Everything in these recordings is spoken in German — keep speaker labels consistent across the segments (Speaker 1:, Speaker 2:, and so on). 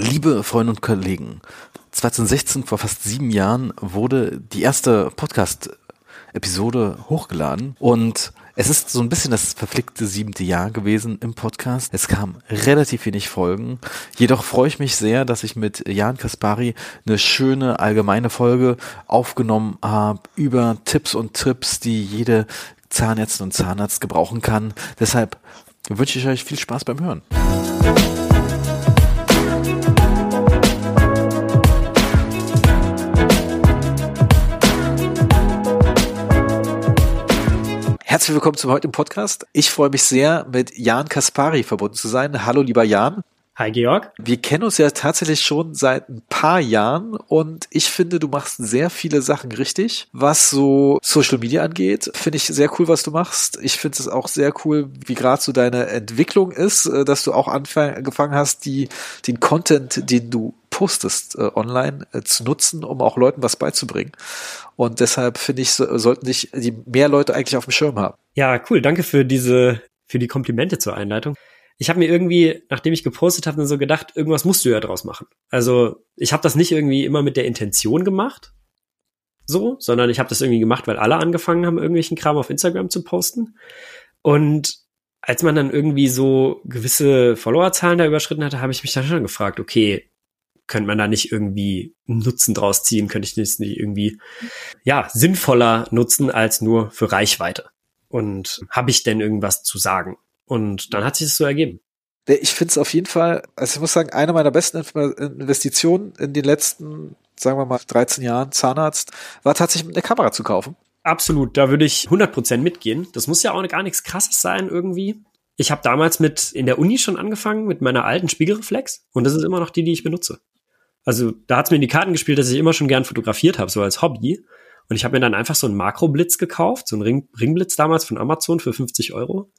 Speaker 1: Liebe Freunde und Kollegen, 2016, vor fast sieben Jahren, wurde die erste Podcast-Episode hochgeladen und es ist so ein bisschen das verflickte siebte Jahr gewesen im Podcast. Es kam relativ wenig Folgen. Jedoch freue ich mich sehr, dass ich mit Jan Kaspari eine schöne allgemeine Folge aufgenommen habe über Tipps und Trips, die jede Zahnärztin und Zahnarzt gebrauchen kann. Deshalb wünsche ich euch viel Spaß beim Hören. Herzlich willkommen zum heutigen Podcast. Ich freue mich sehr, mit Jan Kaspari verbunden zu sein. Hallo, lieber Jan.
Speaker 2: Hi Georg.
Speaker 1: Wir kennen uns ja tatsächlich schon seit ein paar Jahren und ich finde, du machst sehr viele Sachen richtig. Was so Social Media angeht, finde ich sehr cool, was du machst. Ich finde es auch sehr cool, wie gerade so deine Entwicklung ist, äh, dass du auch angefangen hast, die, den Content, den du postest äh, online äh, zu nutzen, um auch Leuten was beizubringen. Und deshalb finde ich, so, sollten dich die mehr Leute eigentlich auf dem Schirm haben.
Speaker 2: Ja, cool. Danke für diese, für die Komplimente zur Einleitung. Ich habe mir irgendwie, nachdem ich gepostet habe, dann so gedacht, irgendwas musst du ja draus machen. Also ich habe das nicht irgendwie immer mit der Intention gemacht, so, sondern ich habe das irgendwie gemacht, weil alle angefangen haben, irgendwelchen Kram auf Instagram zu posten. Und als man dann irgendwie so gewisse Followerzahlen da überschritten hatte, habe ich mich dann schon gefragt, okay, könnte man da nicht irgendwie einen Nutzen draus ziehen? Könnte ich das nicht irgendwie, ja, sinnvoller nutzen als nur für Reichweite? Und habe ich denn irgendwas zu sagen? Und dann hat sich das so ergeben.
Speaker 1: Ich finde es auf jeden Fall, also ich muss sagen, eine meiner besten Investitionen in den letzten, sagen wir mal, 13 Jahren Zahnarzt, war tatsächlich eine Kamera zu kaufen.
Speaker 2: Absolut, da würde ich 100% mitgehen. Das muss ja auch gar nichts Krasses sein irgendwie. Ich habe damals mit in der Uni schon angefangen mit meiner alten Spiegelreflex und das ist immer noch die, die ich benutze. Also da hat es mir in die Karten gespielt, dass ich immer schon gern fotografiert habe, so als Hobby. Und ich habe mir dann einfach so einen Makroblitz gekauft, so einen Ring, Ringblitz damals von Amazon für 50 Euro.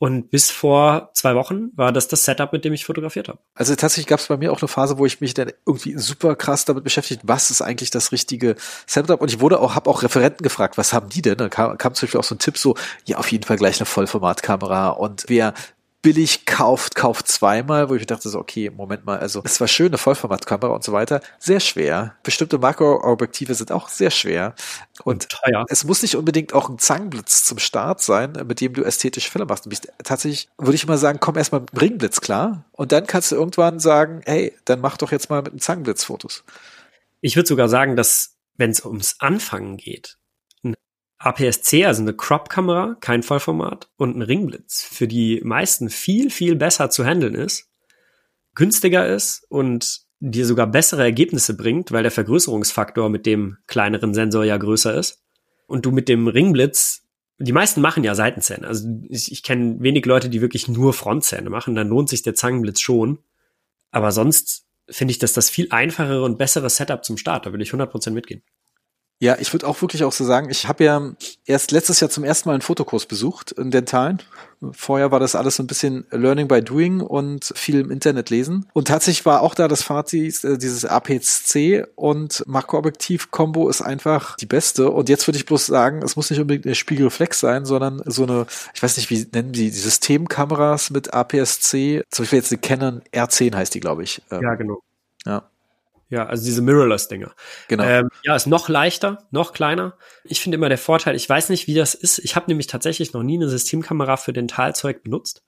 Speaker 2: Und bis vor zwei Wochen war das das Setup, mit dem ich fotografiert habe.
Speaker 1: Also tatsächlich gab es bei mir auch eine Phase, wo ich mich dann irgendwie super krass damit beschäftigt, was ist eigentlich das richtige Setup? Und ich wurde auch, habe auch Referenten gefragt, was haben die denn? Dann kam, kam zum Beispiel auch so ein Tipp so, ja auf jeden Fall gleich eine Vollformatkamera und wer billig kauft, kauft zweimal, wo ich dachte so, okay, Moment mal, also es war schön, eine Vollformatkamera und so weiter, sehr schwer. Bestimmte Makroobjektive sind auch sehr schwer und, und teuer. es muss nicht unbedingt auch ein Zangenblitz zum Start sein, mit dem du ästhetische Fälle machst. Und tatsächlich würde ich mal sagen, komm erstmal mit dem Ringblitz klar und dann kannst du irgendwann sagen, hey, dann mach doch jetzt mal mit einem Zangenblitz Fotos.
Speaker 2: Ich würde sogar sagen, dass wenn es ums Anfangen geht, APS-C, also eine Crop-Kamera, kein Vollformat und ein Ringblitz für die meisten viel, viel besser zu handeln ist, günstiger ist und dir sogar bessere Ergebnisse bringt, weil der Vergrößerungsfaktor mit dem kleineren Sensor ja größer ist. Und du mit dem Ringblitz, die meisten machen ja Seitenzähne. Also ich, ich kenne wenig Leute, die wirklich nur Frontzähne machen, dann lohnt sich der Zangenblitz schon. Aber sonst finde ich, dass das viel einfachere und bessere Setup zum Start. Da würde ich 100% mitgehen.
Speaker 1: Ja, ich würde auch wirklich auch so sagen, ich habe ja erst letztes Jahr zum ersten Mal einen Fotokurs besucht, in Dentalen. Vorher war das alles so ein bisschen Learning by Doing und viel im Internet lesen. Und tatsächlich war auch da das Fazit, äh, dieses APS-C und Makroobjektiv-Kombo ist einfach die beste. Und jetzt würde ich bloß sagen, es muss nicht unbedingt eine Spiegelreflex sein, sondern so eine, ich weiß nicht, wie nennen die, die Systemkameras mit APS-C. Zum Beispiel jetzt die Canon R10 heißt die, glaube ich.
Speaker 2: Ähm, ja, genau.
Speaker 1: Ja.
Speaker 2: Ja, also diese Mirrorless-Dinger.
Speaker 1: Genau.
Speaker 2: Ähm, ja, ist noch leichter, noch kleiner. Ich finde immer der Vorteil, ich weiß nicht, wie das ist. Ich habe nämlich tatsächlich noch nie eine Systemkamera für Dentalzeug benutzt.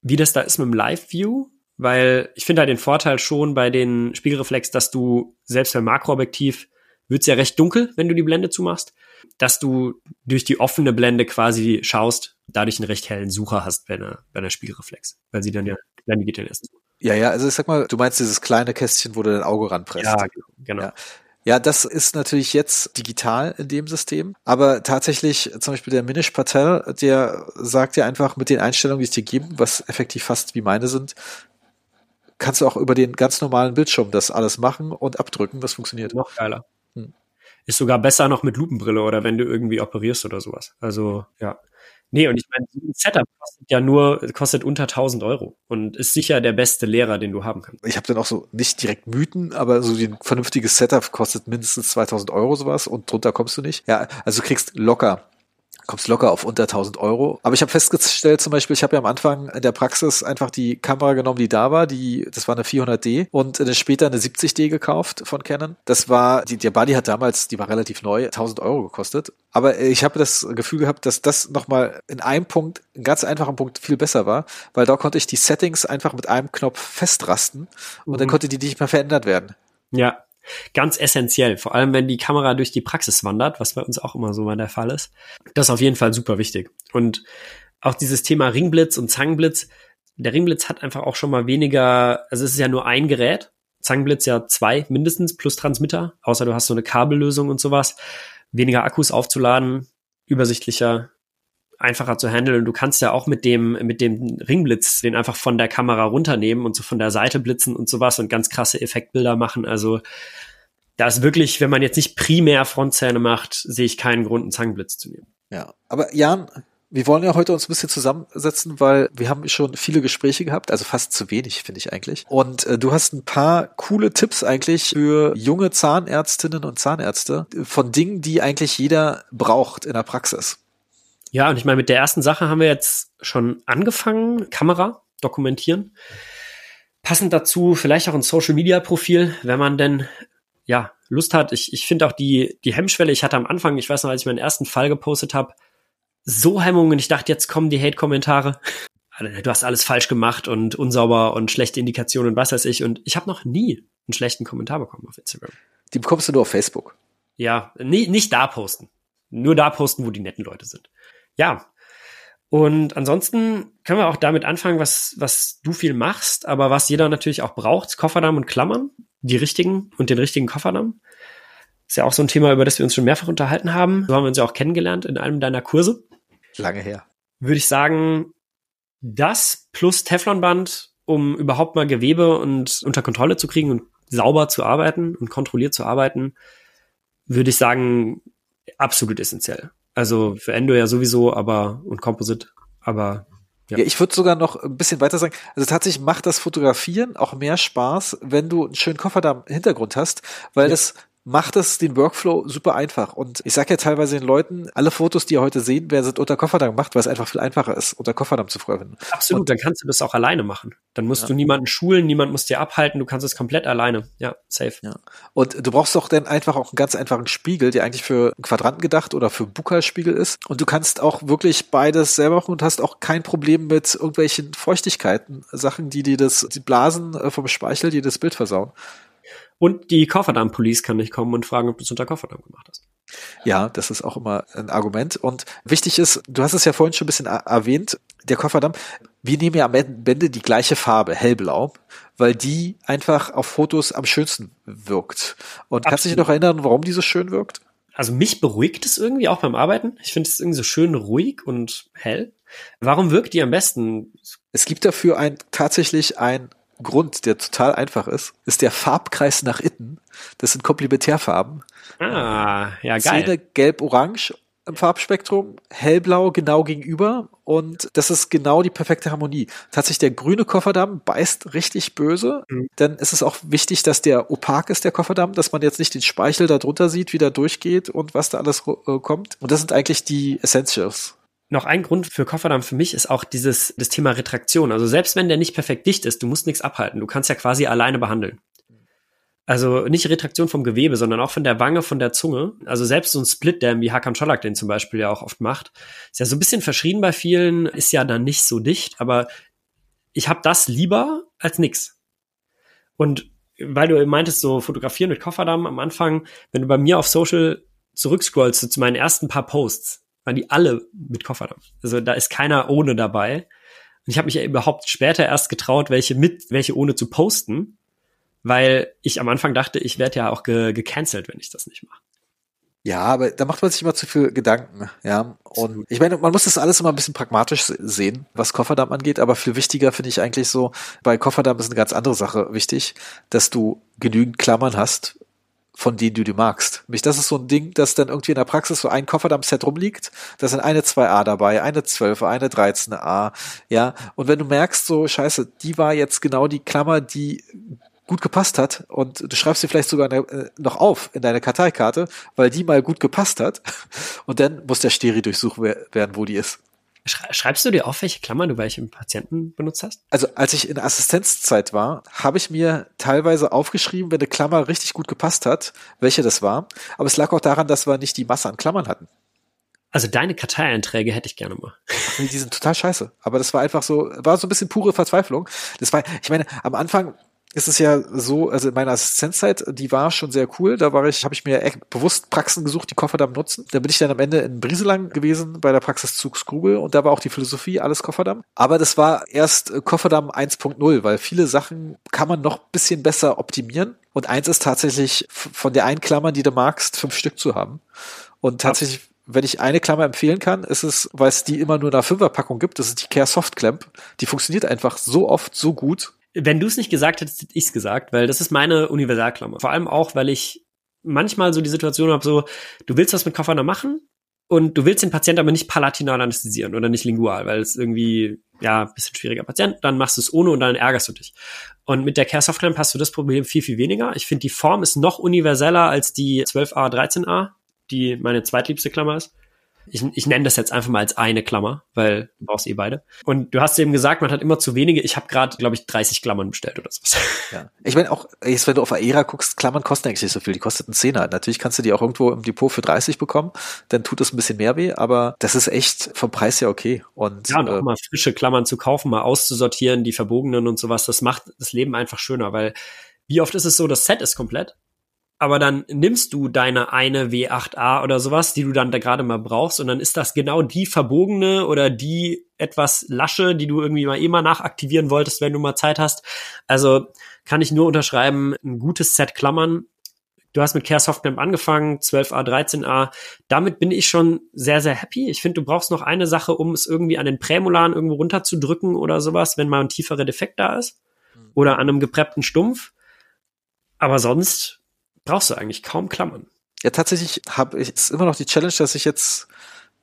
Speaker 2: Wie das da ist mit dem Live-View, weil ich finde halt den Vorteil schon bei den Spiegelreflex, dass du selbst beim Makroobjektiv wird's ja recht dunkel, wenn du die Blende zumachst, dass du durch die offene Blende quasi schaust, dadurch einen recht hellen Sucher hast bei einer, bei einer Spiegelreflex, weil sie dann ja, dann geht dann erst zu.
Speaker 1: Ja, ja, also ich sag mal, du meinst dieses kleine Kästchen, wo du dein Auge ranpresst.
Speaker 2: Ja, genau.
Speaker 1: Ja. Ja, das ist natürlich jetzt digital in dem System. Aber tatsächlich, zum Beispiel der Minish Patel, der sagt ja einfach mit den Einstellungen, die es dir geben, was effektiv fast wie meine sind, kannst du auch über den ganz normalen Bildschirm das alles machen und abdrücken. Das funktioniert.
Speaker 2: Noch geiler. Hm. Ist sogar besser noch mit Lupenbrille oder wenn du irgendwie operierst oder sowas. Also, ja. Nee, und ich meine, ein Setup kostet ja nur, kostet unter 1000 Euro und ist sicher der beste Lehrer, den du haben kannst.
Speaker 1: Ich habe dann auch so nicht direkt Mythen, aber so ein vernünftiges Setup kostet mindestens 2000 Euro sowas und drunter kommst du nicht. Ja, also du kriegst locker kommst locker auf unter 1000 Euro. Aber ich habe festgestellt zum Beispiel, ich habe ja am Anfang in der Praxis einfach die Kamera genommen, die da war, die, das war eine 400D und äh, später eine 70D gekauft von Canon. Das war, die, der Buddy hat damals, die war relativ neu, 1000 Euro gekostet. Aber äh, ich habe das Gefühl gehabt, dass das nochmal in einem Punkt, einen ganz einfachen Punkt viel besser war, weil da konnte ich die Settings einfach mit einem Knopf festrasten und mhm. dann konnte die nicht mehr verändert werden.
Speaker 2: Ja, ganz essentiell. Vor allem, wenn die Kamera durch die Praxis wandert, was bei uns auch immer so mal der Fall ist. Das ist auf jeden Fall super wichtig. Und auch dieses Thema Ringblitz und Zangenblitz. Der Ringblitz hat einfach auch schon mal weniger, also es ist ja nur ein Gerät. Zangenblitz ja zwei mindestens plus Transmitter, außer du hast so eine Kabellösung und sowas. Weniger Akkus aufzuladen, übersichtlicher, einfacher zu handeln. Und du kannst ja auch mit dem, mit dem Ringblitz den einfach von der Kamera runternehmen und so von der Seite blitzen und sowas und ganz krasse Effektbilder machen. Also da ist wirklich, wenn man jetzt nicht primär Frontzähne macht, sehe ich keinen Grund, einen Zangenblitz zu nehmen.
Speaker 1: Ja, aber Jan, wir wollen ja heute uns ein bisschen zusammensetzen, weil wir haben schon viele Gespräche gehabt, also fast zu wenig, finde ich eigentlich. Und äh, du hast ein paar coole Tipps eigentlich für junge Zahnärztinnen und Zahnärzte von Dingen, die eigentlich jeder braucht in der Praxis.
Speaker 2: Ja, und ich meine, mit der ersten Sache haben wir jetzt schon angefangen. Kamera dokumentieren. Passend dazu vielleicht auch ein Social Media Profil, wenn man denn ja Lust hat. Ich, ich finde auch die, die Hemmschwelle, ich hatte am Anfang, ich weiß noch, als ich meinen ersten Fall gepostet habe, so Hemmungen. Ich dachte, jetzt kommen die Hate-Kommentare. Du hast alles falsch gemacht und unsauber und schlechte Indikationen und was weiß ich. Und ich habe noch nie einen schlechten Kommentar bekommen auf Instagram.
Speaker 1: Die bekommst du nur auf Facebook.
Speaker 2: Ja, nie, nicht da posten. Nur da posten, wo die netten Leute sind ja. Und ansonsten können wir auch damit anfangen, was, was du viel machst, aber was jeder natürlich auch braucht, Kofferdamm und Klammern, die richtigen und den richtigen Kofferdamm. Ist ja auch so ein Thema, über das wir uns schon mehrfach unterhalten haben. So haben wir uns ja auch kennengelernt in einem deiner Kurse.
Speaker 1: Lange her.
Speaker 2: Würde ich sagen, das plus Teflonband, um überhaupt mal Gewebe und unter Kontrolle zu kriegen und sauber zu arbeiten und kontrolliert zu arbeiten, würde ich sagen, absolut essentiell. Also für Endo ja sowieso, aber und Composite, aber
Speaker 1: ja. ja, ich würde sogar noch ein bisschen weiter sagen. Also tatsächlich macht das Fotografieren auch mehr Spaß, wenn du einen schönen Kofferdamm Hintergrund hast, weil ja. das macht es den Workflow super einfach. Und ich sage ja teilweise den Leuten, alle Fotos, die ihr heute sehen, wer sind unter Kofferdamm gemacht, weil es einfach viel einfacher ist, unter Kofferdamm zu verwenden.
Speaker 2: Absolut,
Speaker 1: und,
Speaker 2: dann kannst du das auch alleine machen. Dann musst ja. du niemanden schulen, niemand muss dir abhalten, du kannst es komplett alleine. Ja, safe. Ja.
Speaker 1: Und du brauchst doch dann einfach auch einen ganz einfachen Spiegel, der eigentlich für einen Quadranten gedacht oder für Buka-Spiegel ist. Und du kannst auch wirklich beides selber machen und hast auch kein Problem mit irgendwelchen Feuchtigkeiten, Sachen, die dir das, die Blasen äh, vom Speichel, die das Bild versauen.
Speaker 2: Und die Kofferdamm-Police kann nicht kommen und fragen, ob du es unter Kofferdamm gemacht hast.
Speaker 1: Ja, das ist auch immer ein Argument. Und wichtig ist, du hast es ja vorhin schon ein bisschen erwähnt, der Kofferdamm, wir nehmen ja am Ende die gleiche Farbe, hellblau, weil die einfach auf Fotos am schönsten wirkt. Und Absolut. kannst du dich noch erinnern, warum die so schön wirkt?
Speaker 2: Also mich beruhigt es irgendwie auch beim Arbeiten. Ich finde es irgendwie so schön ruhig und hell. Warum wirkt die am besten?
Speaker 1: Es gibt dafür ein, tatsächlich ein Grund, der total einfach ist, ist der Farbkreis nach innen. Das sind Komplementärfarben.
Speaker 2: Ah, ja, geil.
Speaker 1: Zähne gelb-orange im Farbspektrum, hellblau genau gegenüber und das ist genau die perfekte Harmonie. Tatsächlich der grüne Kofferdamm beißt richtig böse, mhm. dann ist es auch wichtig, dass der opak ist, der Kofferdamm, dass man jetzt nicht den Speichel da drunter sieht, wie der durchgeht und was da alles äh, kommt. Und das sind eigentlich die Essentials
Speaker 2: noch ein Grund für Kofferdamm für mich ist auch dieses das Thema Retraktion. Also selbst wenn der nicht perfekt dicht ist, du musst nichts abhalten. Du kannst ja quasi alleine behandeln. Also nicht Retraktion vom Gewebe, sondern auch von der Wange, von der Zunge. Also selbst so ein Split-Dam, wie Hakan Scholak den zum Beispiel ja auch oft macht, ist ja so ein bisschen verschrien bei vielen, ist ja dann nicht so dicht, aber ich habe das lieber als nix. Und weil du meintest, so fotografieren mit Kofferdamm am Anfang, wenn du bei mir auf Social zurückscrollst zu meinen ersten paar Posts, waren die alle mit Kofferdamm. Also da ist keiner ohne dabei. Und ich habe mich ja überhaupt später erst getraut, welche mit, welche ohne zu posten, weil ich am Anfang dachte, ich werde ja auch ge gecancelt, wenn ich das nicht mache.
Speaker 1: Ja, aber da macht man sich immer zu viel Gedanken, ja. Und ich meine, man muss das alles immer ein bisschen pragmatisch sehen, was Kofferdamm angeht, aber viel wichtiger finde ich eigentlich so, bei Kofferdamm ist eine ganz andere Sache wichtig, dass du genügend Klammern hast, von denen du die magst. Mich, das ist so ein Ding, dass dann irgendwie in der Praxis so ein Kofferdamm-Set rumliegt. Da sind eine 2a dabei, eine 12, eine 13a, ja. Und wenn du merkst, so, scheiße, die war jetzt genau die Klammer, die gut gepasst hat und du schreibst sie vielleicht sogar äh, noch auf in deine Karteikarte, weil die mal gut gepasst hat und dann muss der Steri durchsucht werden, wo die ist.
Speaker 2: Schreibst du dir auf, welche Klammern du welche Patienten benutzt hast?
Speaker 1: Also als ich in Assistenzzeit war, habe ich mir teilweise aufgeschrieben, wenn eine Klammer richtig gut gepasst hat, welche das war. Aber es lag auch daran, dass wir nicht die Masse an Klammern hatten.
Speaker 2: Also deine Karteieinträge hätte ich gerne mal.
Speaker 1: Die sind total scheiße. Aber das war einfach so, war so ein bisschen pure Verzweiflung. Das war, ich meine, am Anfang ist es ja so, also in meiner Assistenzzeit, die war schon sehr cool. Da war ich, habe ich mir bewusst Praxen gesucht, die Kofferdamm nutzen. Da bin ich dann am Ende in Brieselang gewesen bei der Praxis Zug Skrubel und da war auch die Philosophie alles Kofferdamm. Aber das war erst äh, Kofferdamm 1.0, weil viele Sachen kann man noch bisschen besser optimieren. Und eins ist tatsächlich von der einen Klammer, die du magst, fünf Stück zu haben. Und tatsächlich wenn ich eine Klammer empfehlen kann, ist es, weil es die immer nur in einer Fünferpackung gibt, das ist die Care Soft Clamp. Die funktioniert einfach so oft, so gut.
Speaker 2: Wenn du es nicht gesagt hättest, hätte ich es gesagt, weil das ist meine Universalklammer. Vor allem auch, weil ich manchmal so die Situation habe, so, du willst was mit Kofferner machen und du willst den Patienten aber nicht palatinal anästhesieren oder nicht lingual, weil es irgendwie, ja, bisschen schwieriger Patient, dann machst du es ohne und dann ärgerst du dich. Und mit der Care Soft Clamp hast du das Problem viel, viel weniger. Ich finde, die Form ist noch universeller als die 12a, 13a die meine zweitliebste Klammer ist. Ich, ich nenne das jetzt einfach mal als eine Klammer, weil du brauchst eh beide. Und du hast eben gesagt, man hat immer zu wenige. Ich habe gerade, glaube ich, 30 Klammern bestellt oder sowas.
Speaker 1: Ja. Ich meine auch, jetzt wenn du auf Aera guckst, Klammern kosten eigentlich nicht so viel. Die kosten einen Zehner. Natürlich kannst du die auch irgendwo im Depot für 30 bekommen. Dann tut das ein bisschen mehr weh, aber das ist echt vom Preis her okay. Und,
Speaker 2: ja, und auch äh, mal frische Klammern zu kaufen, mal auszusortieren, die verbogenen und sowas, das macht das Leben einfach schöner, weil wie oft ist es so, das Set ist komplett aber dann nimmst du deine eine W8A oder sowas, die du dann da gerade mal brauchst, und dann ist das genau die verbogene oder die etwas lasche, die du irgendwie mal immer nachaktivieren wolltest, wenn du mal Zeit hast. Also kann ich nur unterschreiben, ein gutes Set Klammern. Du hast mit Care Softclamp angefangen, 12a, 13a. Damit bin ich schon sehr, sehr happy. Ich finde, du brauchst noch eine Sache, um es irgendwie an den Prämolaren irgendwo runterzudrücken oder sowas, wenn mal ein tieferer Defekt da ist. Hm. Oder an einem gepreppten Stumpf. Aber sonst brauchst du eigentlich kaum Klammern.
Speaker 1: Ja, tatsächlich habe ich ist immer noch die Challenge, dass ich jetzt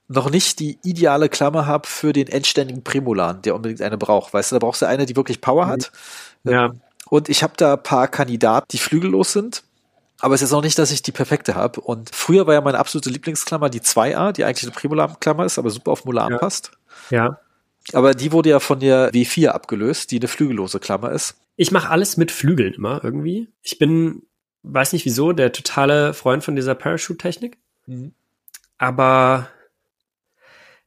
Speaker 1: noch nicht die ideale Klammer habe für den endständigen Prämolan, der unbedingt eine braucht. Weißt du, da brauchst du eine, die wirklich Power hat.
Speaker 2: Ja.
Speaker 1: Und ich habe da paar Kandidaten, die flügellos sind. Aber es ist auch nicht, dass ich die perfekte habe. Und früher war ja meine absolute Lieblingsklammer die 2A, die eigentlich eine Prämolan-Klammer ist, aber super auf Molan
Speaker 2: ja.
Speaker 1: passt.
Speaker 2: Ja.
Speaker 1: Aber die wurde ja von der W4 abgelöst, die eine flügellose Klammer ist.
Speaker 2: Ich mache alles mit Flügeln immer irgendwie. Ich bin weiß nicht wieso, der totale Freund von dieser Parachute-Technik. Mhm. Aber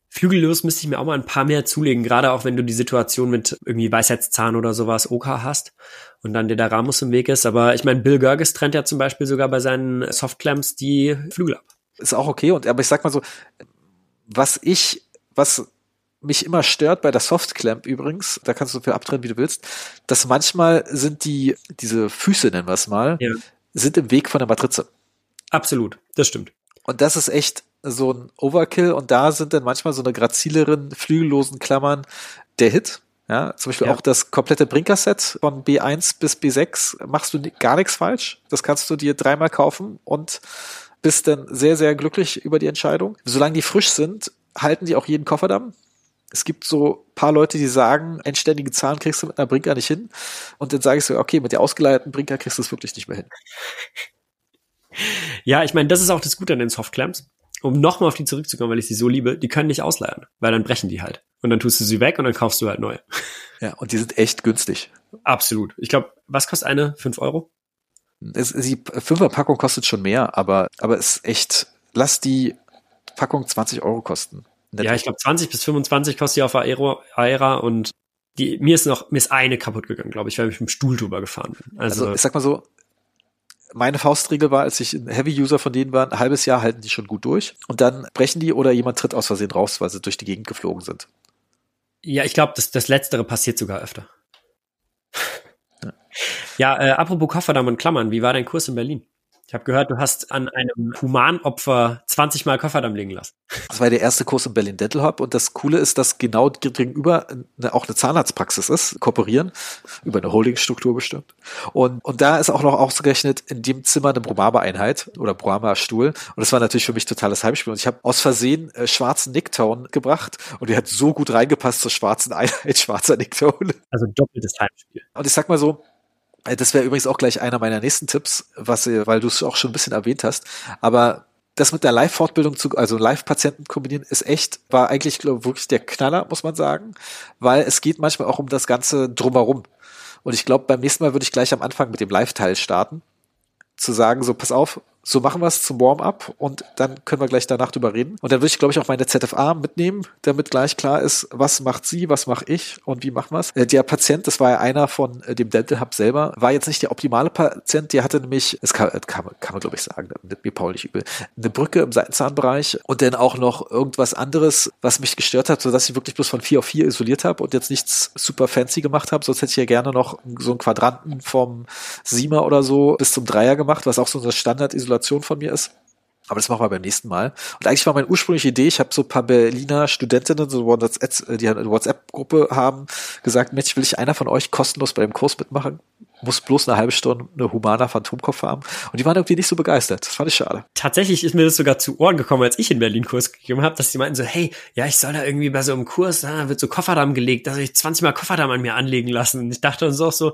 Speaker 2: flügellos müsste ich mir auch mal ein paar mehr zulegen, gerade auch wenn du die Situation mit irgendwie Weisheitszahn oder sowas OK hast und dann dir der Ramus im Weg ist. Aber ich meine, Bill Gerges trennt ja zum Beispiel sogar bei seinen Softclamps die Flügel ab.
Speaker 1: Ist auch okay. Und aber ich sag mal so, was ich, was mich immer stört bei der Softclamp übrigens, da kannst du so viel abtrennen, wie du willst, dass manchmal sind die, diese Füße, nennen wir es mal, ja sind im Weg von der Matrize.
Speaker 2: Absolut, das stimmt.
Speaker 1: Und das ist echt so ein Overkill und da sind dann manchmal so eine grazileren, flügellosen Klammern der Hit. Ja, zum Beispiel ja. auch das komplette Brinker-Set von B1 bis B6 machst du gar nichts falsch. Das kannst du dir dreimal kaufen und bist dann sehr, sehr glücklich über die Entscheidung. Solange die frisch sind, halten die auch jeden Kofferdamm. Es gibt so paar Leute, die sagen, endständige Zahlen kriegst du mit einer Brinker nicht hin. Und dann sage ich so, okay, mit der ausgeleiteten Brinker kriegst du es wirklich nicht mehr hin.
Speaker 2: Ja, ich meine, das ist auch das Gute an den Softclamps. Um nochmal auf die zurückzukommen, weil ich sie so liebe, die können nicht ausleihen, weil dann brechen die halt. Und dann tust du sie weg und dann kaufst du halt neue.
Speaker 1: Ja, und die sind echt günstig.
Speaker 2: Absolut. Ich glaube, was kostet eine? Fünf Euro?
Speaker 1: Es, die Fünferpackung kostet schon mehr, aber, aber es ist echt, lass die Packung 20 Euro kosten.
Speaker 2: Ja, ich glaube 20 bis 25 kostet die auf Aero, Aera und die, mir ist noch, mir ist eine kaputt gegangen, glaube ich, weil ich mit dem Stuhl drüber gefahren bin.
Speaker 1: Also, also ich sag mal so, meine Faustregel war, als ich ein Heavy-User von denen war, ein halbes Jahr halten die schon gut durch und dann brechen die oder jemand tritt aus Versehen raus, weil sie durch die Gegend geflogen sind.
Speaker 2: Ja, ich glaube, das, das Letztere passiert sogar öfter. ja, ja äh, apropos Kofferdamm und Klammern, wie war dein Kurs in Berlin? Ich habe gehört, du hast an einem Humanopfer 20 Mal Kofferdamm liegen lassen.
Speaker 1: Das war der erste Kurs im Berlin Dental Hub und das Coole ist, dass genau gegenüber eine, auch eine Zahnarztpraxis ist, kooperieren, über eine Holdingstruktur bestimmt. Und, und da ist auch noch ausgerechnet in dem Zimmer eine Bromaba-Einheit oder Bromaba-Stuhl und das war natürlich für mich totales Heimspiel und ich habe aus Versehen äh, schwarzen Nicktone gebracht und die hat so gut reingepasst zur schwarzen Einheit, schwarzer Nicktone.
Speaker 2: Also doppeltes Heimspiel.
Speaker 1: Und ich sag mal so, das wäre übrigens auch gleich einer meiner nächsten Tipps, was, weil du es auch schon ein bisschen erwähnt hast. Aber das mit der Live-Fortbildung zu, also Live-Patienten kombinieren, ist echt, war eigentlich glaub, wirklich der Knaller, muss man sagen, weil es geht manchmal auch um das Ganze drumherum. Und ich glaube, beim nächsten Mal würde ich gleich am Anfang mit dem Live-Teil starten, zu sagen, so pass auf, so machen wir es zum Warm-up und dann können wir gleich danach drüber reden. Und dann würde ich, glaube ich, auch meine ZFA mitnehmen, damit gleich klar ist, was macht sie, was mache ich und wie machen wir es. Äh, der Patient, das war ja einer von äh, dem Dental Hub selber, war jetzt nicht der optimale Patient, der hatte nämlich, das kann, kann, man, kann man glaube ich sagen, nimmt mir Paul nicht übel, eine Brücke im Seitenzahnbereich und dann auch noch irgendwas anderes, was mich gestört hat, sodass ich wirklich bloß von vier auf vier isoliert habe und jetzt nichts super fancy gemacht habe. Sonst hätte ich ja gerne noch so einen Quadranten vom Siemer oder so bis zum Dreier gemacht, was auch so eine Standard-Isolation Isolation von mir ist. Aber das machen wir beim nächsten Mal. Und eigentlich war meine ursprüngliche Idee, ich habe so ein paar Berliner Studentinnen, so WhatsApp, die eine WhatsApp-Gruppe haben, gesagt, Mensch, will ich einer von euch kostenlos bei dem Kurs mitmachen? Muss bloß eine halbe Stunde eine humaner Phantomkopf haben. Und die waren irgendwie nicht so begeistert. Das fand ich schade.
Speaker 2: Tatsächlich ist mir das sogar zu Ohren gekommen, als ich in Berlin Kurs gegeben habe, dass die meinten so, hey, ja, ich soll da irgendwie bei so einem Kurs, da wird so Kofferdamm gelegt, dass ich 20 Mal Kofferdamm an mir anlegen lassen. Und ich dachte uns auch so,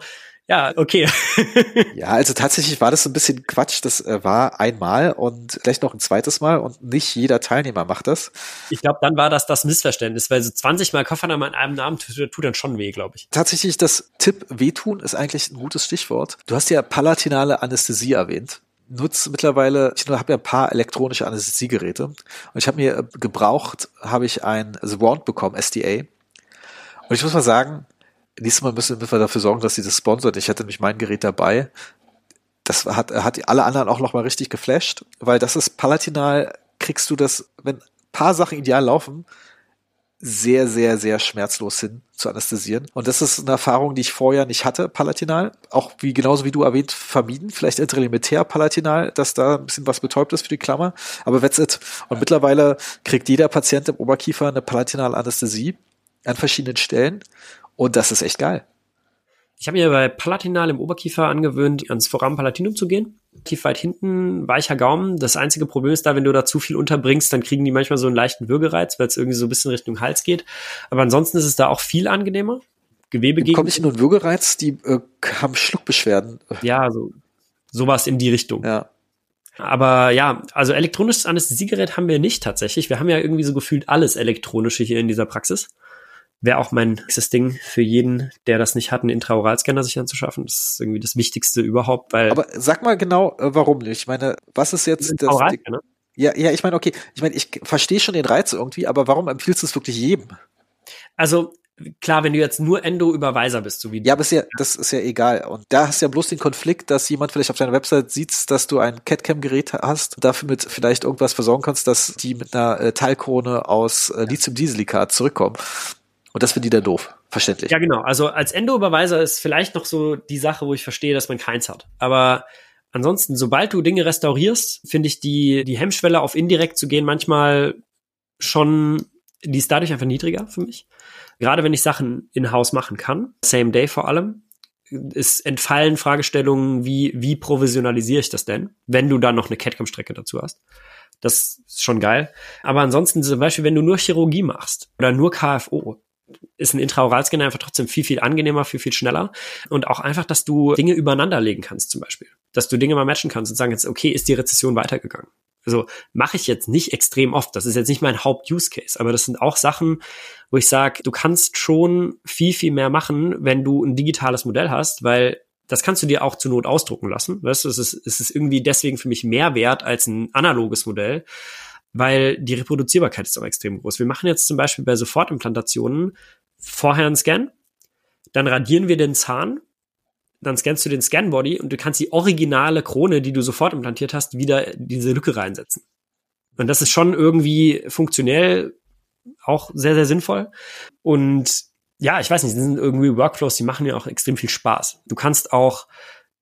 Speaker 2: ja, okay.
Speaker 1: ja, also tatsächlich war das so ein bisschen Quatsch. Das äh, war einmal und vielleicht noch ein zweites Mal und nicht jeder Teilnehmer macht das.
Speaker 2: Ich glaube, dann war das das Missverständnis, weil so 20 Mal Koffernamen an einem Namen tut, tut dann schon weh, glaube ich.
Speaker 1: Tatsächlich, das Tipp wehtun ist eigentlich ein gutes Stichwort. Du hast ja palatinale Anästhesie erwähnt nutze mittlerweile, ich habe ja ein paar elektronische Anästhesiegeräte und ich habe mir gebraucht, habe ich ein The Wand bekommen, SDA. Und ich muss mal sagen, nächstes Mal müssen wir dafür sorgen, dass sie das sponsert. Ich hatte nämlich mein Gerät dabei. Das hat, hat alle anderen auch noch mal richtig geflasht, weil das ist Palatinal, kriegst du das, wenn paar Sachen ideal laufen, sehr, sehr, sehr schmerzlos hin zu anästhesieren. Und das ist eine Erfahrung, die ich vorher nicht hatte, Palatinal. Auch wie, genauso wie du erwähnt, vermieden. Vielleicht intralimär Palatinal, dass da ein bisschen was betäubt ist für die Klammer. Aber that's it. Und mittlerweile kriegt jeder Patient im Oberkiefer eine Palatinal-Anästhesie an verschiedenen Stellen. Und das ist echt geil.
Speaker 2: Ich habe mir bei Palatinal im Oberkiefer angewöhnt, ans Foramen Palatinum zu gehen. Tief weit hinten, weicher Gaumen. Das einzige Problem ist da, wenn du da zu viel unterbringst, dann kriegen die manchmal so einen leichten Würgereiz, weil es irgendwie so ein bisschen Richtung Hals geht. Aber ansonsten ist es da auch viel angenehmer. Gewebe gegen.
Speaker 1: Kommt nicht nur ein Würgereiz, die äh, haben Schluckbeschwerden.
Speaker 2: Ja, so sowas in die Richtung.
Speaker 1: Ja.
Speaker 2: Aber ja, also elektronisches Anästhesiegerät haben wir nicht tatsächlich. Wir haben ja irgendwie so gefühlt alles elektronische hier in dieser Praxis wäre auch mein nächstes Ding für jeden, der das nicht hat, einen Intraoralscanner sich anzuschaffen. Das ist irgendwie das Wichtigste überhaupt, weil.
Speaker 1: Aber sag mal genau, äh, warum nicht? Ich meine, was ist jetzt das? Ja, ja, ich meine, okay, ich meine, ich verstehe schon den Reiz irgendwie, aber warum empfiehlst du es wirklich jedem?
Speaker 2: Also klar, wenn du jetzt nur Endo-Überweiser bist, so wie
Speaker 1: Ja, aber ist ja, das ist ja egal. Und da hast du ja bloß den Konflikt, dass jemand vielleicht auf deiner Website sieht, dass du ein CAD-Cam-Gerät hast, dafür mit vielleicht irgendwas versorgen kannst, dass die mit einer äh, Teilkrone aus äh, Lithium-Dieselikat zurückkommen. Und das finde ich dann doof. Verständlich.
Speaker 2: Ja, genau. Also als Endo-Überweiser ist vielleicht noch so die Sache, wo ich verstehe, dass man keins hat. Aber ansonsten, sobald du Dinge restaurierst, finde ich die, die Hemmschwelle auf indirekt zu gehen manchmal schon, die ist dadurch einfach niedriger für mich. Gerade wenn ich Sachen in-house machen kann, same day vor allem, es entfallen Fragestellungen wie, wie provisionalisiere ich das denn, wenn du dann noch eine CAD-Cam-Strecke dazu hast. Das ist schon geil. Aber ansonsten zum Beispiel, wenn du nur Chirurgie machst oder nur KFO, ist ein Intraoralscanner einfach trotzdem viel, viel angenehmer, viel, viel schneller. Und auch einfach, dass du Dinge übereinander legen kannst, zum Beispiel. Dass du Dinge mal matchen kannst und sagen jetzt, okay, ist die Rezession weitergegangen? Also mache ich jetzt nicht extrem oft. Das ist jetzt nicht mein Haupt-Use-Case, aber das sind auch Sachen, wo ich sage, du kannst schon viel, viel mehr machen, wenn du ein digitales Modell hast, weil das kannst du dir auch zur Not ausdrucken lassen. Weißt du, es ist, es ist irgendwie deswegen für mich mehr wert als ein analoges Modell weil die Reproduzierbarkeit ist auch extrem groß. Wir machen jetzt zum Beispiel bei Sofortimplantationen vorher einen Scan, dann radieren wir den Zahn, dann scannst du den Scanbody und du kannst die originale Krone, die du sofort implantiert hast, wieder diese Lücke reinsetzen. Und das ist schon irgendwie funktionell auch sehr, sehr sinnvoll. Und ja, ich weiß nicht, das sind irgendwie Workflows, die machen ja auch extrem viel Spaß. Du kannst auch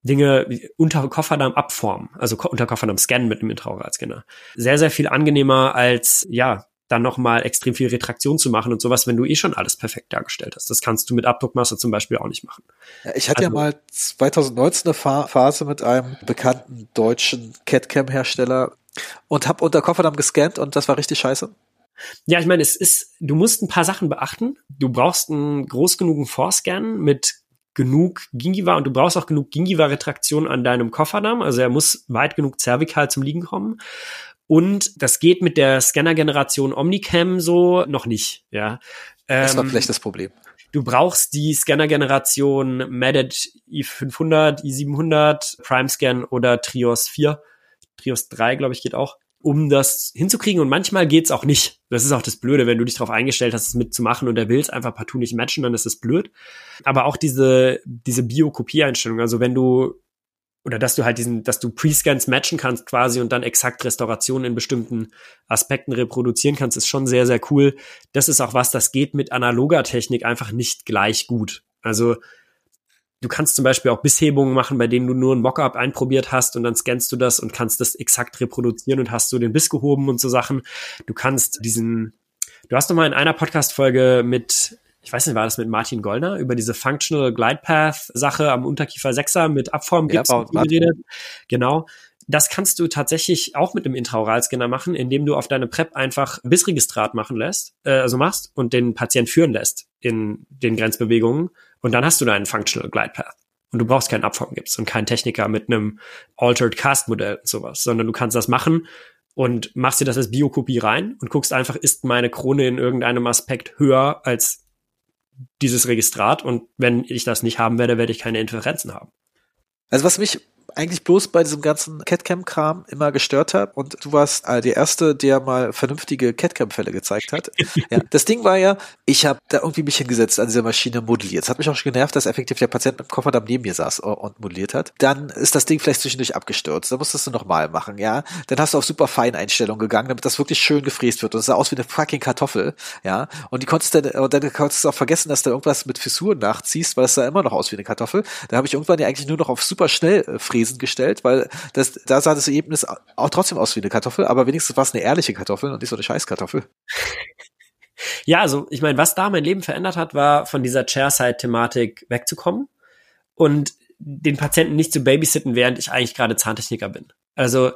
Speaker 2: Dinge unter Kofferdamm abformen, also unter Kofferdamm scannen mit einem Intraoralscanner. Sehr, sehr viel angenehmer als, ja, dann nochmal extrem viel Retraktion zu machen und sowas, wenn du eh schon alles perfekt dargestellt hast. Das kannst du mit Abdruckmasse zum Beispiel auch nicht machen.
Speaker 1: Ich hatte also, ja mal 2019 eine Phase mit einem bekannten deutschen CAD-Cam-Hersteller und habe unter Kofferdamm gescannt und das war richtig scheiße.
Speaker 2: Ja, ich meine, es ist, du musst ein paar Sachen beachten. Du brauchst einen groß genugen Vorscan mit genug Gingiva und du brauchst auch genug Gingiva-Retraktion an deinem Kofferdamm. Also er muss weit genug zervikal zum Liegen kommen. Und das geht mit der Scanner-Generation Omnicam so noch nicht, ja.
Speaker 1: Das war ähm, vielleicht das Problem.
Speaker 2: Du brauchst die Scanner-Generation Medet i500, i700, PrimeScan oder Trios 4. Trios 3, glaube ich, geht auch, um das hinzukriegen. Und manchmal geht's auch nicht. Das ist auch das Blöde, wenn du dich darauf eingestellt hast, es mitzumachen und er will es einfach partout nicht matchen, dann ist es blöd. Aber auch diese, diese Bio-Kopie-Einstellung, also wenn du oder dass du halt diesen, dass du Pre-Scans matchen kannst quasi und dann exakt Restaurationen in bestimmten Aspekten reproduzieren kannst, ist schon sehr, sehr cool. Das ist auch was, das geht mit analoger Technik einfach nicht gleich gut. Also du kannst zum Beispiel auch Bisshebungen machen, bei denen du nur ein Mockup einprobiert hast und dann scannst du das und kannst das exakt reproduzieren und hast du den Biss gehoben und so Sachen. Du kannst diesen, du hast doch mal in einer Podcast-Folge mit ich weiß nicht, war das mit Martin Goldner, über diese Functional Glide Path Sache am Unterkiefer 6er mit Abformgips ja, geredet. Genau. Das kannst du tatsächlich auch mit einem Intraoralscanner machen, indem du auf deine PrEP einfach Bissregistrat machen lässt, äh, also machst und den Patient führen lässt in den Grenzbewegungen und dann hast du deinen Functional Glide Path. Und du brauchst keinen Abformgips und keinen Techniker mit einem Altered Cast Modell und sowas, sondern du kannst das machen und machst dir das als Biokopie rein und guckst einfach, ist meine Krone in irgendeinem Aspekt höher als dieses Registrat und wenn ich das nicht haben werde, werde ich keine Interferenzen haben.
Speaker 1: Also was mich eigentlich bloß bei diesem ganzen Catcam-Kram immer gestört hat. Und du warst äh, der Erste, der mal vernünftige Catcam-Fälle gezeigt hat. ja. Das Ding war ja, ich habe da irgendwie mich hingesetzt an dieser Maschine modelliert. Es hat mich auch schon genervt, dass effektiv der Patient im Koffer da neben mir saß und modelliert hat. Dann ist das Ding vielleicht zwischendurch abgestürzt. Dann musstest du nochmal machen, ja. Dann hast du auf super Feineinstellungen gegangen, damit das wirklich schön gefräst wird. Und es sah aus wie eine fucking Kartoffel, ja. Und die konntest dann, und dann konntest du auch vergessen, dass du irgendwas mit Fissuren nachziehst, weil es sah immer noch aus wie eine Kartoffel. Da habe ich irgendwann ja eigentlich nur noch auf super schnell äh, fräsen Fräsen gestellt, weil das, da sah das Ergebnis auch trotzdem aus wie eine Kartoffel, aber wenigstens war es eine ehrliche Kartoffel und nicht so eine Scheißkartoffel.
Speaker 2: Ja, also ich meine, was da mein Leben verändert hat, war von dieser Chairside-Thematik wegzukommen und den Patienten nicht zu babysitten, während ich eigentlich gerade Zahntechniker bin. Also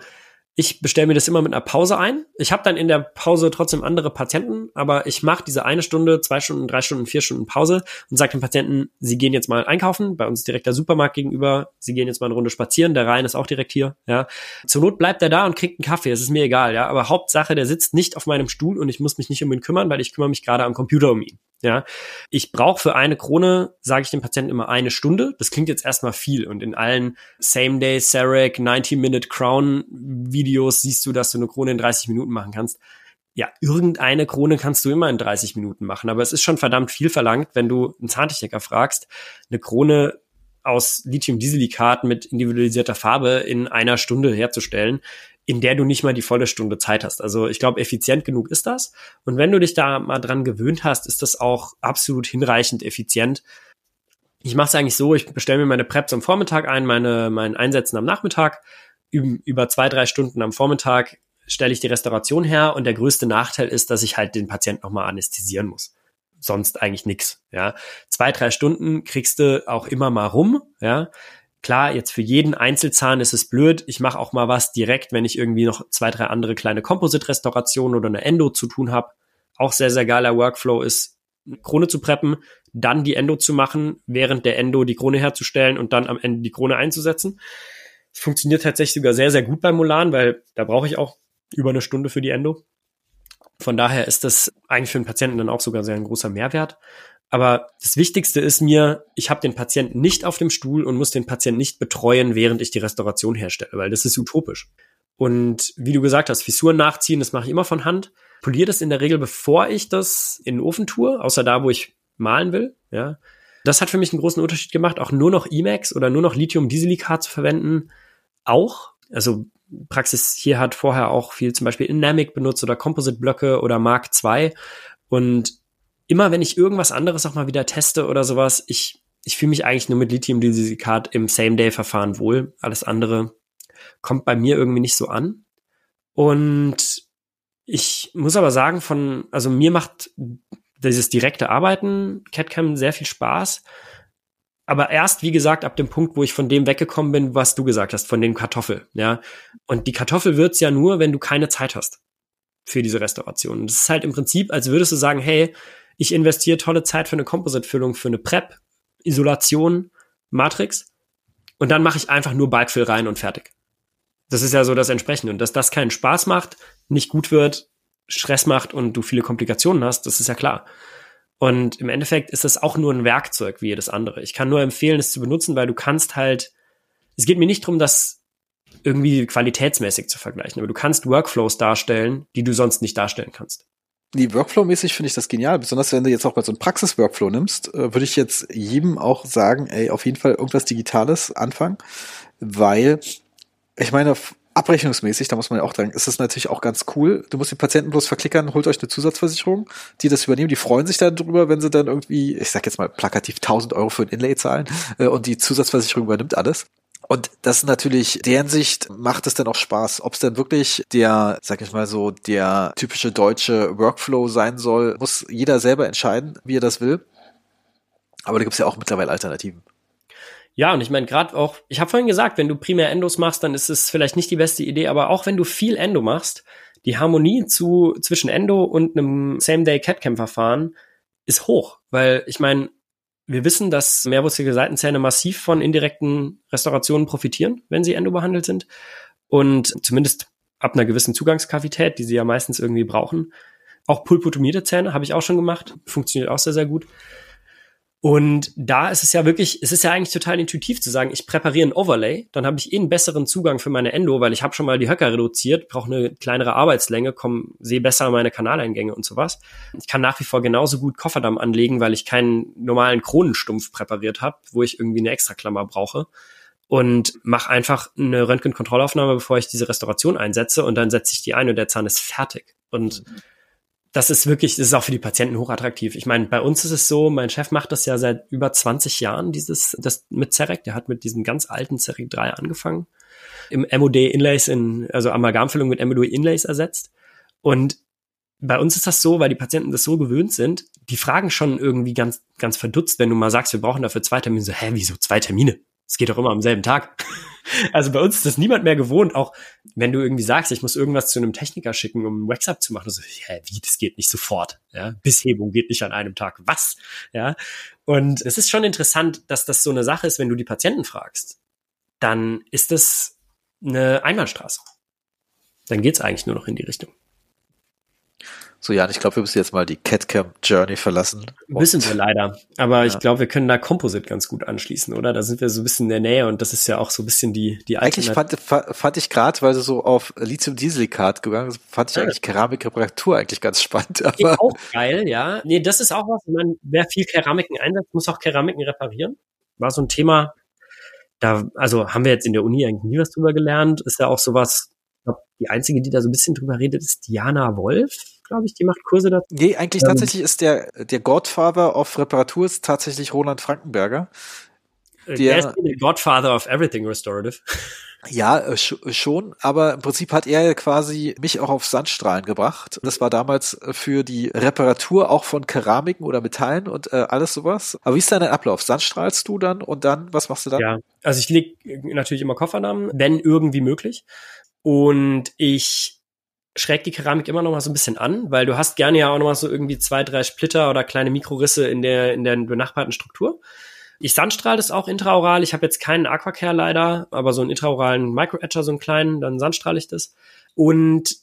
Speaker 2: ich bestelle mir das immer mit einer Pause ein. Ich habe dann in der Pause trotzdem andere Patienten, aber ich mache diese eine Stunde, zwei Stunden, drei Stunden, vier Stunden Pause und sage dem Patienten, sie gehen jetzt mal einkaufen, bei uns direkt der Supermarkt gegenüber, sie gehen jetzt mal eine Runde spazieren, der Rhein ist auch direkt hier, ja. Zur Not bleibt er da und kriegt einen Kaffee, es ist mir egal, ja, aber Hauptsache, der sitzt nicht auf meinem Stuhl und ich muss mich nicht um ihn kümmern, weil ich kümmere mich gerade am Computer um ihn. Ja, ich brauche für eine Krone, sage ich dem Patienten immer eine Stunde. Das klingt jetzt erstmal viel und in allen Same Day CEREC 90 Minute Crown Videos siehst du, dass du eine Krone in 30 Minuten machen kannst. Ja, irgendeine Krone kannst du immer in 30 Minuten machen, aber es ist schon verdammt viel verlangt, wenn du einen Zahntechniker fragst, eine Krone aus Lithium-Dieselikat mit individualisierter Farbe in einer Stunde herzustellen in der du nicht mal die volle Stunde Zeit hast. Also ich glaube, effizient genug ist das. Und wenn du dich da mal dran gewöhnt hast, ist das auch absolut hinreichend effizient. Ich mache es eigentlich so, ich bestelle mir meine Preps am Vormittag ein, meine meinen Einsätzen am Nachmittag. Über zwei, drei Stunden am Vormittag stelle ich die Restauration her und der größte Nachteil ist, dass ich halt den Patienten nochmal anästhesieren muss. Sonst eigentlich nix. Ja, zwei, drei Stunden kriegst du auch immer mal rum. Ja, Klar, jetzt für jeden Einzelzahn ist es blöd. Ich mache auch mal was direkt, wenn ich irgendwie noch zwei, drei andere kleine Composite-Restaurationen oder eine Endo zu tun habe. Auch sehr, sehr geiler Workflow ist, Krone zu preppen, dann die Endo zu machen, während der Endo die Krone herzustellen und dann am Ende die Krone einzusetzen. Es funktioniert tatsächlich sogar sehr, sehr gut bei Mulan, weil da brauche ich auch über eine Stunde für die Endo. Von daher ist das eigentlich für den Patienten dann auch sogar sehr ein großer Mehrwert. Aber das Wichtigste ist mir, ich habe den Patienten nicht auf dem Stuhl und muss den Patienten nicht betreuen, während ich die Restauration herstelle, weil das ist utopisch. Und wie du gesagt hast, Fissuren nachziehen, das mache ich immer von Hand. Poliere das in der Regel, bevor ich das in den Ofen tue, außer da, wo ich malen will. Ja, das hat für mich einen großen Unterschied gemacht, auch nur noch Emacs oder nur noch Lithium-Dieselikat zu verwenden. Auch, also Praxis hier hat vorher auch viel zum Beispiel Dynamic benutzt oder Composite-Blöcke oder Mark II. Und immer wenn ich irgendwas anderes auch mal wieder teste oder sowas, ich, ich fühle mich eigentlich nur mit Lithium-Desikat im Same-Day-Verfahren wohl. Alles andere kommt bei mir irgendwie nicht so an. Und ich muss aber sagen, von, also mir macht dieses direkte Arbeiten, CatCam, sehr viel Spaß. Aber erst, wie gesagt, ab dem Punkt, wo ich von dem weggekommen bin, was du gesagt hast, von den Kartoffel, ja. Und die Kartoffel wird's ja nur, wenn du keine Zeit hast für diese Restauration. Das ist halt im Prinzip, als würdest du sagen, hey, ich investiere tolle Zeit für eine Composite-Füllung, für eine Prep, Isolation, Matrix. Und dann mache ich einfach nur Bulkfill rein und fertig. Das ist ja so das Entsprechende. Und dass das keinen Spaß macht, nicht gut wird, Stress macht und du viele Komplikationen hast, das ist ja klar. Und im Endeffekt ist das auch nur ein Werkzeug wie jedes andere. Ich kann nur empfehlen, es zu benutzen, weil du kannst halt, es geht mir nicht darum, das irgendwie qualitätsmäßig zu vergleichen, aber du kannst Workflows darstellen, die du sonst nicht darstellen kannst.
Speaker 1: Nee, Workflow-mäßig finde ich das genial. Besonders wenn du jetzt auch mal so einen Praxis-Workflow nimmst, äh, würde ich jetzt jedem auch sagen, ey, auf jeden Fall irgendwas Digitales anfangen, weil ich meine, abrechnungsmäßig, da muss man ja auch sagen, ist das natürlich auch ganz cool. Du musst den Patienten bloß verklickern, holt euch eine Zusatzversicherung, die das übernehmen. Die freuen sich dann drüber, wenn sie dann irgendwie, ich sag jetzt mal plakativ 1000 Euro für ein Inlay zahlen äh, und die Zusatzversicherung übernimmt alles. Und das ist natürlich, deren Sicht macht es dann auch Spaß. Ob es dann wirklich der, sag ich mal so, der typische deutsche Workflow sein soll, muss jeder selber entscheiden, wie er das will. Aber da gibt es ja auch mittlerweile Alternativen.
Speaker 2: Ja, und ich meine, gerade auch, ich habe vorhin gesagt, wenn du primär Endos machst, dann ist es vielleicht nicht die beste Idee, aber auch wenn du viel Endo machst, die Harmonie zu, zwischen Endo und einem Same-Day-CAD-Cam-Verfahren ist hoch. Weil ich meine, wir wissen, dass mehrwurzelige Seitenzähne massiv von indirekten Restaurationen profitieren, wenn sie endobehandelt sind. Und zumindest ab einer gewissen Zugangskavität, die sie ja meistens irgendwie brauchen. Auch pulpotomierte Zähne habe ich auch schon gemacht. Funktioniert auch sehr, sehr gut. Und da ist es ja wirklich, es ist ja eigentlich total intuitiv zu sagen, ich präpariere ein Overlay, dann habe ich eh einen besseren Zugang für meine Endo, weil ich habe schon mal die Höcker reduziert, brauche eine kleinere Arbeitslänge, komm, sehe besser meine Kanaleingänge und sowas. Ich kann nach wie vor genauso gut Kofferdamm anlegen, weil ich keinen normalen Kronenstumpf präpariert habe, wo ich irgendwie eine Extraklammer brauche. Und mache einfach eine Röntgenkontrollaufnahme, bevor ich diese Restauration einsetze und dann setze ich die ein und der Zahn ist fertig. Und mhm das ist wirklich, das ist auch für die Patienten hochattraktiv. Ich meine, bei uns ist es so, mein Chef macht das ja seit über 20 Jahren, dieses, das mit Cerec. Der hat mit diesem ganz alten Cerec 3 angefangen. Im MOD Inlays in, also Amalgamfüllung mit MOD Inlays ersetzt. Und bei uns ist das so, weil die Patienten das so gewöhnt sind, die fragen schon irgendwie ganz, ganz verdutzt, wenn du mal sagst, wir brauchen dafür zwei Termine. So, hä, wieso zwei Termine? Es geht doch immer am selben Tag. Also bei uns ist das niemand mehr gewohnt, auch wenn du irgendwie sagst, ich muss irgendwas zu einem Techniker schicken, um ein Wax-Up zu machen. So, hä, wie, das geht nicht sofort. Ja? Bisshebung geht nicht an einem Tag. Was? Ja. Und es ist schon interessant, dass das so eine Sache ist, wenn du die Patienten fragst, dann ist das eine Einbahnstraße. Dann geht's eigentlich nur noch in die Richtung.
Speaker 1: So, Jan, ich glaube, wir müssen jetzt mal die CatCam Journey verlassen.
Speaker 2: Wissen wir leider. Aber ja. ich glaube, wir können da Composite ganz gut anschließen, oder? Da sind wir so ein bisschen in der Nähe und das ist ja auch so ein bisschen die, die
Speaker 1: Eigentlich fand, fand ich gerade, weil du so auf Lithium-Dieselikat gegangen bist, fand ich ja. eigentlich Keramik-Reparatur eigentlich ganz spannend.
Speaker 2: Aber auch geil, ja. Nee, das ist auch was, wenn man, wer viel Keramiken einsetzt, muss auch Keramiken reparieren. War so ein Thema, da, also haben wir jetzt in der Uni eigentlich nie was drüber gelernt. Ist ja auch sowas, ich glaube, die einzige, die da so ein bisschen drüber redet, ist Diana Wolf glaube ich, die macht Kurse dazu.
Speaker 1: Nee, eigentlich ähm, tatsächlich ist der, der Godfather of Reparatur ist tatsächlich Roland Frankenberger.
Speaker 2: Äh, der, der ist der Godfather of Everything Restorative.
Speaker 1: Ja, äh, schon, aber im Prinzip hat er quasi mich auch auf Sandstrahlen gebracht. Das war damals für die Reparatur auch von Keramiken oder Metallen und äh, alles sowas. Aber wie ist dein Ablauf? Sandstrahlst du dann und dann, was machst du dann?
Speaker 2: Ja, also ich lege natürlich immer Koffernamen, wenn irgendwie möglich. Und ich schrägt die Keramik immer noch mal so ein bisschen an, weil du hast gerne ja auch noch mal so irgendwie zwei, drei Splitter oder kleine Mikrorisse in der, in der benachbarten Struktur. Ich sandstrahle das auch intraoral. Ich habe jetzt keinen Aquacare leider, aber so einen intraoralen Microetcher, so einen kleinen, dann sandstrahle ich das. Und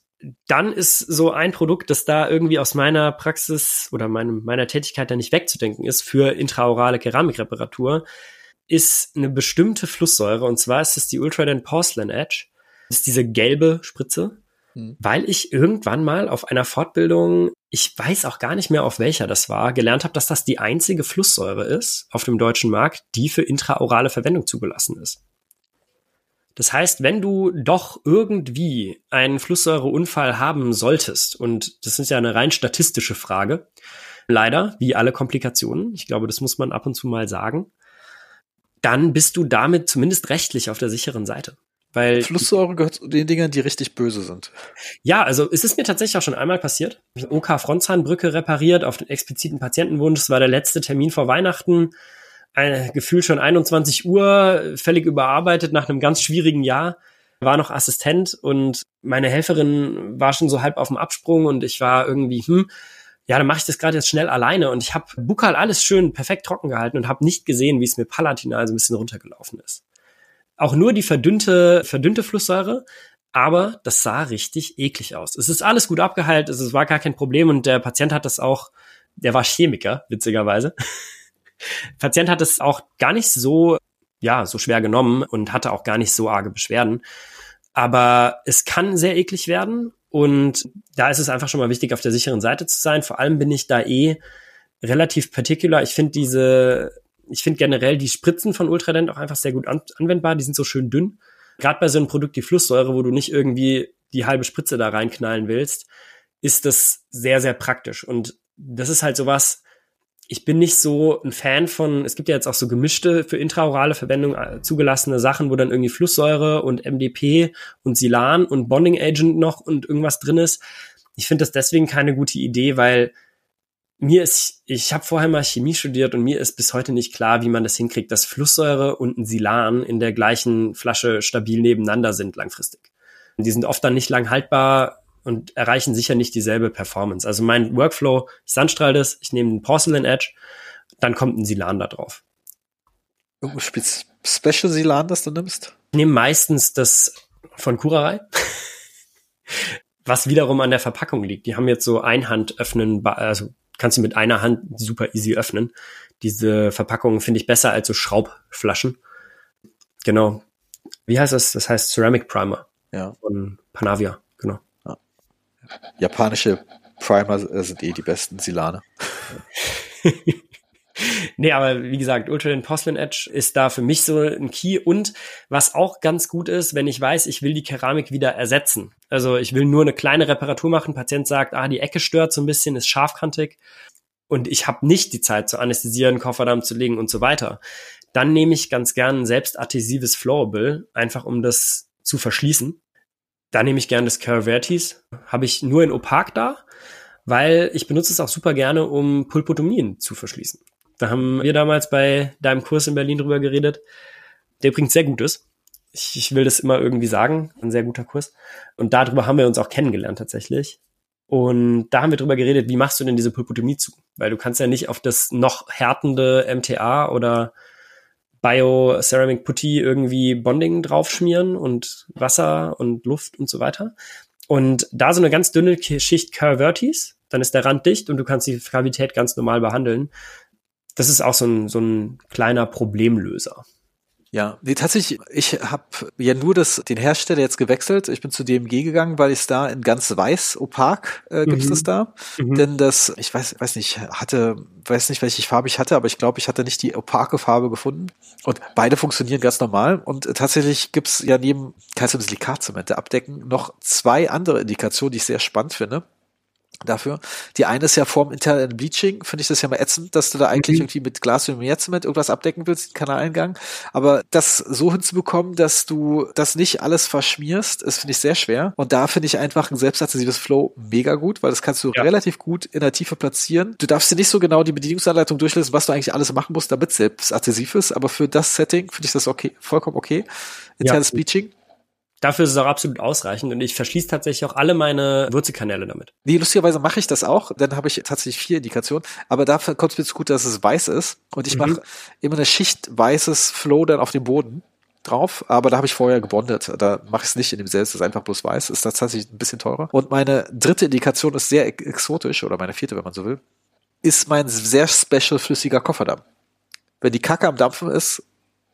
Speaker 2: dann ist so ein Produkt, das da irgendwie aus meiner Praxis oder meinem, meiner Tätigkeit da nicht wegzudenken ist für intraorale Keramikreparatur, ist eine bestimmte Flusssäure. Und zwar ist es die Ultradent Porcelain Edge. Das ist diese gelbe Spritze, hm. weil ich irgendwann mal auf einer Fortbildung, ich weiß auch gar nicht mehr auf welcher das war, gelernt habe, dass das die einzige Flusssäure ist auf dem deutschen Markt, die für intraorale Verwendung zugelassen ist. Das heißt, wenn du doch irgendwie einen Flusssäureunfall haben solltest, und das ist ja eine rein statistische Frage, leider, wie alle Komplikationen, ich glaube, das muss man ab und zu mal sagen, dann bist du damit zumindest rechtlich auf der sicheren Seite. Weil
Speaker 1: Flusssäure gehört zu den Dingern, die richtig böse sind.
Speaker 2: Ja, also es ist mir tatsächlich auch schon einmal passiert. OK Frontzahnbrücke repariert auf den expliziten Patientenwunsch. Es war der letzte Termin vor Weihnachten. Ein Gefühl schon 21 Uhr, völlig überarbeitet nach einem ganz schwierigen Jahr. War noch Assistent und meine Helferin war schon so halb auf dem Absprung und ich war irgendwie, hm, ja, dann mache ich das gerade jetzt schnell alleine und ich habe Bukal alles schön perfekt trocken gehalten und habe nicht gesehen, wie es mit Palatinal so ein bisschen runtergelaufen ist. Auch nur die verdünnte, verdünnte Flusssäure, aber das sah richtig eklig aus. Es ist alles gut abgeheilt, es war gar kein Problem und der Patient hat das auch, der war Chemiker, witzigerweise. Patient hat es auch gar nicht so, ja, so schwer genommen und hatte auch gar nicht so arge Beschwerden. Aber es kann sehr eklig werden und da ist es einfach schon mal wichtig, auf der sicheren Seite zu sein. Vor allem bin ich da eh relativ particular. Ich finde diese, ich finde generell die Spritzen von Ultradent auch einfach sehr gut an anwendbar. Die sind so schön dünn. Gerade bei so einem Produkt wie Flusssäure, wo du nicht irgendwie die halbe Spritze da reinknallen willst, ist das sehr, sehr praktisch. Und das ist halt sowas, ich bin nicht so ein Fan von, es gibt ja jetzt auch so gemischte für intraorale Verwendung äh, zugelassene Sachen, wo dann irgendwie Flusssäure und MDP und Silan und Bonding Agent noch und irgendwas drin ist. Ich finde das deswegen keine gute Idee, weil mir ist, ich habe vorher mal Chemie studiert und mir ist bis heute nicht klar, wie man das hinkriegt, dass Flusssäure und ein Silan in der gleichen Flasche stabil nebeneinander sind langfristig. Die sind oft dann nicht lang haltbar, und erreichen sicher nicht dieselbe Performance. Also mein Workflow, ich sandstrahl das, ich nehme einen Porcelain Edge, dann kommt ein Silan da drauf.
Speaker 1: Special Silan, das du nimmst?
Speaker 2: Ich nehme meistens das von Kurerei, was wiederum an der Verpackung liegt. Die haben jetzt so Einhand öffnen, also kannst du mit einer Hand super easy öffnen. Diese Verpackungen finde ich besser als so Schraubflaschen. Genau. Wie heißt das? Das heißt Ceramic Primer.
Speaker 1: Ja.
Speaker 2: Von Panavia, genau
Speaker 1: japanische Primer sind eh die besten Silane.
Speaker 2: nee, aber wie gesagt, Ultra Porcelain Edge ist da für mich so ein Key. Und was auch ganz gut ist, wenn ich weiß, ich will die Keramik wieder ersetzen. Also ich will nur eine kleine Reparatur machen. Patient sagt, ah, die Ecke stört so ein bisschen, ist scharfkantig. Und ich habe nicht die Zeit zu anästhesieren, Kofferdamm zu legen und so weiter. Dann nehme ich ganz gern ein selbstadhesives Flowable, einfach um das zu verschließen. Da nehme ich gerne das Caravertis. Habe ich nur in Opak da, weil ich benutze es auch super gerne, um Pulpotomien zu verschließen. Da haben wir damals bei deinem Kurs in Berlin drüber geredet, der übrigens sehr gut ist. Ich, ich will das immer irgendwie sagen, ein sehr guter Kurs. Und darüber haben wir uns auch kennengelernt tatsächlich. Und da haben wir drüber geredet, wie machst du denn diese Pulpotomie zu? Weil du kannst ja nicht auf das noch härtende MTA oder Bio-Ceramic Putty irgendwie Bonding draufschmieren und Wasser und Luft und so weiter. Und da so eine ganz dünne Schicht Curvertis, dann ist der Rand dicht und du kannst die Kavität ganz normal behandeln. Das ist auch so ein, so ein kleiner Problemlöser.
Speaker 1: Ja, nee, tatsächlich, ich habe ja nur das, den Hersteller jetzt gewechselt. Ich bin zu DMG gegangen, weil ich da in ganz weiß, opak äh, gibt es mhm. das da. Mhm. Denn das, ich weiß, weiß nicht, hatte, weiß nicht, welche Farbe ich hatte, aber ich glaube, ich hatte nicht die opake Farbe gefunden. Und beide funktionieren ganz normal. Und tatsächlich gibt's ja neben Calcium Silikatzemente abdecken noch zwei andere Indikationen, die ich sehr spannend finde dafür. Die eine ist ja vorm internen Bleaching, finde ich das ja mal ätzend, dass du da eigentlich mhm. irgendwie mit Glas mit irgendwas abdecken willst, den Kanaleingang. Aber das so hinzubekommen, dass du das nicht alles verschmierst, ist, finde ich, sehr schwer. Und da finde ich einfach ein selbstadhesives Flow mega gut, weil das kannst du ja. relativ gut in der Tiefe platzieren. Du darfst dir nicht so genau die Bedienungsanleitung durchlesen, was du eigentlich alles machen musst, damit es selbstadhesiv ist. Aber für das Setting finde ich das okay, vollkommen okay. Internes ja. Bleaching.
Speaker 2: Dafür ist es auch absolut ausreichend und ich verschließe tatsächlich auch alle meine Wurzelkanäle damit.
Speaker 1: Nee, lustigerweise mache ich das auch, dann habe ich tatsächlich vier Indikationen, aber dafür kommt es mir zu gut, dass es weiß ist und ich mhm. mache immer eine Schicht weißes Flow dann auf dem Boden drauf, aber da habe ich vorher gebondet. Da mache ich es nicht in dem selbst, das ist einfach bloß weiß, ist tatsächlich ein bisschen teurer. Und meine dritte Indikation ist sehr exotisch, oder meine vierte, wenn man so will, ist mein sehr special flüssiger Kofferdamm. Wenn die Kacke am Dampfen ist,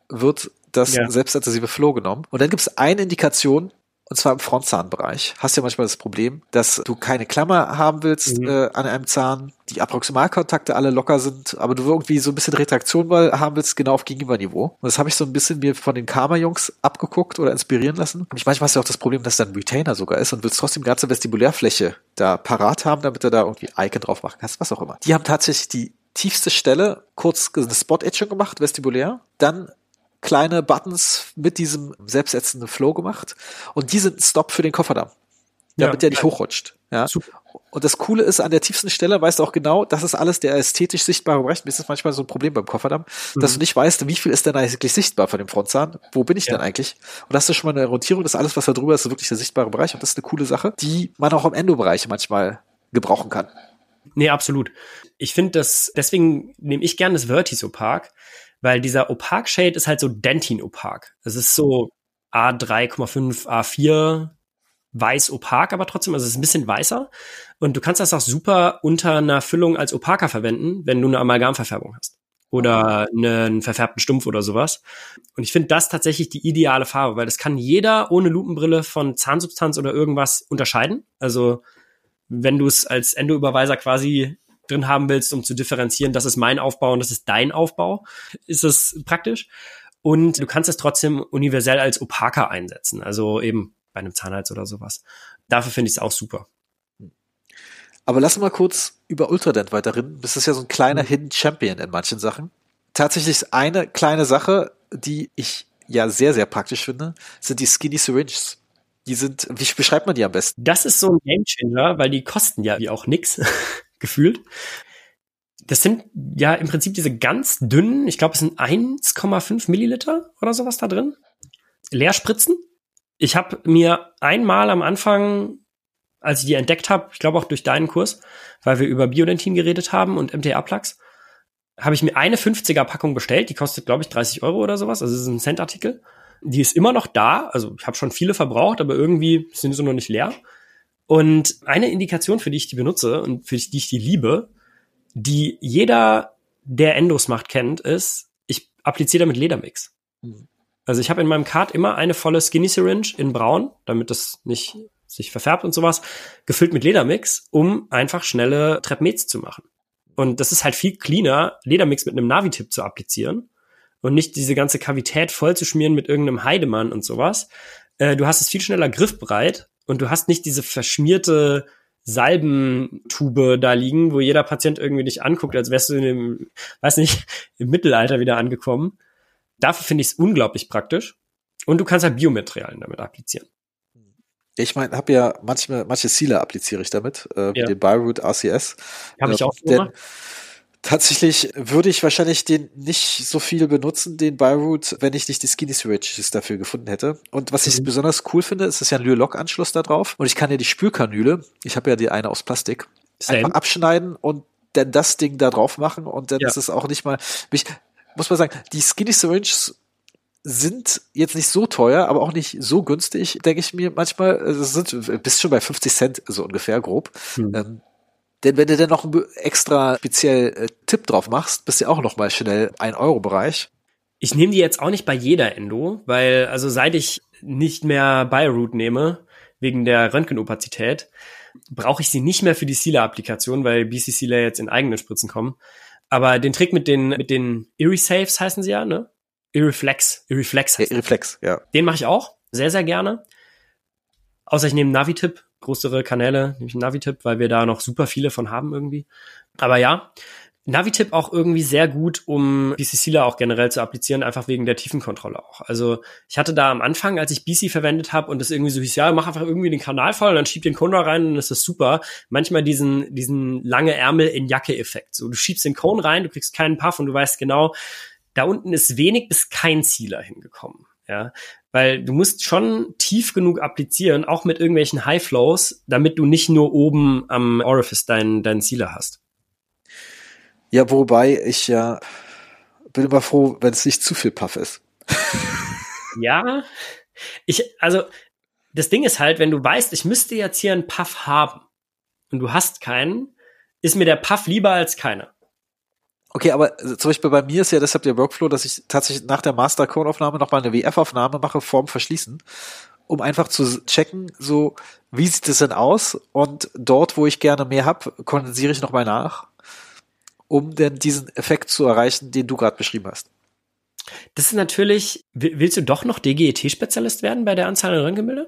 Speaker 1: wird das ja. selbstadhesive Flow genommen. Und dann gibt es eine Indikation, und zwar im Frontzahnbereich. Hast ja manchmal das Problem, dass du keine Klammer haben willst mhm. äh, an einem Zahn, die Approximalkontakte alle locker sind, aber du irgendwie so ein bisschen Retraktion mal haben willst, genau auf Gegenüberniveau. Und das habe ich so ein bisschen mir von den Karma-Jungs abgeguckt oder inspirieren lassen. Und ich manchmal hast du auch das Problem, dass da ein Retainer sogar ist und willst trotzdem die ganze Vestibulärfläche da parat haben, damit du da irgendwie Icon drauf machen kannst, was auch immer. Die haben tatsächlich die tiefste Stelle kurz eine Spot-Etching gemacht, vestibulär, dann kleine Buttons mit diesem selbstsetzenden Flow gemacht und die sind ein Stop für den Kofferdamm, damit ja, der nicht hochrutscht. Ja. Super. Und das Coole ist, an der tiefsten Stelle weißt du auch genau, das ist alles der ästhetisch sichtbare Bereich. Mir ist das manchmal so ein Problem beim Kofferdamm, mhm. dass du nicht weißt, wie viel ist denn eigentlich sichtbar von dem Frontzahn? Wo bin ich ja. denn eigentlich? Und das ist schon mal eine Rotierung, das alles, was da drüber ist, ist wirklich der sichtbare Bereich. Und das ist eine coole Sache, die man auch im Endobereich manchmal gebrauchen kann.
Speaker 2: Nee, absolut. Ich finde das, deswegen nehme ich gerne das Vertis Opak, weil dieser Opak Shade ist halt so Dentin Opak. Es ist so A3,5, A4 weiß opak, aber trotzdem, also es ist ein bisschen weißer. Und du kannst das auch super unter einer Füllung als Opaker verwenden, wenn du eine Amalgamverfärbung hast. Oder einen verfärbten Stumpf oder sowas. Und ich finde das tatsächlich die ideale Farbe, weil das kann jeder ohne Lupenbrille von Zahnsubstanz oder irgendwas unterscheiden. Also wenn du es als Endoüberweiser quasi drin haben willst, um zu differenzieren, das ist mein Aufbau und das ist dein Aufbau, ist es praktisch. Und du kannst es trotzdem universell als Opaker einsetzen. Also eben bei einem Zahnarzt oder sowas. Dafür finde ich es auch super.
Speaker 1: Aber lass mal kurz über Ultradent weiterreden. Das ist ja so ein kleiner mhm. Hidden Champion in manchen Sachen. Tatsächlich ist eine kleine Sache, die ich ja sehr, sehr praktisch finde, sind die Skinny Syringes. Die sind, wie beschreibt man die am besten?
Speaker 2: Das ist so ein Gamechanger, weil die kosten ja wie auch nix, gefühlt. Das sind ja im Prinzip diese ganz dünnen, ich glaube, es sind 1,5 Milliliter oder sowas da drin. Leerspritzen ich habe mir einmal am Anfang, als ich die entdeckt habe, ich glaube auch durch deinen Kurs, weil wir über Biodentin geredet haben und MTA-Plugs, habe ich mir eine 50er Packung bestellt. Die kostet, glaube ich, 30 Euro oder sowas. Also es ist ein Cent-Artikel. Die ist immer noch da. Also ich habe schon viele verbraucht, aber irgendwie sind sie noch nicht leer. Und eine Indikation, für die ich die benutze und für die ich die liebe, die jeder, der Endos macht, kennt, ist, ich appliziere damit Ledermix. Mhm. Also ich habe in meinem Card immer eine volle Skinny Syringe in braun, damit das nicht sich verfärbt und sowas, gefüllt mit Ledermix, um einfach schnelle Trepmets zu machen. Und das ist halt viel cleaner, Ledermix mit einem Navi-Tipp zu applizieren und nicht diese ganze Kavität voll zu schmieren mit irgendeinem Heidemann und sowas. Äh, du hast es viel schneller griffbereit und du hast nicht diese verschmierte Salbentube da liegen, wo jeder Patient irgendwie dich anguckt, als wärst du in dem, weiß nicht, im Mittelalter wieder angekommen. Dafür finde ich es unglaublich praktisch. Und du kannst halt Biomaterialien damit applizieren.
Speaker 1: Ich meine, habe ja manchmal, manche Sealer appliziere ich damit, äh, ja. den Byroot RCS.
Speaker 2: Habe ich äh, auch denn,
Speaker 1: Tatsächlich würde ich wahrscheinlich den nicht so viel benutzen, den Byroot, wenn ich nicht die Skinny Switches dafür gefunden hätte. Und was ich mhm. besonders cool finde, ist, dass ja ein Lyre-Lock-Anschluss da drauf. Und ich kann ja die Spülkanüle, ich habe ja die eine aus Plastik, Same. einfach abschneiden und dann das Ding da drauf machen und dann ja. ist es auch nicht mal, mich, muss man sagen, die Skinny Syringes sind jetzt nicht so teuer, aber auch nicht so günstig, denke ich mir manchmal. Also sind bist schon bei 50 Cent so ungefähr grob. Hm. Ähm, denn wenn du dann noch einen extra speziell äh, Tipp drauf machst, bist du auch noch mal schnell ein Euro Bereich.
Speaker 2: Ich nehme die jetzt auch nicht bei jeder Endo, weil also seit ich nicht mehr Bioroot nehme wegen der Röntgenopazität, brauche ich sie nicht mehr für die Sealer-Applikation, weil BC Sealer jetzt in eigene Spritzen kommen. Aber den Trick mit den, mit den Irresaves heißen sie ja, ne? Irreflex. Irreflex
Speaker 1: heißt ja, Irreflex, ja.
Speaker 2: Den mache ich auch. Sehr, sehr gerne. Außer ich nehme Navitip, größere Kanäle, nehme ich einen Navitip, weil wir da noch super viele von haben irgendwie. Aber ja, Navitip auch irgendwie sehr gut, um BC Sealer auch generell zu applizieren, einfach wegen der Tiefenkontrolle auch. Also ich hatte da am Anfang, als ich BC verwendet habe und das irgendwie so hieß, ja, mach einfach irgendwie den Kanal voll und dann schieb den Cone rein und das ist super. Manchmal diesen, diesen lange Ärmel in Jacke-Effekt. So, du schiebst den Cone rein, du kriegst keinen Puff und du weißt genau, da unten ist wenig bis kein Sealer hingekommen. Ja, weil du musst schon tief genug applizieren, auch mit irgendwelchen High Flows, damit du nicht nur oben am Orifice deinen, deinen Sealer hast.
Speaker 1: Ja, wobei ich ja bin immer froh, wenn es nicht zu viel Puff ist.
Speaker 2: ja, ich, also das Ding ist halt, wenn du weißt, ich müsste jetzt hier einen Puff haben und du hast keinen, ist mir der Puff lieber als keiner.
Speaker 1: Okay, aber äh, zum Beispiel bei mir ist ja deshalb der Workflow, dass ich tatsächlich nach der Master-Code-Aufnahme nochmal eine WF-Aufnahme mache vorm Verschließen, um einfach zu checken, so, wie sieht es denn aus? Und dort, wo ich gerne mehr habe, kondensiere ich nochmal nach um denn diesen Effekt zu erreichen, den du gerade beschrieben hast?
Speaker 2: Das ist natürlich, willst du doch noch DGET-Spezialist werden bei der Anzahl an Röntgenbildern?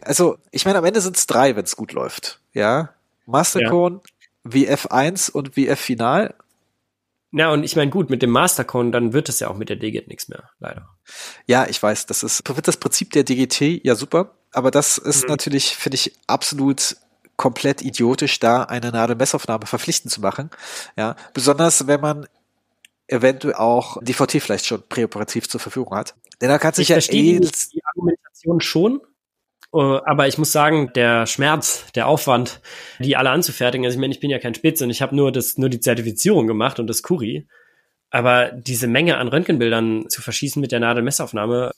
Speaker 1: Also, ich meine, am Ende sind es drei, wenn es gut läuft. Ja. Mastercone, ja. WF1 und WF Final.
Speaker 2: Na, und ich meine, gut, mit dem Mastercone, dann wird es ja auch mit der DGET nichts mehr, leider.
Speaker 1: Ja, ich weiß, das ist, wird das Prinzip der DGT ja super, aber das ist mhm. natürlich, finde ich, absolut komplett idiotisch, da eine Nadelmessaufnahme verpflichtend zu machen. Ja, besonders wenn man eventuell auch DVT vielleicht schon präoperativ zur Verfügung hat. Denn da kann sich
Speaker 2: ich ja eh die Argumentation schon, Uh, aber ich muss sagen, der Schmerz, der Aufwand, die alle anzufertigen, also ich meine, ich bin ja kein Spitze und ich habe nur das, nur die Zertifizierung gemacht und das Kuri. Aber diese Menge an Röntgenbildern zu verschießen mit der Nadelmessaufnahme,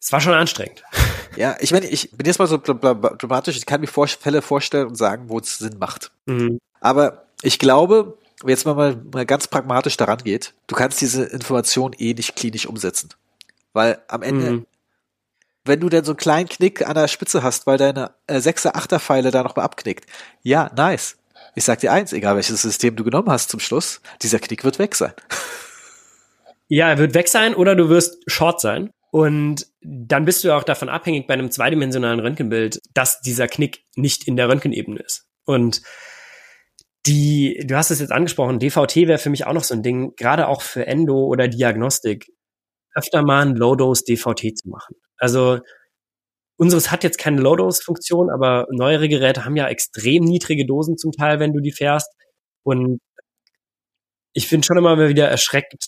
Speaker 2: es war schon anstrengend.
Speaker 1: Ja, ich meine, ich bin jetzt mal so dramatisch, ich kann mir Vor Fälle vorstellen und sagen, wo es Sinn macht. Mhm. Aber ich glaube, jetzt mal, mal ganz pragmatisch daran geht, du kannst diese Information eh nicht klinisch umsetzen. Weil am Ende, mhm. Wenn du denn so einen kleinen Knick an der Spitze hast, weil deine äh, 6er, 8er Pfeile da noch mal abknickt, ja, nice. Ich sag dir eins, egal welches System du genommen hast zum Schluss, dieser Knick wird weg sein.
Speaker 2: Ja, er wird weg sein oder du wirst short sein. Und dann bist du auch davon abhängig bei einem zweidimensionalen Röntgenbild, dass dieser Knick nicht in der Röntgenebene ist. Und die, du hast es jetzt angesprochen, DVT wäre für mich auch noch so ein Ding, gerade auch für Endo oder Diagnostik, öfter mal ein Low-Dose DVT zu machen. Also unseres hat jetzt keine Low-Dose-Funktion, aber neuere Geräte haben ja extrem niedrige Dosen zum Teil, wenn du die fährst. Und ich finde schon immer wieder erschreckend,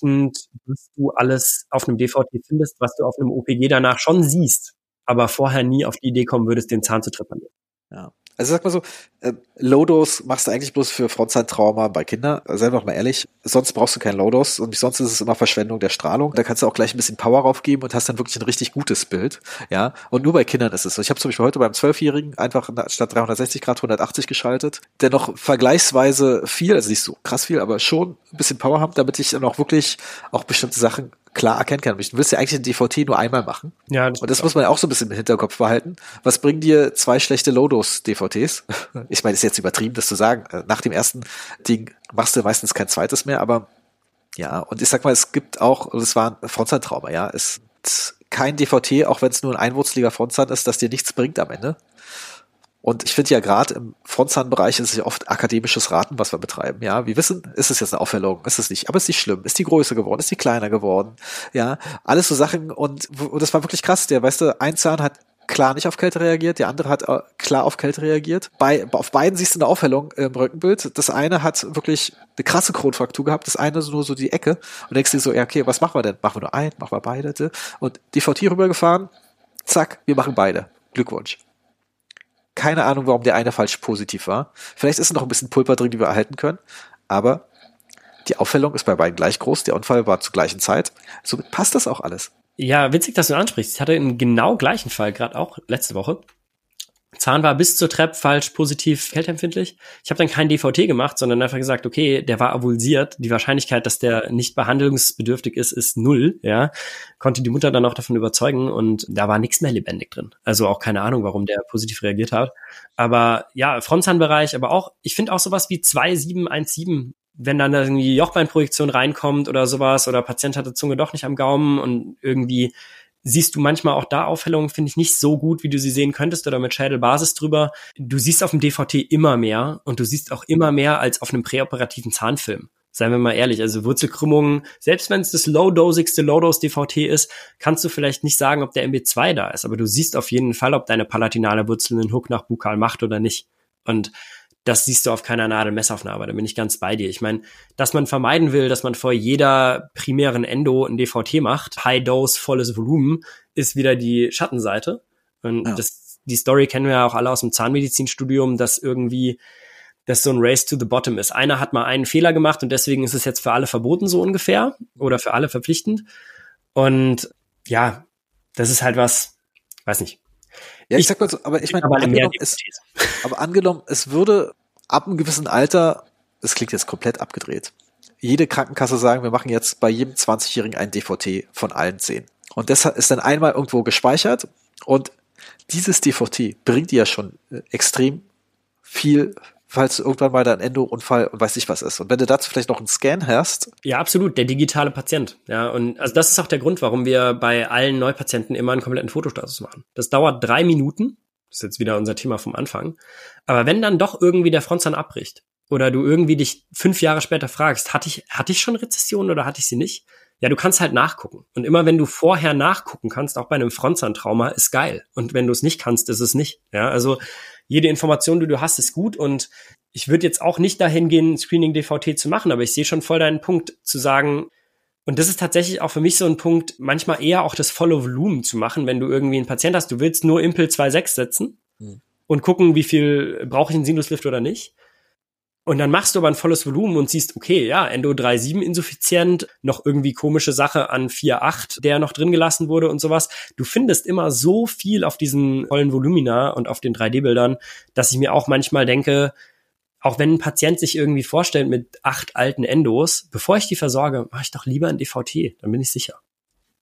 Speaker 2: was du alles auf einem DVT findest, was du auf einem OPG danach schon siehst, aber vorher nie auf die Idee kommen würdest, den Zahn zu trepanieren.
Speaker 1: Ja. Also sag mal so, äh, Low-Dose machst du eigentlich bloß für Frontzeittrauma bei Kindern. Sei doch mal ehrlich, sonst brauchst du keinen Low-Dose und sonst ist es immer Verschwendung der Strahlung. Da kannst du auch gleich ein bisschen Power raufgeben und hast dann wirklich ein richtig gutes Bild. Ja, und nur bei Kindern ist es so. Ich habe zum Beispiel heute beim Zwölfjährigen einfach statt 360 Grad 180 geschaltet, der noch vergleichsweise viel, also nicht so krass viel, aber schon ein bisschen Power haben, damit ich dann auch wirklich auch bestimmte Sachen klar erkennen kann. Du willst ja eigentlich ein DVT nur einmal machen. Ja, das und das muss man ja auch so ein bisschen im Hinterkopf behalten. Was bringen dir zwei schlechte Lodos-DVTs? Ich meine, ist jetzt übertrieben, das zu sagen. Äh, nach dem ersten Ding machst du meistens kein zweites mehr, aber ja, und ich sag mal, es gibt auch, es war ein Frontzahntrauma, ja, es ist kein DVT, auch wenn es nur ein einwurzeliger Frontzahn ist, das dir nichts bringt am Ende. Und ich finde ja gerade im Frontzahnbereich ist es ja oft akademisches Raten, was wir betreiben. Ja, wir wissen, ist es jetzt eine Auffällung, ist es nicht, aber ist nicht schlimm, ist die größer geworden, ist die kleiner geworden. Ja, alles so Sachen und, und das war wirklich krass. Der, weißt du, ein Zahn hat klar nicht auf Kälte reagiert, der andere hat äh, klar auf Kälte reagiert. Bei, auf beiden siehst du eine Aufhellung im Rückenbild. Das eine hat wirklich eine krasse Kronfraktur gehabt, das eine nur so die Ecke. Und denkst dir so, ja, okay, was machen wir denn? Machen wir nur ein, machen wir beide? Und DVT rübergefahren, zack, wir machen beide. Glückwunsch. Keine Ahnung, warum der eine falsch positiv war. Vielleicht ist noch ein bisschen Pulper drin, die wir erhalten können. Aber die Auffällung ist bei beiden gleich groß. Der Unfall war zur gleichen Zeit. Somit passt das auch alles.
Speaker 2: Ja, witzig, dass du ansprichst. Ich hatte einen genau gleichen Fall, gerade auch letzte Woche. Zahn war bis zur Treppe falsch positiv kälteempfindlich. Ich habe dann kein DVT gemacht, sondern einfach gesagt, okay, der war avulsiert. Die Wahrscheinlichkeit, dass der nicht behandlungsbedürftig ist, ist null. Ja, konnte die Mutter dann auch davon überzeugen und da war nichts mehr lebendig drin. Also auch keine Ahnung, warum der positiv reagiert hat. Aber ja, Frontzahnbereich, aber auch, ich finde auch sowas wie 2717 wenn dann irgendwie Jochbeinprojektion reinkommt oder sowas oder Patient hat die Zunge doch nicht am Gaumen und irgendwie siehst du manchmal auch da Aufhellungen, finde ich, nicht so gut, wie du sie sehen könntest oder mit Schädelbasis drüber. Du siehst auf dem DVT immer mehr und du siehst auch immer mehr als auf einem präoperativen Zahnfilm. Seien wir mal ehrlich, also Wurzelkrümmungen, selbst wenn es das low-dosigste Low-Dose-DVT ist, kannst du vielleicht nicht sagen, ob der MB2 da ist, aber du siehst auf jeden Fall, ob deine palatinale Wurzel einen Hook nach Bukal macht oder nicht. Und das siehst du auf keiner Nadelmessaufnahme, da bin ich ganz bei dir. Ich meine, dass man vermeiden will, dass man vor jeder primären Endo ein DVT macht, High Dose, volles Volumen, ist wieder die Schattenseite. Und ja. das, die Story kennen wir ja auch alle aus dem Zahnmedizinstudium, dass irgendwie das so ein Race to the Bottom ist. Einer hat mal einen Fehler gemacht und deswegen ist es jetzt für alle verboten, so ungefähr, oder für alle verpflichtend. Und ja, das ist halt was, weiß nicht,
Speaker 1: ja, ich, ich sag mal so, aber ich meine, angenommen, es, aber angenommen, es würde ab einem gewissen Alter, das klingt jetzt komplett abgedreht, jede Krankenkasse sagen, wir machen jetzt bei jedem 20-Jährigen ein DVT von allen zehn. Und das ist dann einmal irgendwo gespeichert und dieses DVT bringt dir ja schon äh, extrem viel falls irgendwann mal dein Endo-Unfall und weiß ich was ist. Und wenn du dazu vielleicht noch einen Scan hast.
Speaker 2: Ja, absolut, der digitale Patient. Ja, und also das ist auch der Grund, warum wir bei allen Neupatienten immer einen kompletten Fotostatus machen. Das dauert drei Minuten. Das ist jetzt wieder unser Thema vom Anfang. Aber wenn dann doch irgendwie der Frontzahn abbricht oder du irgendwie dich fünf Jahre später fragst, hatte ich, hatte ich schon Rezession oder hatte ich sie nicht? Ja, du kannst halt nachgucken. Und immer wenn du vorher nachgucken kannst, auch bei einem Frontzahntrauma, ist geil. Und wenn du es nicht kannst, ist es nicht. Ja, also jede Information, die du hast, ist gut und ich würde jetzt auch nicht dahin gehen, Screening DVT zu machen, aber ich sehe schon voll deinen Punkt zu sagen, Und das ist tatsächlich auch für mich so ein Punkt, manchmal eher auch das volle Volumen zu machen, wenn du irgendwie einen Patient hast, du willst nur Impel 2.6 setzen hm. und gucken, wie viel brauche ich einen Sinuslift oder nicht. Und dann machst du aber ein volles Volumen und siehst, okay, ja, Endo 3.7 insuffizient, noch irgendwie komische Sache an 4.8, der noch drin gelassen wurde und sowas. Du findest immer so viel auf diesen vollen Volumina und auf den 3D-Bildern, dass ich mir auch manchmal denke, auch wenn ein Patient sich irgendwie vorstellt mit acht alten Endos, bevor ich die versorge, mache ich doch lieber ein DVT, dann bin ich sicher.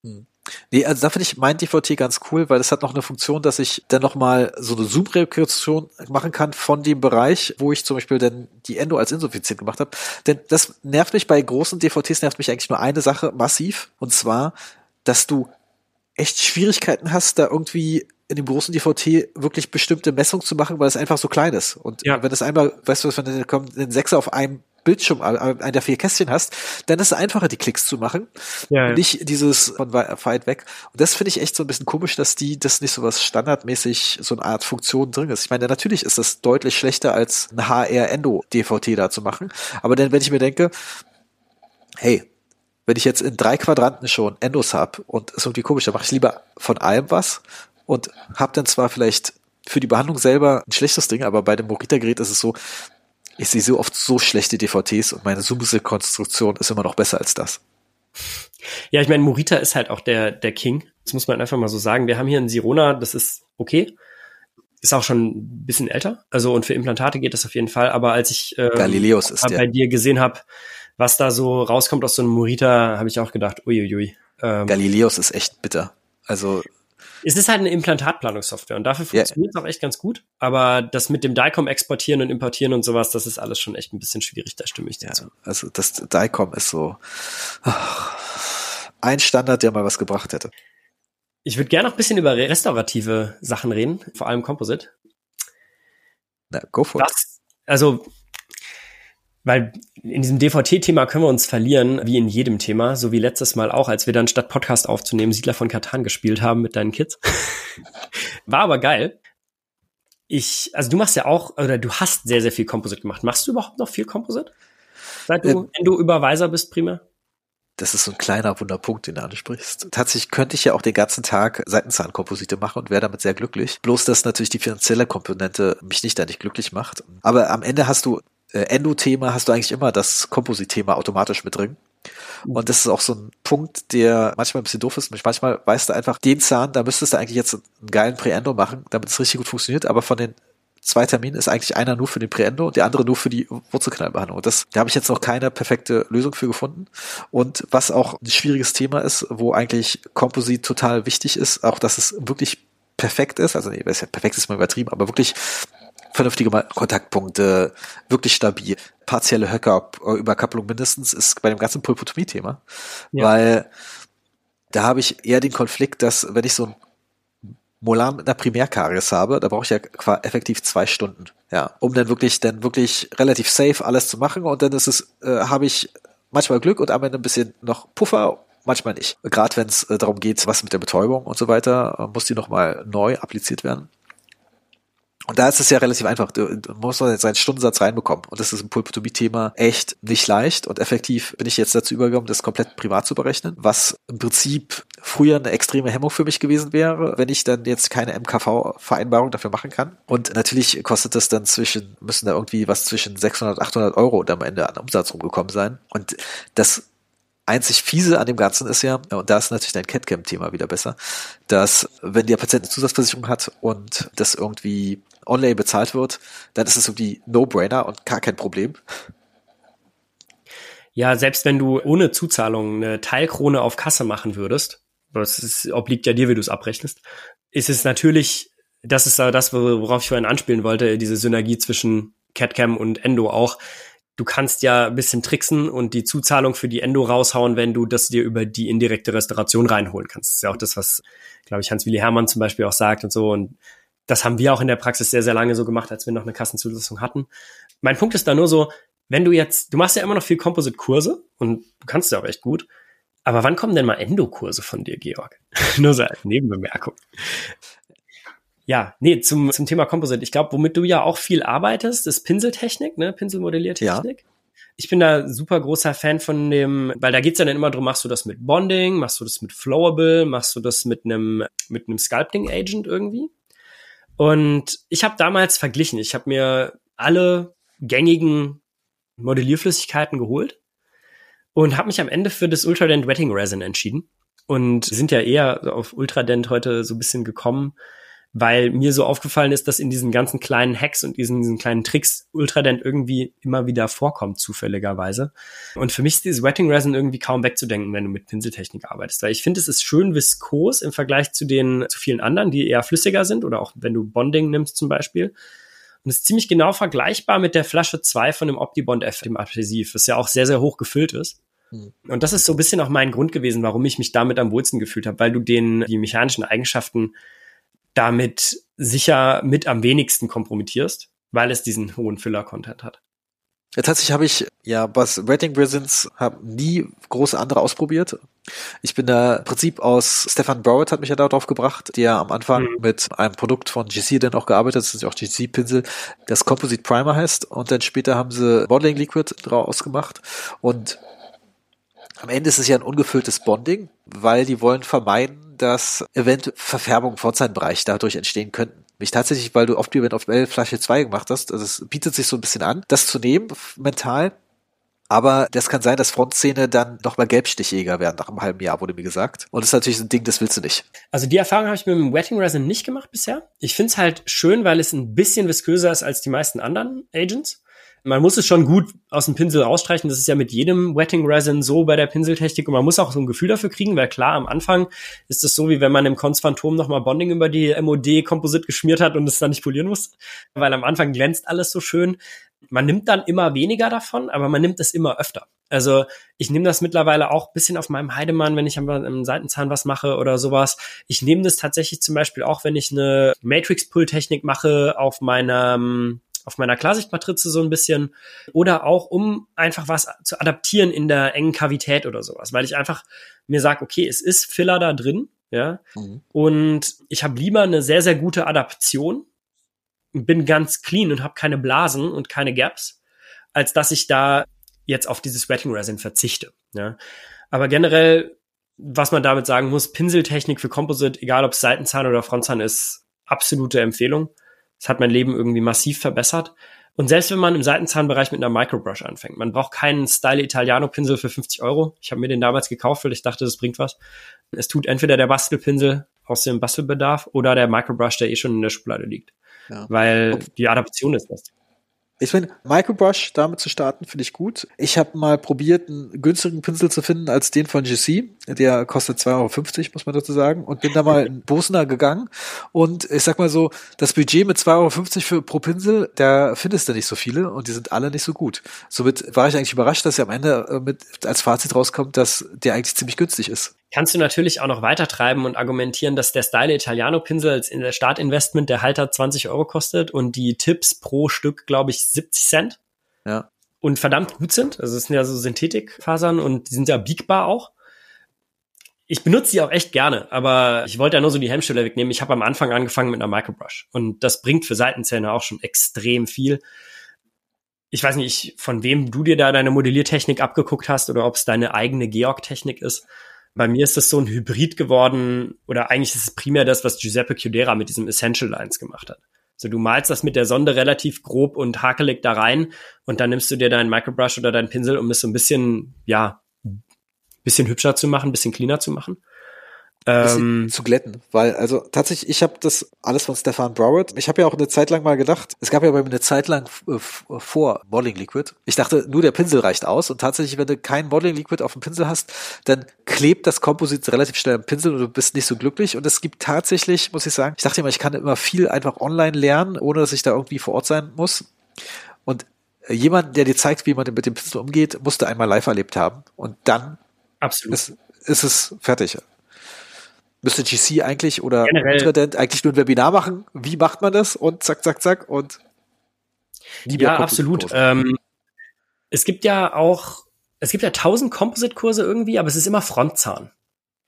Speaker 1: Hm. Nee, also da finde ich mein DVT ganz cool, weil es hat noch eine Funktion, dass ich dann nochmal so eine Zoom-Rekursion machen kann von dem Bereich, wo ich zum Beispiel dann die Endo als insuffizient gemacht habe. Denn das nervt mich bei großen DVTs, nervt mich eigentlich nur eine Sache massiv, und zwar, dass du echt Schwierigkeiten hast, da irgendwie in dem großen DVT wirklich bestimmte Messungen zu machen, weil es einfach so klein ist. Und ja. wenn es einmal, weißt du, wenn du den Sechser auf einem Bildschirm, ein der vier Kästchen hast, dann ist es einfacher, die Klicks zu machen. Ja, ja. Nicht dieses von weit weg. Und das finde ich echt so ein bisschen komisch, dass die, das nicht so was standardmäßig, so eine Art Funktion drin ist. Ich meine, natürlich ist das deutlich schlechter als ein HR-Endo-DVT da zu machen. Aber dann, wenn ich mir denke, hey, wenn ich jetzt in drei Quadranten schon Endos hab und ist irgendwie komisch, dann mache ich lieber von allem was und habe dann zwar vielleicht für die Behandlung selber ein schlechtes Ding, aber bei dem Morita-Gerät ist es so, ich sehe so oft so schlechte DVTs und meine Zoom-Konstruktion ist immer noch besser als das.
Speaker 2: Ja, ich meine, Morita ist halt auch der, der King. Das muss man einfach mal so sagen. Wir haben hier einen Sirona, das ist okay. Ist auch schon ein bisschen älter. Also, und für Implantate geht das auf jeden Fall. Aber als ich
Speaker 1: ähm, Galileos ist
Speaker 2: bei dir gesehen habe, was da so rauskommt aus so einem Morita, habe ich auch gedacht, uiuiui.
Speaker 1: Ähm, Galileos ist echt bitter. Also
Speaker 2: es ist halt eine Implantatplanungssoftware und dafür funktioniert es yeah. auch echt ganz gut. Aber das mit dem DICOM exportieren und importieren und sowas, das ist alles schon echt ein bisschen schwierig, da stimme ich dir ja, zu.
Speaker 1: Also das DICOM ist so ach, ein Standard, der mal was gebracht hätte.
Speaker 2: Ich würde gerne noch ein bisschen über restaurative Sachen reden, vor allem Composite.
Speaker 1: Na, go for it.
Speaker 2: Also weil in diesem DVT-Thema können wir uns verlieren, wie in jedem Thema, so wie letztes Mal auch, als wir dann statt Podcast aufzunehmen Siedler von Katan gespielt haben mit deinen Kids. War aber geil. Ich, also du machst ja auch, oder du hast sehr, sehr viel Composite gemacht. Machst du überhaupt noch viel Composite? Seit du, ähm, wenn du Überweiser bist, primär?
Speaker 1: Das ist so ein kleiner Wunderpunkt, den du ansprichst. Tatsächlich könnte ich ja auch den ganzen Tag Seitenzahnkomposite machen und wäre damit sehr glücklich. Bloß, dass natürlich die finanzielle Komponente mich nicht da nicht glücklich macht. Aber am Ende hast du Endo-Thema hast du eigentlich immer das Komposit-Thema automatisch mit drin. Und das ist auch so ein Punkt, der manchmal ein bisschen doof ist. Manchmal weißt du einfach, den Zahn, da müsstest du eigentlich jetzt einen geilen Preendo machen, damit es richtig gut funktioniert. Aber von den zwei Terminen ist eigentlich einer nur für den Preendo und der andere nur für die Wurzelkanalbehandlung. Und das, da habe ich jetzt noch keine perfekte Lösung für gefunden. Und was auch ein schwieriges Thema ist, wo eigentlich Komposit total wichtig ist, auch dass es wirklich perfekt ist, also nee, perfekt ist mal übertrieben, aber wirklich vernünftige Kontaktpunkte, wirklich stabil. Partielle Höcker-Überkapplung mindestens ist bei dem ganzen Pulpotomie-Thema. Ja. Weil da habe ich eher den Konflikt, dass wenn ich so ein Molar mit einer Primärkaries habe, da brauche ich ja effektiv zwei Stunden, ja, um dann wirklich, dann wirklich relativ safe alles zu machen und dann ist es, äh, habe ich manchmal Glück und am Ende ein bisschen noch Puffer manchmal nicht. Gerade wenn es äh, darum geht, was mit der Betäubung und so weiter, äh, muss die nochmal neu appliziert werden. Und da ist es ja relativ einfach. Du, du musst jetzt seinen Stundensatz reinbekommen. Und das ist ein Pulpotomie-Thema echt nicht leicht. Und effektiv bin ich jetzt dazu übergekommen, das komplett privat zu berechnen, was im Prinzip früher eine extreme Hemmung für mich gewesen wäre, wenn ich dann jetzt keine MKV-Vereinbarung dafür machen kann. Und natürlich kostet das dann zwischen, müssen da irgendwie was zwischen 600, 800 Euro am Ende an Umsatz rumgekommen sein. Und das einzig fiese an dem Ganzen ist ja, und da ist natürlich dein CatCam-Thema wieder besser, dass wenn der Patient eine Zusatzversicherung hat und das irgendwie online bezahlt wird, dann ist es irgendwie No-Brainer und gar kein Problem.
Speaker 2: Ja, selbst wenn du ohne Zuzahlung eine Teilkrone auf Kasse machen würdest, das ist, obliegt ja dir, wie du es abrechnest, ist es natürlich, das ist das, worauf ich vorhin anspielen wollte, diese Synergie zwischen CatCam und Endo auch. Du kannst ja ein bisschen tricksen und die Zuzahlung für die Endo raushauen, wenn du das dir über die indirekte Restauration reinholen kannst. Das ist ja auch das, was, glaube ich, Hans-Willi Hermann zum Beispiel auch sagt und so. Und das haben wir auch in der Praxis sehr, sehr lange so gemacht, als wir noch eine Kassenzulassung hatten. Mein Punkt ist da nur so, wenn du jetzt, du machst ja immer noch viel Composite-Kurse und du kannst ja auch echt gut, aber wann kommen denn mal Endokurse von dir, Georg? nur so als Nebenbemerkung. Ja, nee, zum, zum Thema Composite. Ich glaube, womit du ja auch viel arbeitest, ist Pinseltechnik, ne? Pinselmodelliertechnik. Ja. Ich bin da super großer Fan von dem, weil da geht's ja dann immer drum, machst du das mit Bonding, machst du das mit Flowable, machst du das mit einem mit einem Sculpting Agent irgendwie? Und ich habe damals verglichen. Ich habe mir alle gängigen Modellierflüssigkeiten geholt und habe mich am Ende für das Ultradent Wetting Resin entschieden und sind ja eher auf Ultradent heute so ein bisschen gekommen, weil mir so aufgefallen ist, dass in diesen ganzen kleinen Hacks und diesen, diesen kleinen Tricks Ultradent irgendwie immer wieder vorkommt, zufälligerweise. Und für mich ist dieses Wetting Resin irgendwie kaum wegzudenken, wenn du mit Pinseltechnik arbeitest, weil ich finde, es ist schön viskos im Vergleich zu den, zu vielen anderen, die eher flüssiger sind oder auch wenn du Bonding nimmst zum Beispiel. Und es ist ziemlich genau vergleichbar mit der Flasche 2 von dem Optibond F, dem Adhesiv, das ja auch sehr, sehr hoch gefüllt ist. Hm. Und das ist so ein bisschen auch mein Grund gewesen, warum ich mich damit am wohlsten gefühlt habe, weil du den, die mechanischen Eigenschaften damit sicher mit am wenigsten kompromittierst, weil es diesen hohen Filler-Content hat.
Speaker 1: Ja, tatsächlich habe ich ja was Rating Resins habe nie große andere ausprobiert. Ich bin da im Prinzip aus Stefan Browett hat mich ja darauf gebracht, der am Anfang mhm. mit einem Produkt von GC dann auch gearbeitet, das ist ja auch GC Pinsel, das Composite Primer heißt und dann später haben sie Modeling Liquid draus gemacht und am Ende ist es ja ein ungefülltes Bonding, weil die wollen vermeiden, dass eventuell Verfärbungen von seinem Bereich dadurch entstehen könnten. Mich tatsächlich, weil du oft Event auf L Flasche 2 gemacht hast, also es bietet sich so ein bisschen an, das zu nehmen, mental. Aber das kann sein, dass Frontszene dann nochmal Gelbstichjäger werden nach einem halben Jahr, wurde mir gesagt. Und das ist natürlich ein Ding, das willst du nicht.
Speaker 2: Also die Erfahrung habe ich mit dem Wetting Resin nicht gemacht bisher. Ich finde es halt schön, weil es ein bisschen visköser ist als die meisten anderen Agents man muss es schon gut aus dem Pinsel rausstreichen. Das ist ja mit jedem Wetting Resin so bei der Pinseltechnik und man muss auch so ein Gefühl dafür kriegen, weil klar, am Anfang ist es so, wie wenn man im Cons Phantom nochmal Bonding über die MOD-Komposit geschmiert hat und es dann nicht polieren muss, weil am Anfang glänzt alles so schön. Man nimmt dann immer weniger davon, aber man nimmt es immer öfter. Also ich nehme das mittlerweile auch bisschen auf meinem Heidemann, wenn ich am, Seitenzahn was mache oder sowas. Ich nehme das tatsächlich zum Beispiel auch, wenn ich eine Matrix-Pull-Technik mache auf meinem auf meiner Klarsichtmatrize so ein bisschen oder auch um einfach was zu adaptieren in der engen Kavität oder sowas, weil ich einfach mir sage, okay, es ist Filler da drin, ja, mhm. und ich habe lieber eine sehr sehr gute Adaption, bin ganz clean und habe keine Blasen und keine Gaps, als dass ich da jetzt auf dieses Wetting Resin verzichte, ja. Aber generell was man damit sagen muss, Pinseltechnik für Composite, egal ob es Seitenzahn oder Frontzahn ist, absolute Empfehlung. Es hat mein Leben irgendwie massiv verbessert. Und selbst wenn man im Seitenzahnbereich mit einer Microbrush anfängt, man braucht keinen Style Italiano Pinsel für 50 Euro. Ich habe mir den damals gekauft, weil ich dachte, das bringt was. Es tut entweder der Bastelpinsel aus dem Bastelbedarf oder der Microbrush, der eh schon in der Schublade liegt. Ja. Weil die Adaption ist das.
Speaker 1: Ich finde, Microbrush damit zu starten, finde ich gut. Ich habe mal probiert, einen günstigen Pinsel zu finden als den von GC. Der kostet 2,50 Euro, muss man dazu sagen. Und bin da mal in Bosner gegangen. Und ich sag mal so, das Budget mit 2,50 Euro für, pro Pinsel, da findest du nicht so viele und die sind alle nicht so gut. Somit war ich eigentlich überrascht, dass ja am Ende äh, mit als Fazit rauskommt, dass der eigentlich ziemlich günstig ist
Speaker 2: kannst du natürlich auch noch weiter treiben und argumentieren, dass der Style Italiano Pinsel als in der Startinvestment der Halter 20 Euro kostet und die Tipps pro Stück, glaube ich, 70 Cent.
Speaker 1: Ja.
Speaker 2: Und verdammt gut sind. Also es sind ja so Synthetikfasern und die sind ja biegbar auch. Ich benutze die auch echt gerne, aber ich wollte ja nur so die Hemmschwelle wegnehmen. Ich habe am Anfang angefangen mit einer Microbrush und das bringt für Seitenzähne auch schon extrem viel. Ich weiß nicht, von wem du dir da deine Modelliertechnik abgeguckt hast oder ob es deine eigene Georg-Technik ist. Bei mir ist das so ein Hybrid geworden, oder eigentlich ist es primär das, was Giuseppe Chiudera mit diesem Essential Lines gemacht hat. Also du malst das mit der Sonde relativ grob und hakelig da rein und dann nimmst du dir deinen Microbrush oder deinen Pinsel, um es so ein bisschen, ja, bisschen hübscher zu machen, bisschen cleaner zu machen
Speaker 1: ähm, zu glätten, weil also tatsächlich, ich habe das alles von Stefan Broward. Ich habe ja auch eine Zeit lang mal gedacht, es gab ja bei mir eine Zeit lang äh, vor Modeling Liquid. Ich dachte, nur der Pinsel reicht aus und tatsächlich, wenn du kein Modeling Liquid auf dem Pinsel hast, dann klebt das Komposit relativ schnell am Pinsel und du bist nicht so glücklich. Und es gibt tatsächlich, muss ich sagen, ich dachte immer, ich kann immer viel einfach online lernen, ohne dass ich da irgendwie vor Ort sein muss. Und jemand, der dir zeigt, wie man mit dem Pinsel umgeht, musste einmal live erlebt haben. Und dann
Speaker 2: Absolut.
Speaker 1: Ist, ist es fertig. Müsste GC eigentlich oder Intradent eigentlich nur ein Webinar machen? Wie macht man das? Und zack, zack, zack und
Speaker 2: ja, absolut. Ähm, es gibt ja auch, es gibt ja tausend Composite-Kurse irgendwie, aber es ist immer Frontzahn.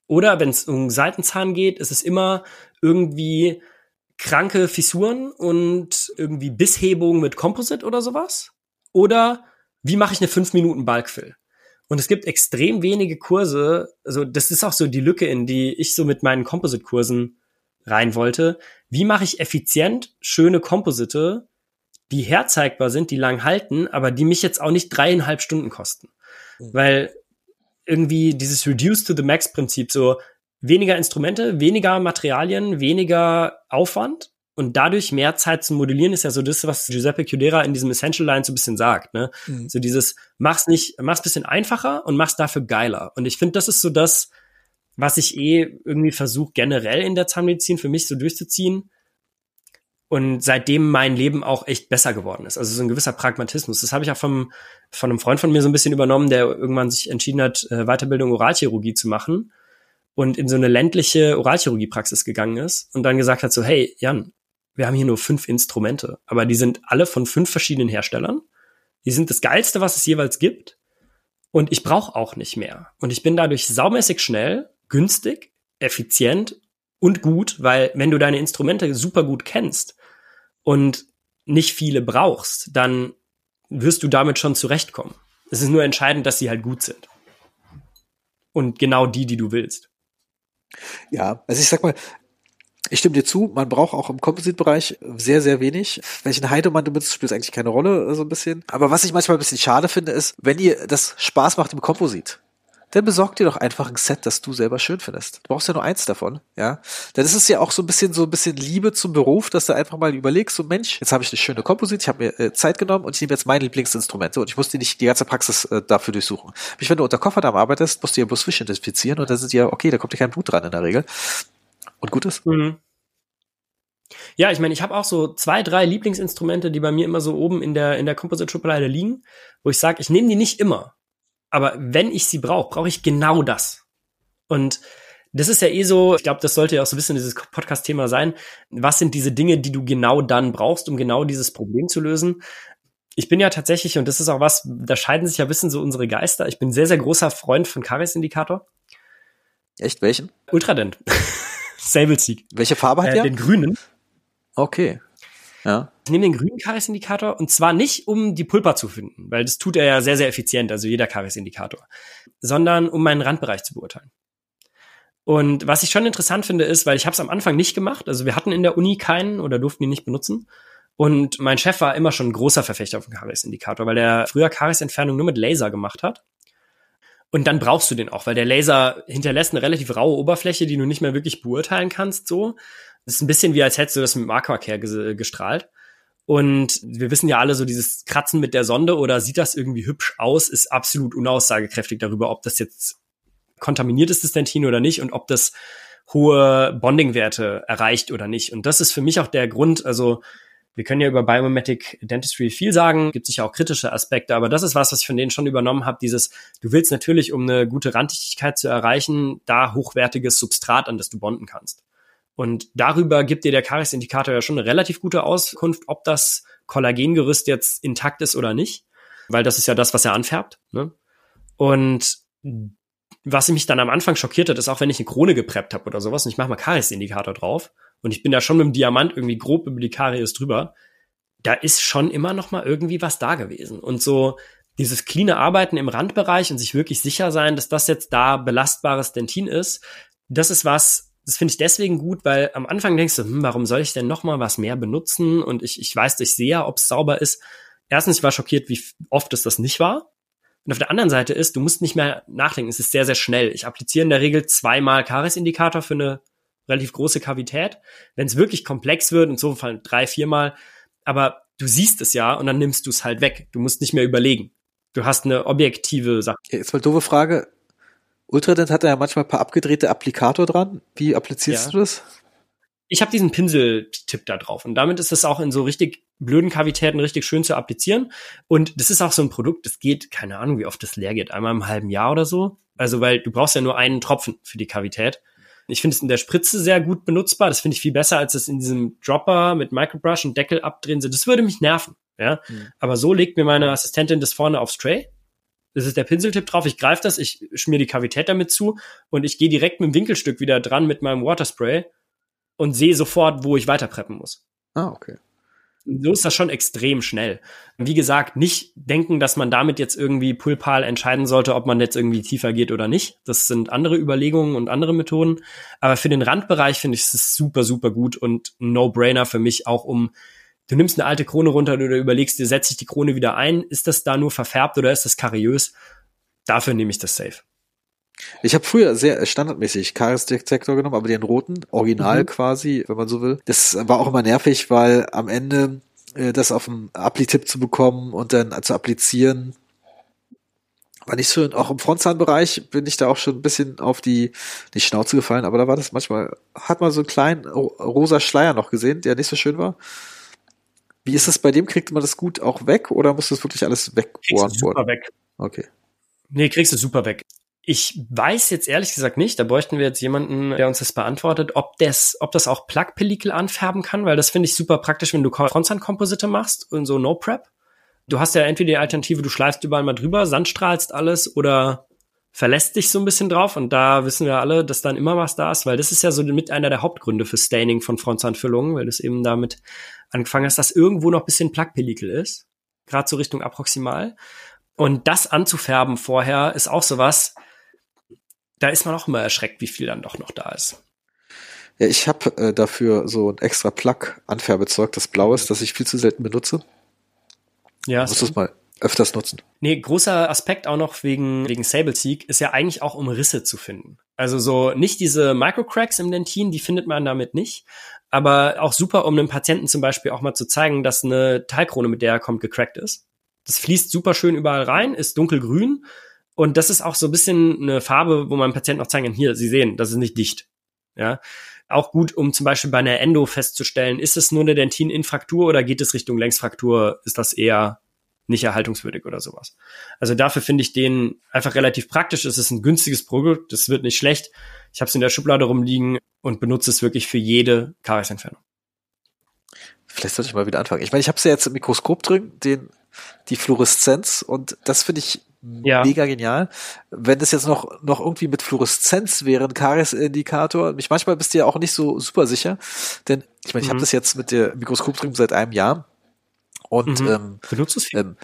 Speaker 2: Oder wenn es um Seitenzahn geht, ist es immer irgendwie kranke Fissuren und irgendwie Bisshebung mit Composite oder sowas. Oder wie mache ich eine 5 Minuten Bulkfill? Und es gibt extrem wenige Kurse, also das ist auch so die Lücke, in die ich so mit meinen Composite-Kursen rein wollte. Wie mache ich effizient schöne Komposite, die herzeigbar sind, die lang halten, aber die mich jetzt auch nicht dreieinhalb Stunden kosten? Mhm. Weil irgendwie dieses Reduce to the Max Prinzip, so weniger Instrumente, weniger Materialien, weniger Aufwand und dadurch mehr Zeit zu modellieren ist ja so das, was Giuseppe Chiudera in diesem Essential Line so ein bisschen sagt, ne? Mhm. So dieses, mach's nicht, mach's bisschen einfacher und mach's dafür geiler. Und ich finde, das ist so das, was ich eh irgendwie versuche, generell in der Zahnmedizin für mich so durchzuziehen. Und seitdem mein Leben auch echt besser geworden ist. Also so ein gewisser Pragmatismus. Das habe ich auch vom, von einem Freund von mir so ein bisschen übernommen, der irgendwann sich entschieden hat, äh, Weiterbildung Oralchirurgie zu machen und in so eine ländliche Oralchirurgiepraxis gegangen ist und dann gesagt hat so, hey, Jan, wir haben hier nur fünf Instrumente, aber die sind alle von fünf verschiedenen Herstellern. Die sind das geilste, was es jeweils gibt. Und ich brauche auch nicht mehr. Und ich bin dadurch saumäßig schnell, günstig, effizient und gut, weil wenn du deine Instrumente super gut kennst und nicht viele brauchst, dann wirst du damit schon zurechtkommen. Es ist nur entscheidend, dass sie halt gut sind. Und genau die, die du willst.
Speaker 1: Ja, also ich sag mal, ich stimme dir zu, man braucht auch im Composite-Bereich sehr, sehr wenig. Welchen Heidemann du benutzt, spielt eigentlich keine Rolle, so ein bisschen. Aber was ich manchmal ein bisschen schade finde, ist, wenn ihr das Spaß macht im Composite, dann besorg dir doch einfach ein Set, das du selber schön findest. Du brauchst ja nur eins davon, ja. Denn es ist ja auch so ein bisschen so ein bisschen Liebe zum Beruf, dass du einfach mal überlegst, so Mensch, jetzt habe ich eine schöne Komposit, ich habe mir äh, Zeit genommen und ich nehme jetzt mein Lieblingsinstrument und ich muss die nicht die ganze Praxis äh, dafür durchsuchen. Mich, wenn du unter Kofferdamm arbeitest, musst du ja bloß Fisch identifizieren und dann sind ja, okay, da kommt ja kein Blut dran in der Regel. Und gut ist. Mhm.
Speaker 2: Ja, ich meine, ich habe auch so zwei, drei Lieblingsinstrumente, die bei mir immer so oben in der, in der Composite-Schublade liegen, wo ich sage, ich nehme die nicht immer. Aber wenn ich sie brauche, brauche ich genau das. Und das ist ja eh so, ich glaube, das sollte ja auch so ein bisschen dieses Podcast-Thema sein. Was sind diese Dinge, die du genau dann brauchst, um genau dieses Problem zu lösen? Ich bin ja tatsächlich, und das ist auch was, da scheiden sich ja ein bisschen so unsere Geister. Ich bin sehr, sehr großer Freund von Karis-Indikator.
Speaker 1: Echt? Welchen?
Speaker 2: Ultradent. Sable Seek.
Speaker 1: Welche Farbe hat
Speaker 2: äh,
Speaker 1: der?
Speaker 2: Den grünen.
Speaker 1: Okay. Ja.
Speaker 2: Ich nehme den grünen Karies-Indikator und zwar nicht, um die Pulpa zu finden, weil das tut er ja sehr, sehr effizient, also jeder Karies-Indikator, sondern um meinen Randbereich zu beurteilen. Und was ich schon interessant finde, ist, weil ich habe es am Anfang nicht gemacht, also wir hatten in der Uni keinen oder durften ihn nicht benutzen. Und mein Chef war immer schon ein großer Verfechter auf den Karies-Indikator, weil der früher Karies-Entfernung nur mit Laser gemacht hat. Und dann brauchst du den auch, weil der Laser hinterlässt eine relativ raue Oberfläche, die du nicht mehr wirklich beurteilen kannst, so. Das ist ein bisschen wie, als hättest du das mit Marquark gestrahlt. Und wir wissen ja alle, so dieses Kratzen mit der Sonde oder sieht das irgendwie hübsch aus, ist absolut unaussagekräftig darüber, ob das jetzt kontaminiert ist, das Dentin oder nicht und ob das hohe Bonding-Werte erreicht oder nicht. Und das ist für mich auch der Grund, also wir können ja über Biomimetic Dentistry viel sagen, gibt sicher auch kritische Aspekte, aber das ist was, was ich von denen schon übernommen habe, dieses, du willst natürlich, um eine gute Randdichtigkeit zu erreichen, da hochwertiges Substrat, an das du bonden kannst. Und darüber gibt dir der Karies-Indikator ja schon eine relativ gute Auskunft, ob das Kollagengerüst jetzt intakt ist oder nicht, weil das ist ja das, was er anfärbt. Ne? Und was mich dann am Anfang schockiert hat, ist auch, wenn ich eine Krone gepreppt habe oder sowas und ich mache mal Karies-Indikator drauf und ich bin da schon mit dem Diamant irgendwie grob über die Karies drüber, da ist schon immer noch mal irgendwie was da gewesen. Und so dieses cleane Arbeiten im Randbereich und sich wirklich sicher sein, dass das jetzt da belastbares Dentin ist, das ist was, das finde ich deswegen gut, weil am Anfang denkst du, hm, warum soll ich denn noch mal was mehr benutzen? Und ich, ich weiß, ich sehe ja, ob es sauber ist. Erstens, ich war schockiert, wie oft es das nicht war. Und auf der anderen Seite ist, du musst nicht mehr nachdenken. Es ist sehr, sehr schnell. Ich appliziere in der Regel zweimal Karies-Indikator für eine relativ große Kavität. Wenn es wirklich komplex wird, in so einem Fall drei, viermal. Aber du siehst es ja und dann nimmst du es halt weg. Du musst nicht mehr überlegen. Du hast eine objektive Sache.
Speaker 1: Okay, jetzt mal doofe Frage. Ultradent hat ja manchmal ein paar abgedrehte Applikator dran. Wie applizierst ja. du das?
Speaker 2: Ich habe diesen Pinseltipp da drauf und damit ist es auch in so richtig blöden Kavitäten richtig schön zu applizieren. Und das ist auch so ein Produkt, das geht, keine Ahnung, wie oft das leer geht, einmal im halben Jahr oder so. Also, weil du brauchst ja nur einen Tropfen für die Kavität. Ich finde es in der Spritze sehr gut benutzbar. Das finde ich viel besser, als es in diesem Dropper mit Microbrush und Deckel abdrehen. Das würde mich nerven. Ja, mhm. aber so legt mir meine Assistentin das vorne aufs Tray das ist der Pinseltipp drauf. Ich greife das, ich schmier die Kavität damit zu und ich gehe direkt mit dem Winkelstück wieder dran mit meinem Waterspray und sehe sofort, wo ich weiter preppen muss.
Speaker 1: Ah, okay.
Speaker 2: So ist das schon extrem schnell. Wie gesagt, nicht denken, dass man damit jetzt irgendwie pulpal entscheiden sollte, ob man jetzt irgendwie tiefer geht oder nicht. Das sind andere Überlegungen und andere Methoden. Aber für den Randbereich finde ich es super, super gut und No-Brainer für mich auch um Du nimmst eine alte Krone runter oder überlegst dir, setze ich die Krone wieder ein? Ist das da nur verfärbt oder ist das kariös? Dafür nehme ich das safe.
Speaker 1: Ich habe früher sehr standardmäßig Karies-Detektor genommen, aber den roten, original mhm. quasi, wenn man so will. Das war auch immer nervig, weil am Ende äh, das auf dem Appli-Tipp zu bekommen und dann zu applizieren, war nicht so, auch im Frontzahnbereich bin ich da auch schon ein bisschen auf die, die Schnauze gefallen, aber da war das manchmal, hat man so einen kleinen rosa Schleier noch gesehen, der nicht so schön war. Wie ist das bei dem? Kriegt man das gut auch weg oder muss das wirklich alles wegbohren?
Speaker 2: Super weg.
Speaker 1: Okay.
Speaker 2: Nee, kriegst du super weg. Ich weiß jetzt ehrlich gesagt nicht, da bräuchten wir jetzt jemanden, der uns das beantwortet, ob das, ob das auch Plug-Pellikel anfärben kann, weil das finde ich super praktisch, wenn du Frontsand-Komposite machst und so No-Prep. Du hast ja entweder die Alternative, du schleifst überall mal drüber, sandstrahlst alles oder verlässt dich so ein bisschen drauf und da wissen wir alle, dass dann immer was da ist, weil das ist ja so mit einer der Hauptgründe für Staining von Frontsandfüllungen, weil du es eben damit angefangen hast, dass irgendwo noch bisschen Plug-Pellikel ist, gerade so Richtung Approximal. Und das anzufärben vorher ist auch sowas, da ist man auch immer erschreckt, wie viel dann doch noch da ist.
Speaker 1: Ja, ich habe äh, dafür so ein extra Plug-Anfärbezeug, das blau ist, das ich viel zu selten benutze. Ja. Muss das mal öfters nutzen.
Speaker 2: Nee, großer Aspekt auch noch wegen, wegen Sable Seek ist ja eigentlich auch, um Risse zu finden. Also so nicht diese Microcracks im Dentin, die findet man damit nicht. Aber auch super, um einem Patienten zum Beispiel auch mal zu zeigen, dass eine Teilkrone, mit der er kommt, gecrackt ist. Das fließt super schön überall rein, ist dunkelgrün. Und das ist auch so ein bisschen eine Farbe, wo man Patienten auch zeigen kann, hier, Sie sehen, das ist nicht dicht. Ja. Auch gut, um zum Beispiel bei einer Endo festzustellen, ist es nur eine Dentin-Infraktur oder geht es Richtung Längsfraktur? Ist das eher nicht erhaltungswürdig oder sowas. Also dafür finde ich den einfach relativ praktisch. Es ist ein günstiges Produkt, das wird nicht schlecht. Ich habe es in der Schublade rumliegen und benutze es wirklich für jede Kariesentfernung.
Speaker 1: Vielleicht sollte ich mal wieder anfangen. Ich meine, ich habe es ja jetzt im Mikroskop drin, den die Fluoreszenz und das finde ich ja. mega genial. Wenn das jetzt noch noch irgendwie mit Fluoreszenz wäre, ein Karies-Indikator, mich manchmal bist du ja auch nicht so super sicher, denn ich meine, ich mhm. habe das jetzt mit der Mikroskop drin seit einem Jahr und mhm. ähm,
Speaker 2: benutzt es? Ähm,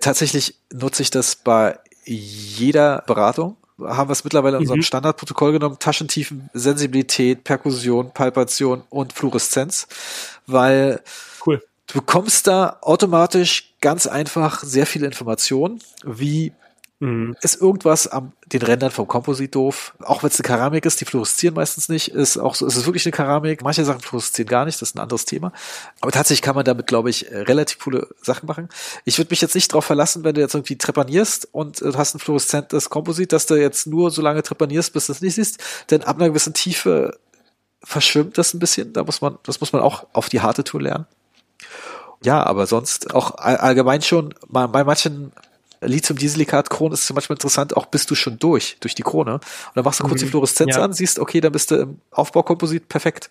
Speaker 1: tatsächlich nutze ich das bei jeder Beratung. Haben wir es mittlerweile in unserem mhm. Standardprotokoll genommen, Taschentiefen, Sensibilität, Perkussion, Palpation und Fluoreszenz, weil
Speaker 2: cool.
Speaker 1: Du bekommst da automatisch ganz einfach sehr viele Informationen, wie Mhm. Ist irgendwas am den Rändern vom Komposit doof? Auch wenn es eine Keramik ist, die fluoreszieren meistens nicht, ist auch so, ist es wirklich eine Keramik. Manche Sachen fluoreszieren gar nicht, das ist ein anderes Thema. Aber tatsächlich kann man damit, glaube ich, relativ coole Sachen machen. Ich würde mich jetzt nicht darauf verlassen, wenn du jetzt irgendwie trepanierst und du hast ein fluoreszentes Komposit, dass du jetzt nur so lange trepanierst, bis du es nicht siehst. Denn ab einer gewissen Tiefe verschwimmt das ein bisschen. Da muss man, das muss man auch auf die harte Tour lernen. Ja, aber sonst auch allgemein schon bei manchen Lithium-Dieselikat-Krone ist manchmal interessant, auch bist du schon durch, durch die Krone. Und dann machst du kurz die mhm. Fluoreszenz ja. an, siehst, okay, dann bist du im Aufbaukomposit perfekt.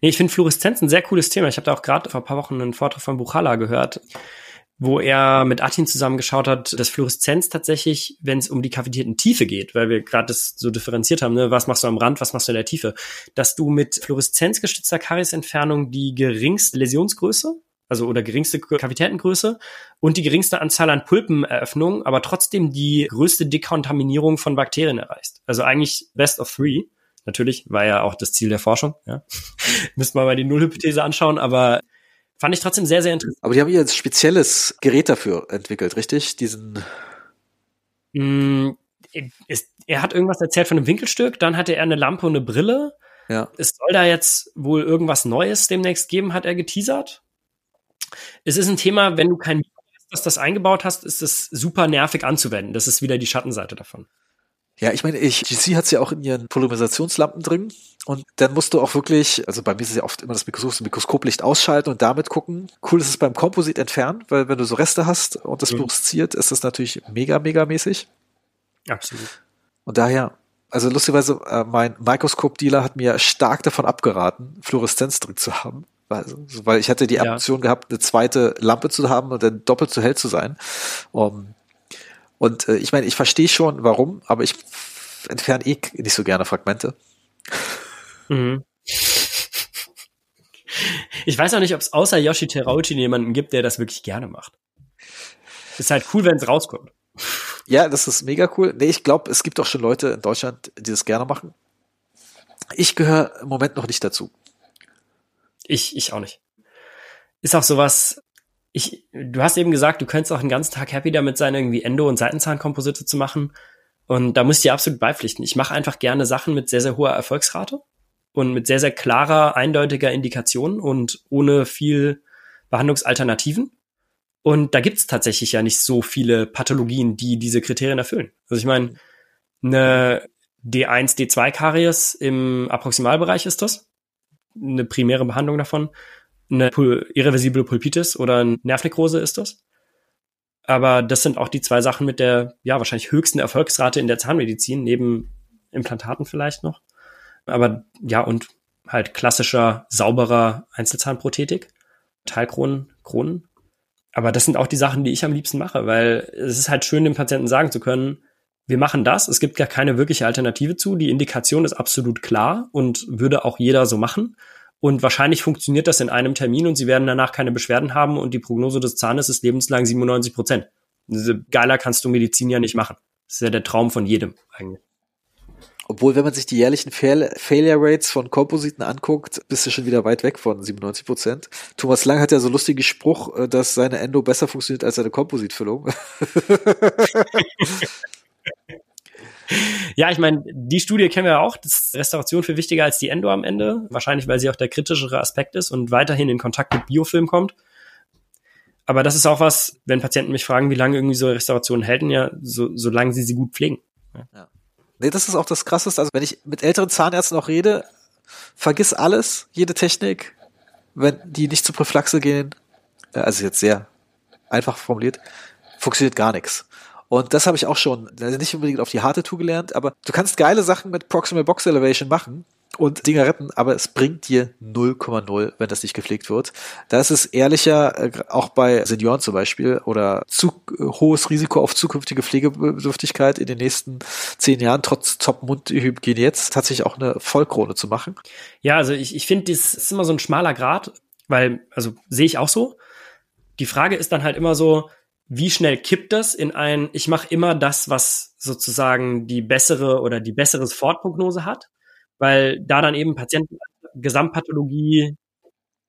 Speaker 2: Nee, ich finde Fluoreszenz ein sehr cooles Thema. Ich habe da auch gerade vor ein paar Wochen einen Vortrag von Buchala gehört, wo er mit Atin zusammengeschaut hat, dass Fluoreszenz tatsächlich, wenn es um die kavitierten Tiefe geht, weil wir gerade das so differenziert haben, ne, was machst du am Rand, was machst du in der Tiefe, dass du mit fluoreszenzgestützter Kariesentfernung die geringste Läsionsgröße also oder geringste Kavitätengröße und die geringste Anzahl an Pulpeneröffnungen, aber trotzdem die größte Dekontaminierung von Bakterien erreicht. Also eigentlich best of three. Natürlich war ja auch das Ziel der Forschung. Ja. Müssten wir mal die Nullhypothese anschauen, aber fand ich trotzdem sehr, sehr interessant.
Speaker 1: Aber die haben hier ein spezielles Gerät dafür entwickelt, richtig? Diesen.
Speaker 2: Mm, ist, er hat irgendwas erzählt von einem Winkelstück, dann hatte er eine Lampe und eine Brille.
Speaker 1: Ja.
Speaker 2: Es soll da jetzt wohl irgendwas Neues demnächst geben, hat er geteasert. Es ist ein Thema, wenn du kein Mikro hast, das das eingebaut hast, ist es super nervig anzuwenden. Das ist wieder die Schattenseite davon.
Speaker 1: Ja, ich meine, ich, GC hat es ja auch in ihren Polarisationslampen drin und dann musst du auch wirklich, also bei mir ist es ja oft immer das Mikroskop, das Mikroskoplicht ausschalten und damit gucken. Cool ist es beim Komposit entfernen, weil wenn du so Reste hast und das mhm. fluoresziert, ist das natürlich mega, mega mäßig.
Speaker 2: Absolut.
Speaker 1: Und daher, also lustigerweise, äh, mein Mikroskop-Dealer hat mir stark davon abgeraten, Fluoreszenz drin zu haben. Weil ich hatte die ja. Option gehabt, eine zweite Lampe zu haben und dann doppelt so hell zu sein. Um, und äh, ich meine, ich verstehe schon, warum, aber ich entferne eh nicht so gerne Fragmente.
Speaker 2: Mhm. Ich weiß auch nicht, ob es außer Yoshi Terauchi jemanden gibt, der das wirklich gerne macht. Ist halt cool, wenn es rauskommt.
Speaker 1: Ja, das ist mega cool. Nee, ich glaube, es gibt auch schon Leute in Deutschland, die das gerne machen. Ich gehöre im Moment noch nicht dazu.
Speaker 2: Ich, ich auch nicht. Ist auch sowas, ich, du hast eben gesagt, du könntest auch den ganzen Tag happy damit sein, irgendwie Endo- und Seitenzahnkomposite zu machen. Und da muss ich dir absolut beipflichten. Ich mache einfach gerne Sachen mit sehr, sehr hoher Erfolgsrate und mit sehr, sehr klarer, eindeutiger Indikation und ohne viel Behandlungsalternativen. Und da gibt's tatsächlich ja nicht so viele Pathologien, die diese Kriterien erfüllen. Also ich meine, eine D1, D2-Karies im Approximalbereich ist das. Eine primäre Behandlung davon. Eine irreversible Pulpitis oder eine Nervnekrose ist das. Aber das sind auch die zwei Sachen mit der, ja, wahrscheinlich höchsten Erfolgsrate in der Zahnmedizin, neben Implantaten vielleicht noch. Aber ja, und halt klassischer, sauberer Einzelzahnprothetik, Teilkronen, Kronen. Aber das sind auch die Sachen, die ich am liebsten mache, weil es ist halt schön, dem Patienten sagen zu können, wir machen das, es gibt gar keine wirkliche Alternative zu, die Indikation ist absolut klar und würde auch jeder so machen. Und wahrscheinlich funktioniert das in einem Termin und sie werden danach keine Beschwerden haben und die Prognose des Zahnes ist lebenslang 97 Prozent. Geiler kannst du Medizin ja nicht machen. Das ist ja der Traum von jedem eigentlich.
Speaker 1: Obwohl, wenn man sich die jährlichen Fail Failure Rates von Kompositen anguckt, bist du schon wieder weit weg von 97 Prozent. Thomas Lang hat ja so lustigen Spruch, äh, dass seine Endo besser funktioniert als seine Kompositfüllung.
Speaker 2: Ja, ich meine, die Studie kennen wir ja auch. Das Restauration viel wichtiger als die Endo am Ende. Wahrscheinlich, weil sie auch der kritischere Aspekt ist und weiterhin in Kontakt mit Biofilm kommt. Aber das ist auch was, wenn Patienten mich fragen, wie lange irgendwie so Restaurationen halten, ja, so, solange sie sie gut pflegen. Ja.
Speaker 1: Nee, das ist auch das Krasseste. Also wenn ich mit älteren Zahnärzten noch rede, vergiss alles, jede Technik, wenn die nicht zur Prophylaxe gehen, äh, also jetzt sehr einfach formuliert, funktioniert gar nichts. Und das habe ich auch schon, also nicht unbedingt auf die harte Tour gelernt, aber du kannst geile Sachen mit Proximal Box Elevation machen, und Dinger retten, aber es bringt dir 0,0, wenn das nicht gepflegt wird. Da ist es ehrlicher, äh, auch bei Senioren zum Beispiel, oder zu äh, hohes Risiko auf zukünftige Pflegebedürftigkeit in den nächsten zehn Jahren, trotz Top-Mundhygiene jetzt, tatsächlich auch eine Vollkrone zu machen.
Speaker 2: Ja, also ich, ich finde, das ist immer so ein schmaler Grad, weil, also sehe ich auch so. Die Frage ist dann halt immer so, wie schnell kippt das in ein, ich mache immer das, was sozusagen die bessere oder die bessere Fortprognose hat weil da dann eben Patienten Gesamtpathologie,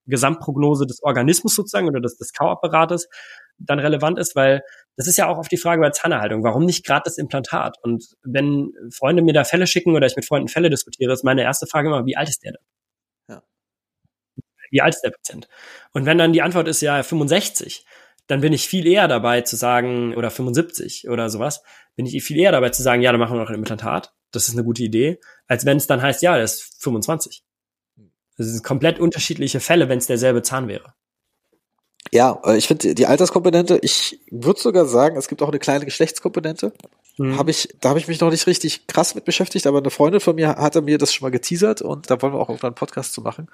Speaker 2: Gesamtprognose des Organismus sozusagen oder des, des Kauapparates dann relevant ist, weil das ist ja auch auf die Frage bei Zahnerhaltung. Warum nicht gerade das Implantat? Und wenn Freunde mir da Fälle schicken oder ich mit Freunden Fälle diskutiere, ist meine erste Frage immer, wie alt ist der denn? Ja. Wie alt ist der Patient? Und wenn dann die Antwort ist ja 65, dann bin ich viel eher dabei zu sagen, oder 75 oder sowas, bin ich viel eher dabei zu sagen, ja, dann machen wir noch ein Implantat. Das ist eine gute Idee, als wenn es dann heißt, ja, der ist 25. Das sind komplett unterschiedliche Fälle, wenn es derselbe Zahn wäre.
Speaker 1: Ja, äh, ich finde die Alterskomponente, ich würde sogar sagen, es gibt auch eine kleine Geschlechtskomponente. Mhm. Hab ich, da habe ich mich noch nicht richtig krass mit beschäftigt, aber eine Freundin von mir hatte mir das schon mal geteasert und da wollen wir auch auf einen Podcast zu machen,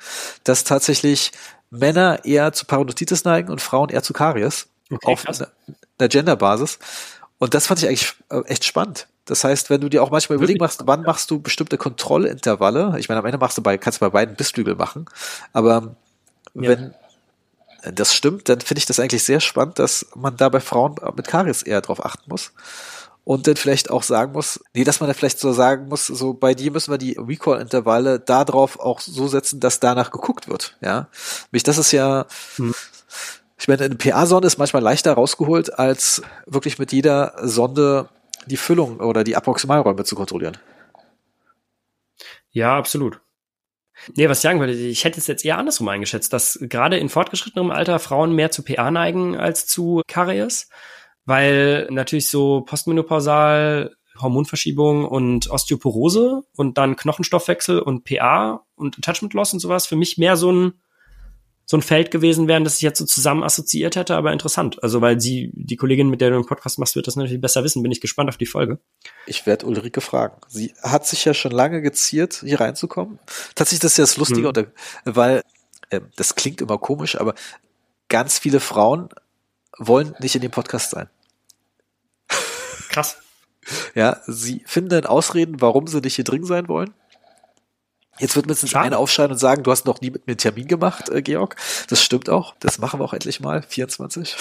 Speaker 1: dass tatsächlich Männer eher zu Parodontitis neigen und Frauen eher zu Karies okay, auf einer, einer Genderbasis. Und das fand ich eigentlich äh, echt spannend. Das heißt, wenn du dir auch manchmal überlegen machst, wann machst du bestimmte Kontrollintervalle, ich meine, am Ende machst du bei, kannst du bei beiden Bissflügel machen, aber ja. wenn das stimmt, dann finde ich das eigentlich sehr spannend, dass man da bei Frauen mit Karies eher drauf achten muss. Und dann vielleicht auch sagen muss, nee, dass man da vielleicht so sagen muss, so bei dir müssen wir die Recall-Intervalle darauf auch so setzen, dass danach geguckt wird, ja. Mich, das ist ja, hm. ich meine, eine PA-Sonde ist manchmal leichter rausgeholt, als wirklich mit jeder Sonde die Füllung oder die Approximalräume zu kontrollieren.
Speaker 2: Ja, absolut. Nee, was ich sagen würde, ich hätte es jetzt eher andersrum eingeschätzt, dass gerade in fortgeschrittenem Alter Frauen mehr zu PA neigen als zu Karies, weil natürlich so postmenopausal Hormonverschiebung und Osteoporose und dann Knochenstoffwechsel und PA und Attachment Loss und sowas für mich mehr so ein so ein Feld gewesen wären, das ich jetzt so zusammen assoziiert hätte, aber interessant. Also weil sie, die Kollegin, mit der du einen Podcast machst, wird das natürlich besser wissen. Bin ich gespannt auf die Folge.
Speaker 1: Ich werde Ulrike fragen. Sie hat sich ja schon lange geziert, hier reinzukommen. Tatsächlich, das ist ja das Lustige, mhm. weil äh, das klingt immer komisch, aber ganz viele Frauen wollen nicht in dem Podcast sein.
Speaker 2: Krass.
Speaker 1: Ja, sie finden Ausreden, warum sie nicht hier drin sein wollen. Jetzt wird mindestens Schade. einer aufschreien und sagen, du hast noch nie mit mir einen Termin gemacht, äh, Georg. Das stimmt auch. Das machen wir auch endlich mal. 24.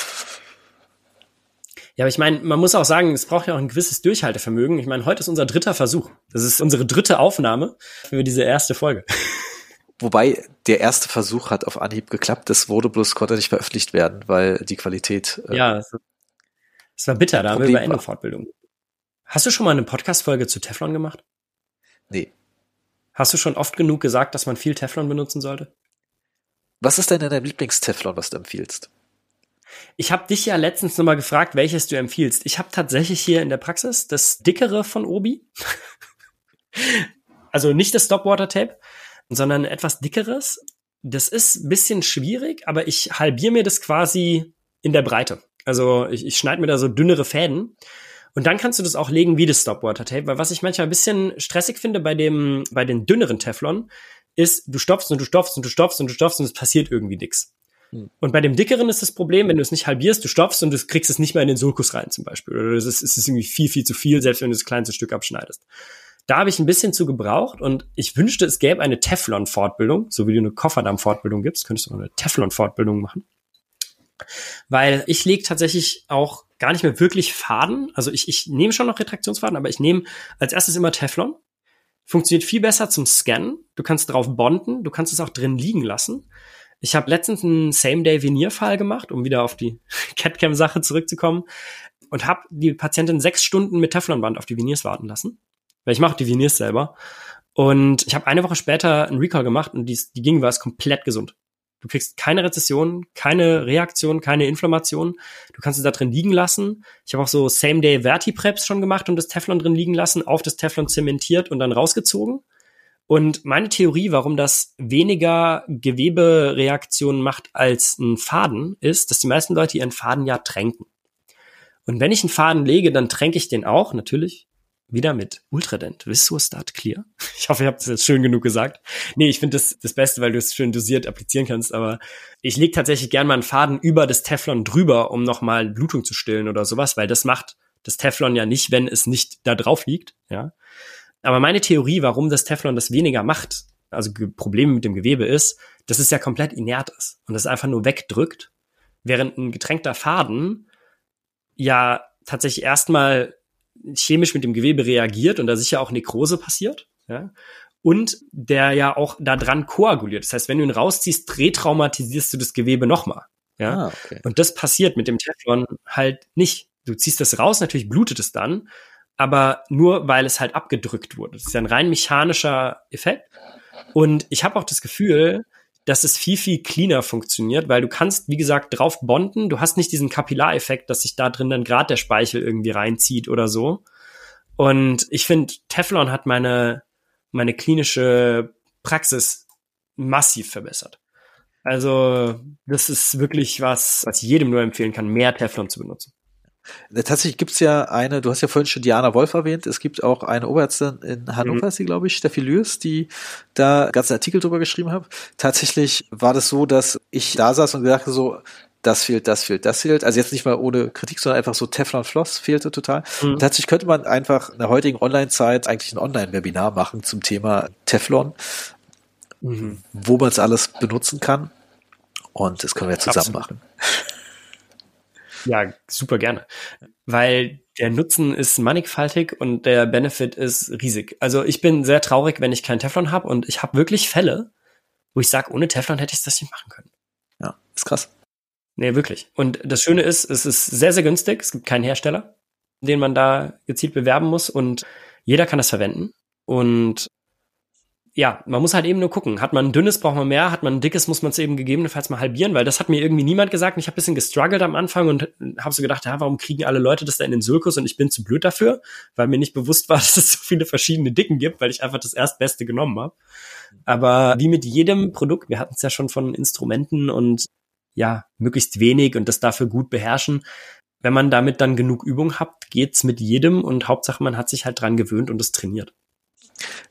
Speaker 2: Ja, aber ich meine, man muss auch sagen, es braucht ja auch ein gewisses Durchhaltevermögen. Ich meine, heute ist unser dritter Versuch. Das ist unsere dritte Aufnahme für diese erste Folge.
Speaker 1: Wobei der erste Versuch hat auf Anhieb geklappt. Das wurde bloß konnte nicht veröffentlicht werden, weil die Qualität.
Speaker 2: Äh, ja, es war bitter. Da haben wir über Endo-Fortbildung. Hast du schon mal eine Podcast-Folge zu Teflon gemacht?
Speaker 1: Nee.
Speaker 2: Hast du schon oft genug gesagt, dass man viel Teflon benutzen sollte?
Speaker 1: Was ist denn dein Lieblingsteflon, was du empfiehlst?
Speaker 2: Ich habe dich ja letztens nochmal gefragt, welches du empfiehlst. Ich habe tatsächlich hier in der Praxis das dickere von Obi. also nicht das Stopwater Tape, sondern etwas dickeres. Das ist ein bisschen schwierig, aber ich halbiere mir das quasi in der Breite. Also ich, ich schneide mir da so dünnere Fäden und dann kannst du das auch legen wie das Stopwater Tape, weil was ich manchmal ein bisschen stressig finde bei dem, bei den dünneren Teflon, ist, du stopfst und du stopfst und du stopfst und du stopfst und es passiert irgendwie nix. Hm. Und bei dem dickeren ist das Problem, wenn du es nicht halbierst, du stopfst und du kriegst es nicht mehr in den Sulkus rein zum Beispiel. Oder es ist, es ist irgendwie viel, viel zu viel, selbst wenn du das kleinste Stück abschneidest. Da habe ich ein bisschen zu gebraucht und ich wünschte, es gäbe eine Teflon-Fortbildung, so wie du eine Kofferdamm-Fortbildung gibst, könntest du auch eine Teflon-Fortbildung machen. Weil ich lege tatsächlich auch gar nicht mehr wirklich Faden. Also ich, ich nehme schon noch Retraktionsfaden, aber ich nehme als erstes immer Teflon. Funktioniert viel besser zum Scannen. Du kannst drauf bonden, du kannst es auch drin liegen lassen. Ich habe letztens einen Same-Day-Venier-Fall gemacht, um wieder auf die CatCam-Sache zurückzukommen und habe die Patientin sechs Stunden mit Teflonband auf die Veneers warten lassen. Weil ich mache die Veneers selber. Und ich habe eine Woche später einen Recall gemacht und die, die ging war es komplett gesund. Du kriegst keine Rezession, keine Reaktion, keine Inflammation. Du kannst es da drin liegen lassen. Ich habe auch so Same-Day Vertipreps schon gemacht und das Teflon drin liegen lassen, auf das Teflon zementiert und dann rausgezogen. Und meine Theorie, warum das weniger Gewebereaktionen macht als ein Faden, ist, dass die meisten Leute ihren Faden ja tränken. Und wenn ich einen Faden lege, dann tränke ich den auch, natürlich, wieder mit Ultradent Start Clear. Ich hoffe, ich habe das jetzt schön genug gesagt. Nee, ich finde das das Beste, weil du es schön dosiert applizieren kannst, aber ich lege tatsächlich gern mal einen Faden über das Teflon drüber, um nochmal Blutung zu stillen oder sowas, weil das macht das Teflon ja nicht, wenn es nicht da drauf liegt, ja. Aber meine Theorie, warum das Teflon das weniger macht, also Probleme mit dem Gewebe ist, dass es ja komplett inert ist und es einfach nur wegdrückt, während ein getränkter Faden ja tatsächlich erstmal chemisch mit dem Gewebe reagiert und da sicher auch Nekrose passiert, ja, und der ja auch da dran koaguliert. Das heißt, wenn du ihn rausziehst, retraumatisierst du das Gewebe nochmal, ja. Ah, okay. Und das passiert mit dem Teflon halt nicht. Du ziehst das raus, natürlich blutet es dann, aber nur weil es halt abgedrückt wurde. Das ist ja ein rein mechanischer Effekt. Und ich habe auch das Gefühl, dass es viel, viel cleaner funktioniert, weil du kannst, wie gesagt, drauf bonden. Du hast nicht diesen Kapillareffekt, dass sich da drin dann gerade der Speichel irgendwie reinzieht oder so. Und ich finde, Teflon hat meine, meine klinische Praxis massiv verbessert. Also, das ist wirklich was, was ich jedem nur empfehlen kann, mehr Teflon zu benutzen.
Speaker 1: Äh, tatsächlich gibt's ja eine, du hast ja vorhin schon Diana Wolf erwähnt, es gibt auch eine Oberärztin in Hannover, mhm. ist sie, glaube ich, Steffi Lürs, die da ganzen Artikel drüber geschrieben hat. Tatsächlich war das so, dass ich da saß und gedacht so, das fehlt, das fehlt, das fehlt. Also jetzt nicht mal ohne Kritik, sondern einfach so Teflon Floss fehlte total. Mhm. tatsächlich könnte man einfach in der heutigen Online-Zeit eigentlich ein Online-Webinar machen zum Thema Teflon, mhm. wo man es alles benutzen kann. Und das können wir zusammen Absolut. machen.
Speaker 2: Ja, super gerne. Weil der Nutzen ist mannigfaltig und der Benefit ist riesig. Also ich bin sehr traurig, wenn ich kein Teflon habe und ich habe wirklich Fälle, wo ich sage, ohne Teflon hätte ich das nicht machen können.
Speaker 1: Ja, ist krass.
Speaker 2: Nee, wirklich. Und das Schöne ist, es ist sehr, sehr günstig. Es gibt keinen Hersteller, den man da gezielt bewerben muss und jeder kann das verwenden. Und ja, man muss halt eben nur gucken. Hat man ein dünnes, braucht man mehr. Hat man ein dickes, muss man es eben gegebenenfalls mal halbieren, weil das hat mir irgendwie niemand gesagt. Ich habe bisschen gestruggelt am Anfang und habe so gedacht, ja, warum kriegen alle Leute das da in den Sulkus und ich bin zu blöd dafür, weil mir nicht bewusst war, dass es so viele verschiedene Dicken gibt, weil ich einfach das Erstbeste genommen habe. Aber wie mit jedem Produkt, wir hatten es ja schon von Instrumenten und ja, möglichst wenig und das dafür gut beherrschen. Wenn man damit dann genug Übung hat, geht's mit jedem und Hauptsache man hat sich halt dran gewöhnt und es trainiert.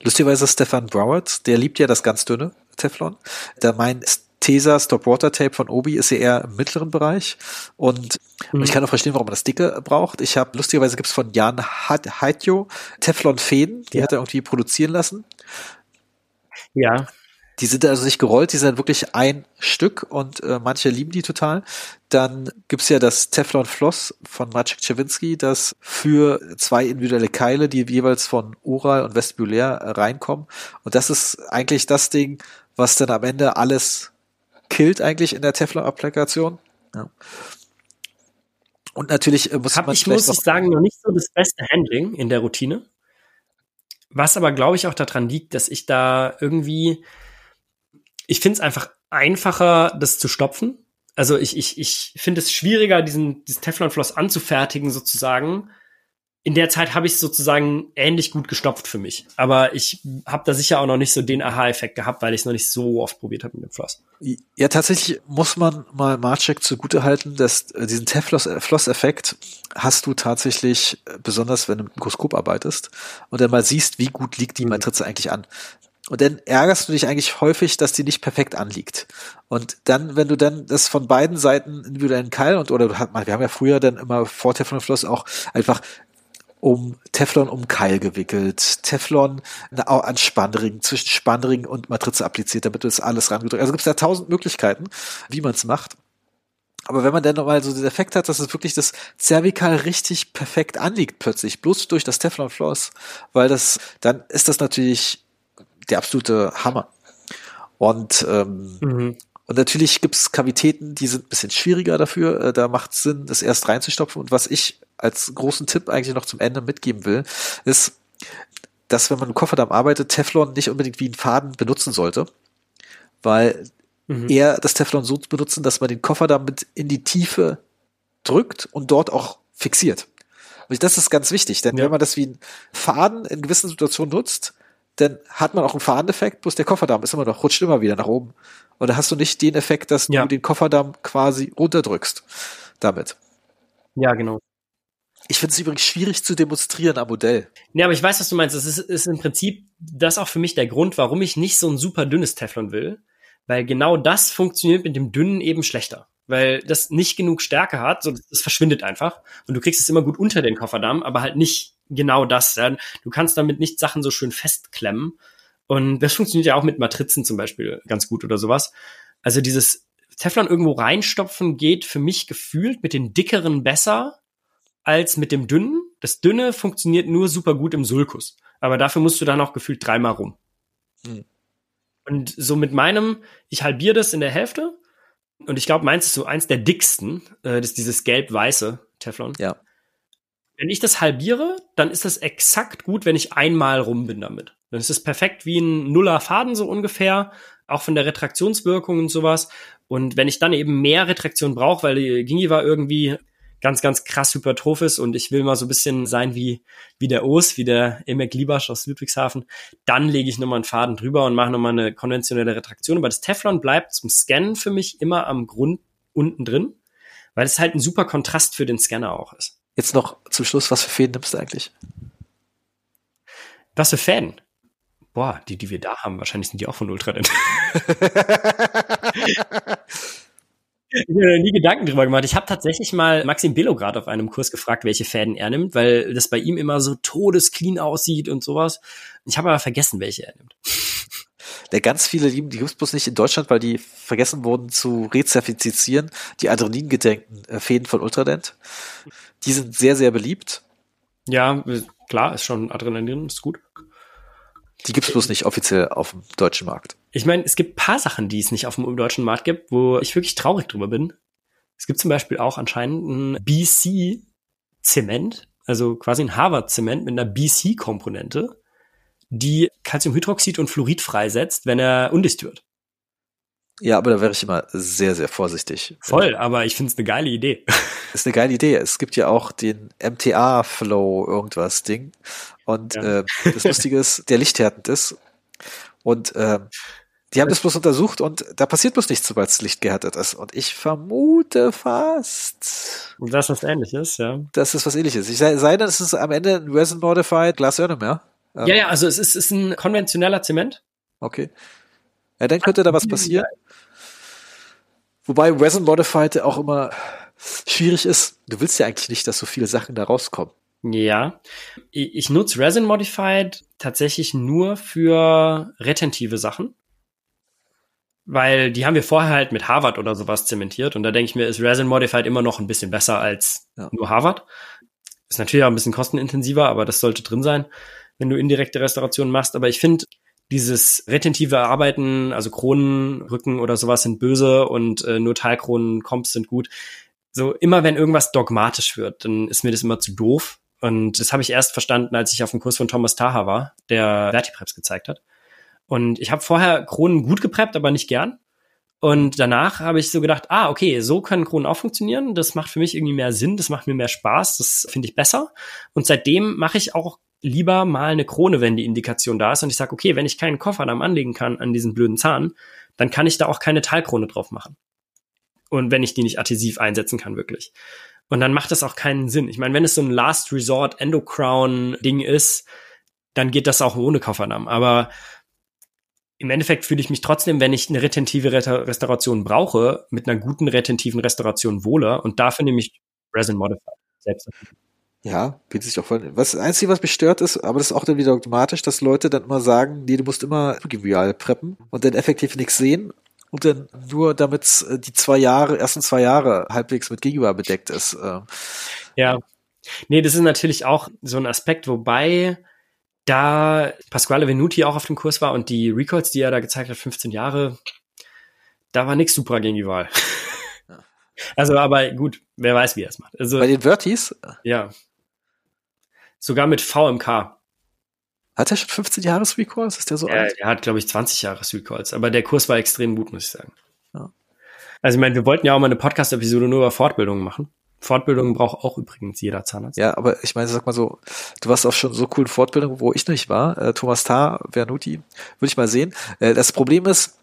Speaker 1: Lustigerweise Stefan Broward, der liebt ja das ganz dünne Teflon. Da mein Tesa Stop Water Tape von Obi ist ja eher im mittleren Bereich und mhm. ich kann auch verstehen, warum man das dicke braucht. Ich habe lustigerweise gibt's von Jan Heitjo Teflon Fäden, die ja. hat er irgendwie produzieren lassen.
Speaker 2: Ja.
Speaker 1: Die sind also nicht gerollt, die sind wirklich ein Stück und äh, manche lieben die total. Dann gibt's ja das Teflon Floss von Maciek Czewinski, das für zwei individuelle Keile, die jeweils von oral und vestibulär äh, reinkommen. Und das ist eigentlich das Ding, was dann am Ende alles killt eigentlich in der Teflon-Applikation. Ja. Und natürlich äh, muss
Speaker 2: Hab
Speaker 1: man
Speaker 2: ich, muss ich sagen, noch nicht so das beste Handling in der Routine. Was aber, glaube ich, auch daran liegt, dass ich da irgendwie, ich finde es einfach einfacher, das zu stopfen. Also ich, ich, ich finde es schwieriger, diesen, dieses Teflonfloss anzufertigen, sozusagen, in der Zeit habe ich es sozusagen ähnlich gut gestopft für mich. Aber ich habe da sicher auch noch nicht so den Aha-Effekt gehabt, weil ich es noch nicht so oft probiert habe mit dem Floss.
Speaker 1: Ja, tatsächlich muss man mal Marcek zugute halten, dass äh, diesen Tefloss-Effekt hast du tatsächlich, äh, besonders wenn du mit Mikroskop arbeitest und dann mal siehst, wie gut liegt die Matrize eigentlich an. Und dann ärgerst du dich eigentlich häufig, dass die nicht perfekt anliegt. Und dann, wenn du dann das von beiden Seiten individuellen Keil und oder wir haben ja früher dann immer vor Teflonfloss auch einfach um Teflon um Keil gewickelt, Teflon an Spannring, zwischen Spannring und Matrize appliziert, damit du das alles rangedrückt. Also gibt es da tausend Möglichkeiten, wie man es macht. Aber wenn man dann nochmal so den Effekt hat, dass es wirklich das Cervical richtig perfekt anliegt plötzlich, bloß durch das Teflon Floss, weil das, dann ist das natürlich der absolute Hammer. Und ähm, mhm. Und natürlich gibt's Kavitäten, die sind ein bisschen schwieriger dafür. Äh, da macht es Sinn, das erst reinzustopfen. Und was ich als großen Tipp eigentlich noch zum Ende mitgeben will, ist, dass wenn man im Kofferdamm arbeitet, Teflon nicht unbedingt wie ein Faden benutzen sollte, weil mhm. eher das Teflon so benutzen, dass man den Kofferdamm mit in die Tiefe drückt und dort auch fixiert. Und das ist ganz wichtig, denn ja. wenn man das wie ein Faden in gewissen Situationen nutzt, dann hat man auch einen Fadeneffekt, bloß der Kofferdamm ist immer noch, rutscht immer wieder nach oben. Und da hast du nicht den Effekt, dass ja. du den Kofferdamm quasi runterdrückst damit.
Speaker 2: Ja, genau.
Speaker 1: Ich finde es übrigens schwierig zu demonstrieren am Modell.
Speaker 2: Ja, aber ich weiß, was du meinst. Das ist, ist im Prinzip das auch für mich der Grund, warum ich nicht so ein super dünnes Teflon will. Weil genau das funktioniert mit dem dünnen eben schlechter. Weil das nicht genug Stärke hat, so das verschwindet einfach. Und du kriegst es immer gut unter den Kofferdamm, aber halt nicht genau das. Ja. Du kannst damit nicht Sachen so schön festklemmen. Und das funktioniert ja auch mit Matrizen zum Beispiel ganz gut oder sowas. Also dieses Teflon irgendwo reinstopfen geht für mich gefühlt mit den dickeren besser als mit dem dünnen. Das dünne funktioniert nur super gut im Sulkus. Aber dafür musst du dann auch gefühlt dreimal rum. Hm. Und so mit meinem, ich halbiere das in der Hälfte. Und ich glaube, meins ist so eins der dicksten. Äh, das ist dieses gelb-weiße Teflon.
Speaker 1: Ja.
Speaker 2: Wenn ich das halbiere, dann ist das exakt gut, wenn ich einmal rum bin damit. Dann ist es perfekt wie ein Nuller Faden so ungefähr, auch von der Retraktionswirkung und sowas. Und wenn ich dann eben mehr Retraktion brauche, weil die Gingiva irgendwie ganz, ganz krass hypertroph ist und ich will mal so ein bisschen sein wie, wie der Os, wie der Emek Liebasch aus Ludwigshafen, dann lege ich nochmal einen Faden drüber und mache nochmal eine konventionelle Retraktion. Aber das Teflon bleibt zum Scannen für mich immer am Grund unten drin, weil es halt ein super Kontrast für den Scanner auch ist.
Speaker 1: Jetzt noch zum Schluss, was für Fäden nimmst du eigentlich?
Speaker 2: Was für Fäden? Boah, die, die wir da haben, wahrscheinlich sind die auch von Ultradent. Ich habe mir nie Gedanken drüber gemacht. Ich habe tatsächlich mal Maxim Belograd auf einem Kurs gefragt, welche Fäden er nimmt, weil das bei ihm immer so todesclean aussieht und sowas. Ich habe aber vergessen, welche er nimmt.
Speaker 1: Der ganz viele lieben die bloß nicht in Deutschland, weil die vergessen wurden zu rezertifizieren. Die Adrenalingedenkten äh, Fäden von Ultradent. Die sind sehr, sehr beliebt.
Speaker 2: Ja, klar, ist schon Adrenalin, ist gut.
Speaker 1: Die gibt's bloß nicht offiziell auf dem deutschen Markt.
Speaker 2: Ich meine, es gibt paar Sachen, die es nicht auf dem deutschen Markt gibt, wo ich wirklich traurig drüber bin. Es gibt zum Beispiel auch anscheinend ein BC-Zement, also quasi ein Harvard-Zement mit einer BC-Komponente, die Calciumhydroxid und Fluorid freisetzt, wenn er undicht wird.
Speaker 1: Ja, aber da wäre ich immer sehr, sehr vorsichtig.
Speaker 2: Voll, aber ich finde es eine geile Idee.
Speaker 1: Ist eine geile Idee. Es gibt ja auch den MTA-Flow irgendwas Ding. Und ja. äh, das Lustige ist, der lichthärtend ist. Und äh, die haben das bloß untersucht und da passiert bloß nichts, sobald das Licht gehärtet ist. Und ich vermute fast.
Speaker 2: Und das ist was ähnliches, ja.
Speaker 1: Das ist was ähnliches. Ich sei, sei denn, es ist am Ende ein Resin Modified Glass Ionomer.
Speaker 2: Ähm, ja, ja, also es ist, ist ein konventioneller Zement.
Speaker 1: Okay. Ja, dann könnte da was passieren. Wobei Resin Modified auch immer schwierig ist. Du willst ja eigentlich nicht, dass so viele Sachen da rauskommen.
Speaker 2: Ja. Ich, nutze Resin Modified tatsächlich nur für retentive Sachen. Weil die haben wir vorher halt mit Harvard oder sowas zementiert und da denke ich mir, ist Resin Modified immer noch ein bisschen besser als ja. nur Harvard. Ist natürlich auch ein bisschen kostenintensiver, aber das sollte drin sein, wenn du indirekte Restaurationen machst. Aber ich finde, dieses retentive Arbeiten, also Kronen, Rücken oder sowas sind böse und äh, nur Teilkronen, Comps sind gut. So immer wenn irgendwas dogmatisch wird, dann ist mir das immer zu doof. Und das habe ich erst verstanden, als ich auf dem Kurs von Thomas Taha war, der Vertipreps gezeigt hat. Und ich habe vorher Kronen gut gepreppt, aber nicht gern. Und danach habe ich so gedacht, ah, okay, so können Kronen auch funktionieren. Das macht für mich irgendwie mehr Sinn, das macht mir mehr Spaß, das finde ich besser. Und seitdem mache ich auch lieber mal eine Krone, wenn die Indikation da ist. Und ich sage, okay, wenn ich keinen Kofferdamm anlegen kann an diesen blöden Zahn, dann kann ich da auch keine Teilkrone drauf machen. Und wenn ich die nicht adhesiv einsetzen kann, wirklich. Und dann macht das auch keinen Sinn. Ich meine, wenn es so ein Last Resort Endocrown Ding ist, dann geht das auch ohne Kofferdamm. Aber im Endeffekt fühle ich mich trotzdem, wenn ich eine retentive Restauration brauche, mit einer guten retentiven Restauration wohler. Und dafür nehme ich Resin Modified. Selbst.
Speaker 1: Ja, bietet sich auch voll. Was, das Einzige, was mich stört, ist, aber das ist auch dann wieder automatisch, dass Leute dann immer sagen, nee, du musst immer Real preppen und dann effektiv nichts sehen und dann nur damit äh, die zwei Jahre, ersten zwei Jahre halbwegs mit Gegenüber bedeckt ist. Äh.
Speaker 2: Ja. Nee, das ist natürlich auch so ein Aspekt, wobei da Pasquale Venuti auch auf dem Kurs war und die Records, die er da gezeigt hat, 15 Jahre, da war nichts super gegen die Wahl. Also, aber gut, wer weiß, wie er es macht. Also,
Speaker 1: Bei den Vertis?
Speaker 2: Ja. Sogar mit VMK.
Speaker 1: Hat er schon 15 Jahres Recalls? Ist der so
Speaker 2: ja, alt? Er hat, glaube ich, 20 Jahres Recalls. Aber der Kurs war extrem gut, muss ich sagen. Ja. Also, ich meine, wir wollten ja auch mal eine Podcast-Episode nur über Fortbildungen machen. Fortbildungen braucht auch übrigens jeder Zahnarzt.
Speaker 1: Ja, aber ich meine, sag mal so, du warst auch schon so coolen Fortbildungen, wo ich nicht war. Äh, Thomas Tarr, Vernuti, würde ich mal sehen. Äh, das Problem ist,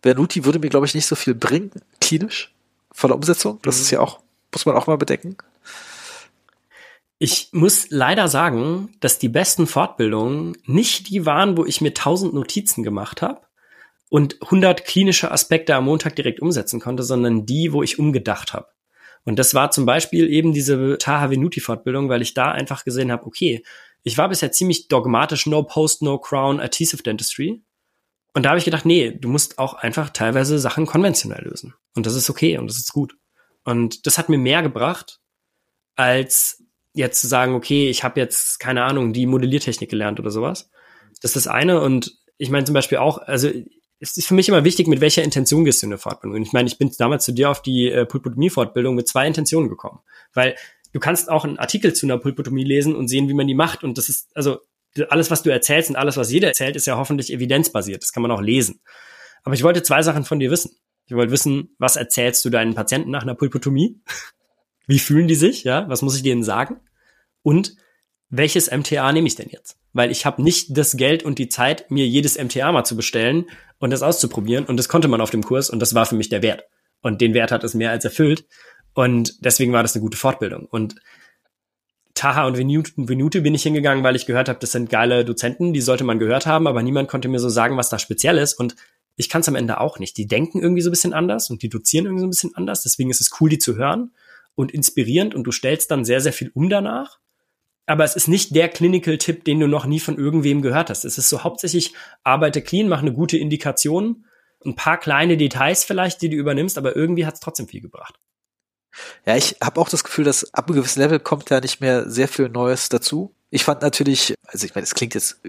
Speaker 1: Vernuti würde mir, glaube ich, nicht so viel bringen, klinisch, von der Umsetzung. Das mhm. ist ja auch, muss man auch mal bedecken.
Speaker 2: Ich muss leider sagen, dass die besten Fortbildungen nicht die waren, wo ich mir tausend Notizen gemacht habe und 100 klinische Aspekte am Montag direkt umsetzen konnte, sondern die, wo ich umgedacht habe. Und das war zum Beispiel eben diese Taha Venuti Fortbildung, weil ich da einfach gesehen habe, okay, ich war bisher ziemlich dogmatisch No Post, No Crown, Adhesive Dentistry. Und da habe ich gedacht, nee, du musst auch einfach teilweise Sachen konventionell lösen. Und das ist okay und das ist gut. Und das hat mir mehr gebracht, als jetzt zu sagen, okay, ich habe jetzt, keine Ahnung, die Modelliertechnik gelernt oder sowas. Das ist das eine. Und ich meine zum Beispiel auch, also es ist für mich immer wichtig, mit welcher Intention gehst du in eine Fortbildung. Und ich meine, ich bin damals zu dir auf die äh, Pulpotomie-Fortbildung mit zwei Intentionen gekommen. Weil du kannst auch einen Artikel zu einer Pulpotomie lesen und sehen, wie man die macht. Und das ist, also alles, was du erzählst und alles, was jeder erzählt, ist ja hoffentlich evidenzbasiert. Das kann man auch lesen. Aber ich wollte zwei Sachen von dir wissen. Ich wollte wissen, was erzählst du deinen Patienten nach einer Pulpotomie? Wie fühlen die sich? Ja, was muss ich denen sagen? Und welches MTA nehme ich denn jetzt? Weil ich habe nicht das Geld und die Zeit, mir jedes MTA mal zu bestellen und das auszuprobieren. Und das konnte man auf dem Kurs und das war für mich der Wert. Und den Wert hat es mehr als erfüllt. Und deswegen war das eine gute Fortbildung. Und Taha und Venute bin ich hingegangen, weil ich gehört habe, das sind geile Dozenten, die sollte man gehört haben, aber niemand konnte mir so sagen, was da speziell ist. Und ich kann es am Ende auch nicht. Die denken irgendwie so ein bisschen anders und die dozieren irgendwie so ein bisschen anders. Deswegen ist es cool, die zu hören und inspirierend und du stellst dann sehr, sehr viel um danach. Aber es ist nicht der Clinical-Tipp, den du noch nie von irgendwem gehört hast. Es ist so hauptsächlich arbeite clean, mach eine gute Indikation, ein paar kleine Details vielleicht, die du übernimmst, aber irgendwie hat es trotzdem viel gebracht.
Speaker 1: Ja, ich habe auch das Gefühl, dass ab einem gewissen Level kommt ja nicht mehr sehr viel Neues dazu. Ich fand natürlich, also ich meine, es klingt jetzt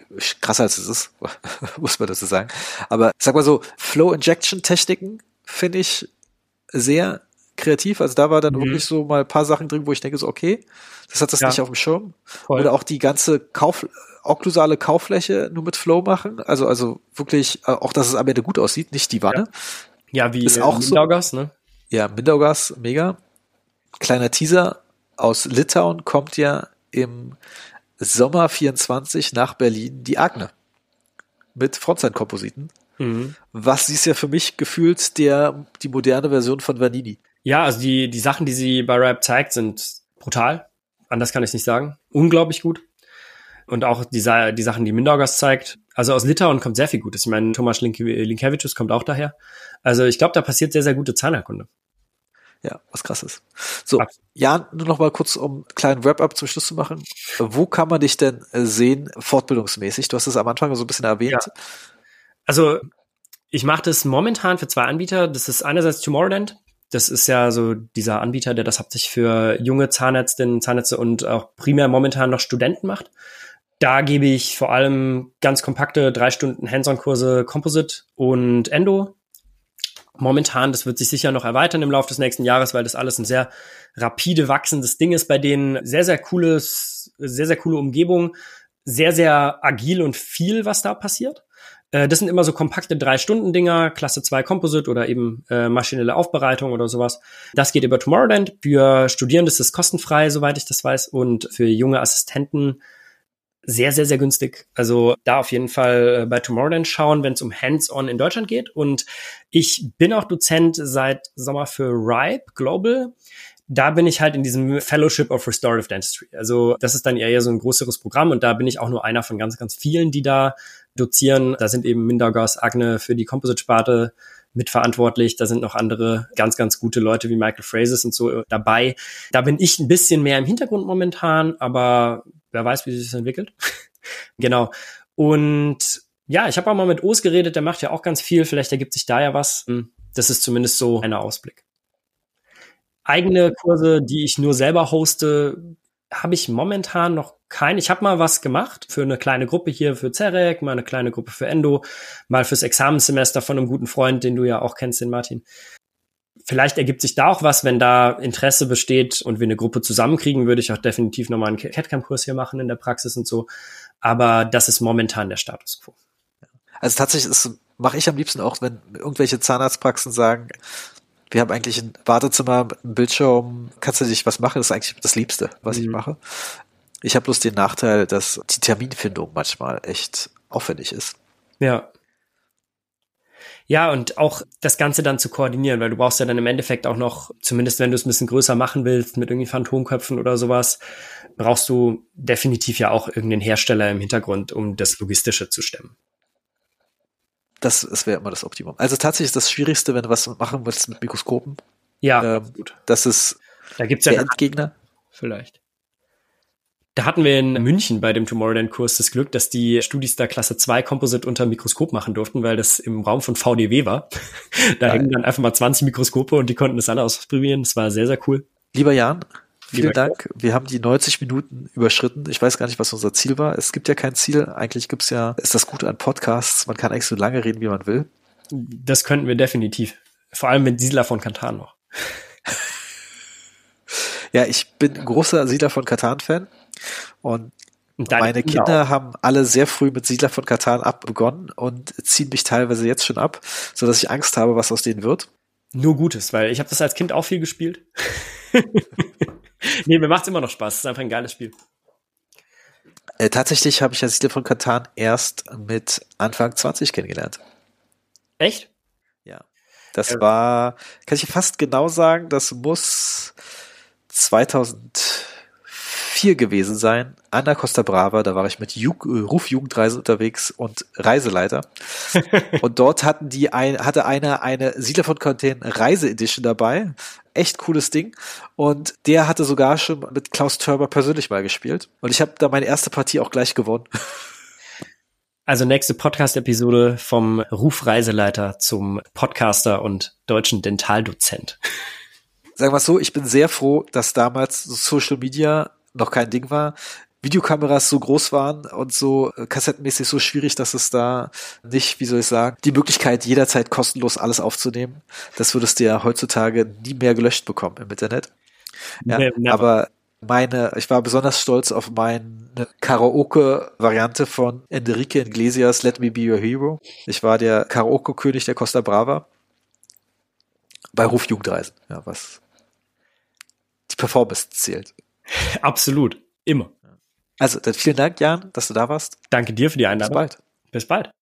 Speaker 1: krasser als es ist, muss man dazu sagen. Aber sag mal so, Flow-Injection-Techniken finde ich sehr kreativ. Also da war dann mhm. wirklich so mal ein paar Sachen drin, wo ich denke so, okay, das hat das ja. nicht auf dem Schirm. Voll. Oder auch die ganze Kauf, okklusale Kauffläche nur mit Flow machen. Also, also wirklich, äh, auch dass es am Ende gut aussieht, nicht die Wanne.
Speaker 2: Ja, ja wie ist auch Mindaugas, so, ne?
Speaker 1: Ja, Mindaugas, mega. Kleiner Teaser aus Litauen kommt ja im Sommer 24 nach Berlin die Agne mit Frontseitenkompositen. Mhm. Was ist ja für mich gefühlt der, die moderne Version von Vanini.
Speaker 2: Ja, also die, die Sachen, die sie bei Rap zeigt, sind brutal. Anders kann ich nicht sagen. Unglaublich gut. Und auch die, die Sachen, die Mindaugas zeigt. Also aus Litauen kommt sehr viel Gutes. Ich meine, Thomas Link Linkevicius kommt auch daher. Also ich glaube, da passiert sehr, sehr gute Zahnerkunde.
Speaker 1: Ja, was krasses. So, Jan, nur noch mal kurz, um einen kleinen Wrap-up zum Schluss zu machen. Wo kann man dich denn äh, sehen, fortbildungsmäßig? Du hast es am Anfang so ein bisschen erwähnt. Ja.
Speaker 2: Also, ich mache das momentan für zwei Anbieter. Das ist einerseits Tomorrowland. Das ist ja so dieser Anbieter, der das hauptsächlich für junge Zahnärztinnen, Zahnärzte und auch primär momentan noch Studenten macht. Da gebe ich vor allem ganz kompakte drei Stunden Hands-on-Kurse Composite und Endo momentan, das wird sich sicher noch erweitern im Laufe des nächsten Jahres, weil das alles ein sehr rapide wachsendes Ding ist bei denen. Sehr, sehr cooles, sehr, sehr coole Umgebung. Sehr, sehr agil und viel, was da passiert. Äh, das sind immer so kompakte Drei-Stunden-Dinger, Klasse 2 Composite oder eben äh, maschinelle Aufbereitung oder sowas. Das geht über Tomorrowland. Für Studierende ist es kostenfrei, soweit ich das weiß. Und für junge Assistenten sehr, sehr, sehr günstig. Also da auf jeden Fall äh, bei Tomorrowland schauen, wenn es um Hands-on in Deutschland geht. Und ich bin auch Dozent seit Sommer für RIPE Global. Da bin ich halt in diesem Fellowship of Restorative Dentistry. Also das ist dann eher so ein größeres Programm und da bin ich auch nur einer von ganz, ganz vielen, die da dozieren. Da sind eben Mindergas, Agne für die Composite-Sparte mitverantwortlich. Da sind noch andere ganz, ganz gute Leute wie Michael Phrases und so dabei. Da bin ich ein bisschen mehr im Hintergrund momentan, aber wer weiß, wie sich das entwickelt. genau. Und ja, ich habe auch mal mit Os geredet, der macht ja auch ganz viel. Vielleicht ergibt sich da ja was. Hm, das ist zumindest so ein Ausblick. Eigene Kurse, die ich nur selber hoste, habe ich momentan noch kein. Ich habe mal was gemacht für eine kleine Gruppe hier für Zerek, mal eine kleine Gruppe für Endo, mal fürs Examenssemester von einem guten Freund, den du ja auch kennst, den Martin vielleicht ergibt sich da auch was, wenn da Interesse besteht und wir eine Gruppe zusammenkriegen, würde ich auch definitiv nochmal einen CAD-Cam-Kurs hier machen in der Praxis und so. Aber das ist momentan der Status quo.
Speaker 1: Also tatsächlich mache ich am liebsten auch, wenn irgendwelche Zahnarztpraxen sagen, wir haben eigentlich ein Wartezimmer mit einem Bildschirm, kannst du dich was machen? Das ist eigentlich das Liebste, was mhm. ich mache. Ich habe bloß den Nachteil, dass die Terminfindung manchmal echt aufwendig ist.
Speaker 2: Ja, ja, und auch das Ganze dann zu koordinieren, weil du brauchst ja dann im Endeffekt auch noch, zumindest wenn du es ein bisschen größer machen willst, mit irgendwie Phantomköpfen oder sowas, brauchst du definitiv ja auch irgendeinen Hersteller im Hintergrund, um das Logistische zu stemmen.
Speaker 1: Das, das wäre immer das Optimum. Also tatsächlich ist das Schwierigste, wenn du was machen willst mit Mikroskopen.
Speaker 2: Ja, ähm, gut.
Speaker 1: Das ist
Speaker 2: da gibt's ja
Speaker 1: der Endgegner.
Speaker 2: Vielleicht. Da hatten wir in München bei dem Tomorrowland-Kurs das Glück, dass die Studis da Klasse 2 Composite unter Mikroskop machen durften, weil das im Raum von VDW war. da hängen dann einfach mal 20 Mikroskope und die konnten das alle ausprobieren. Das war sehr, sehr cool.
Speaker 1: Lieber Jan, vielen Dank. Wir haben die 90 Minuten überschritten. Ich weiß gar nicht, was unser Ziel war. Es gibt ja kein Ziel. Eigentlich gibt's ja, ist das Gute an Podcasts. Man kann eigentlich so lange reden, wie man will.
Speaker 2: Das könnten wir definitiv. Vor allem mit Siedler von Katan noch.
Speaker 1: ja, ich bin großer Siedler von Katan-Fan. Und meine Kinder auch. haben alle sehr früh mit Siedler von Katan abbegonnen und ziehen mich teilweise jetzt schon ab, so dass ich Angst habe, was aus denen wird.
Speaker 2: Nur Gutes, weil ich habe das als Kind auch viel gespielt. nee, mir macht's immer noch Spaß. Es ist einfach ein geiles Spiel.
Speaker 1: Äh, tatsächlich habe ich ja Siedler von Katan erst mit Anfang 20 kennengelernt.
Speaker 2: Echt?
Speaker 1: Ja. Das äh. war, kann ich fast genau sagen, das muss 2000 vier gewesen sein, an der Costa Brava, da war ich mit Ju äh, Rufjugendreise unterwegs und Reiseleiter. und dort hatten die ein, hatte einer eine Siedler von Contain Reise Edition dabei. Echt cooles Ding. Und der hatte sogar schon mit Klaus Törber persönlich mal gespielt. Und ich habe da meine erste Partie auch gleich gewonnen.
Speaker 2: Also nächste Podcast-Episode vom Rufreiseleiter zum Podcaster und deutschen Dentaldozent.
Speaker 1: Sagen wir so, ich bin sehr froh, dass damals Social Media noch kein Ding war. Videokameras so groß waren und so äh, kassettenmäßig so schwierig, dass es da nicht, wie soll ich sagen, die Möglichkeit jederzeit kostenlos alles aufzunehmen. Das würdest du ja heutzutage nie mehr gelöscht bekommen im Internet. Ja, nee, aber meine, ich war besonders stolz auf meine Karaoke-Variante von Enrique Iglesias Let Me Be Your Hero. Ich war der Karaoke-König der Costa Brava bei Rufjugendreisen, ja, was die Performance zählt.
Speaker 2: Absolut. Immer.
Speaker 1: Also, dann vielen Dank, Jan, dass du da warst.
Speaker 2: Danke dir für die Einladung.
Speaker 1: Bis bald.
Speaker 2: Bis bald.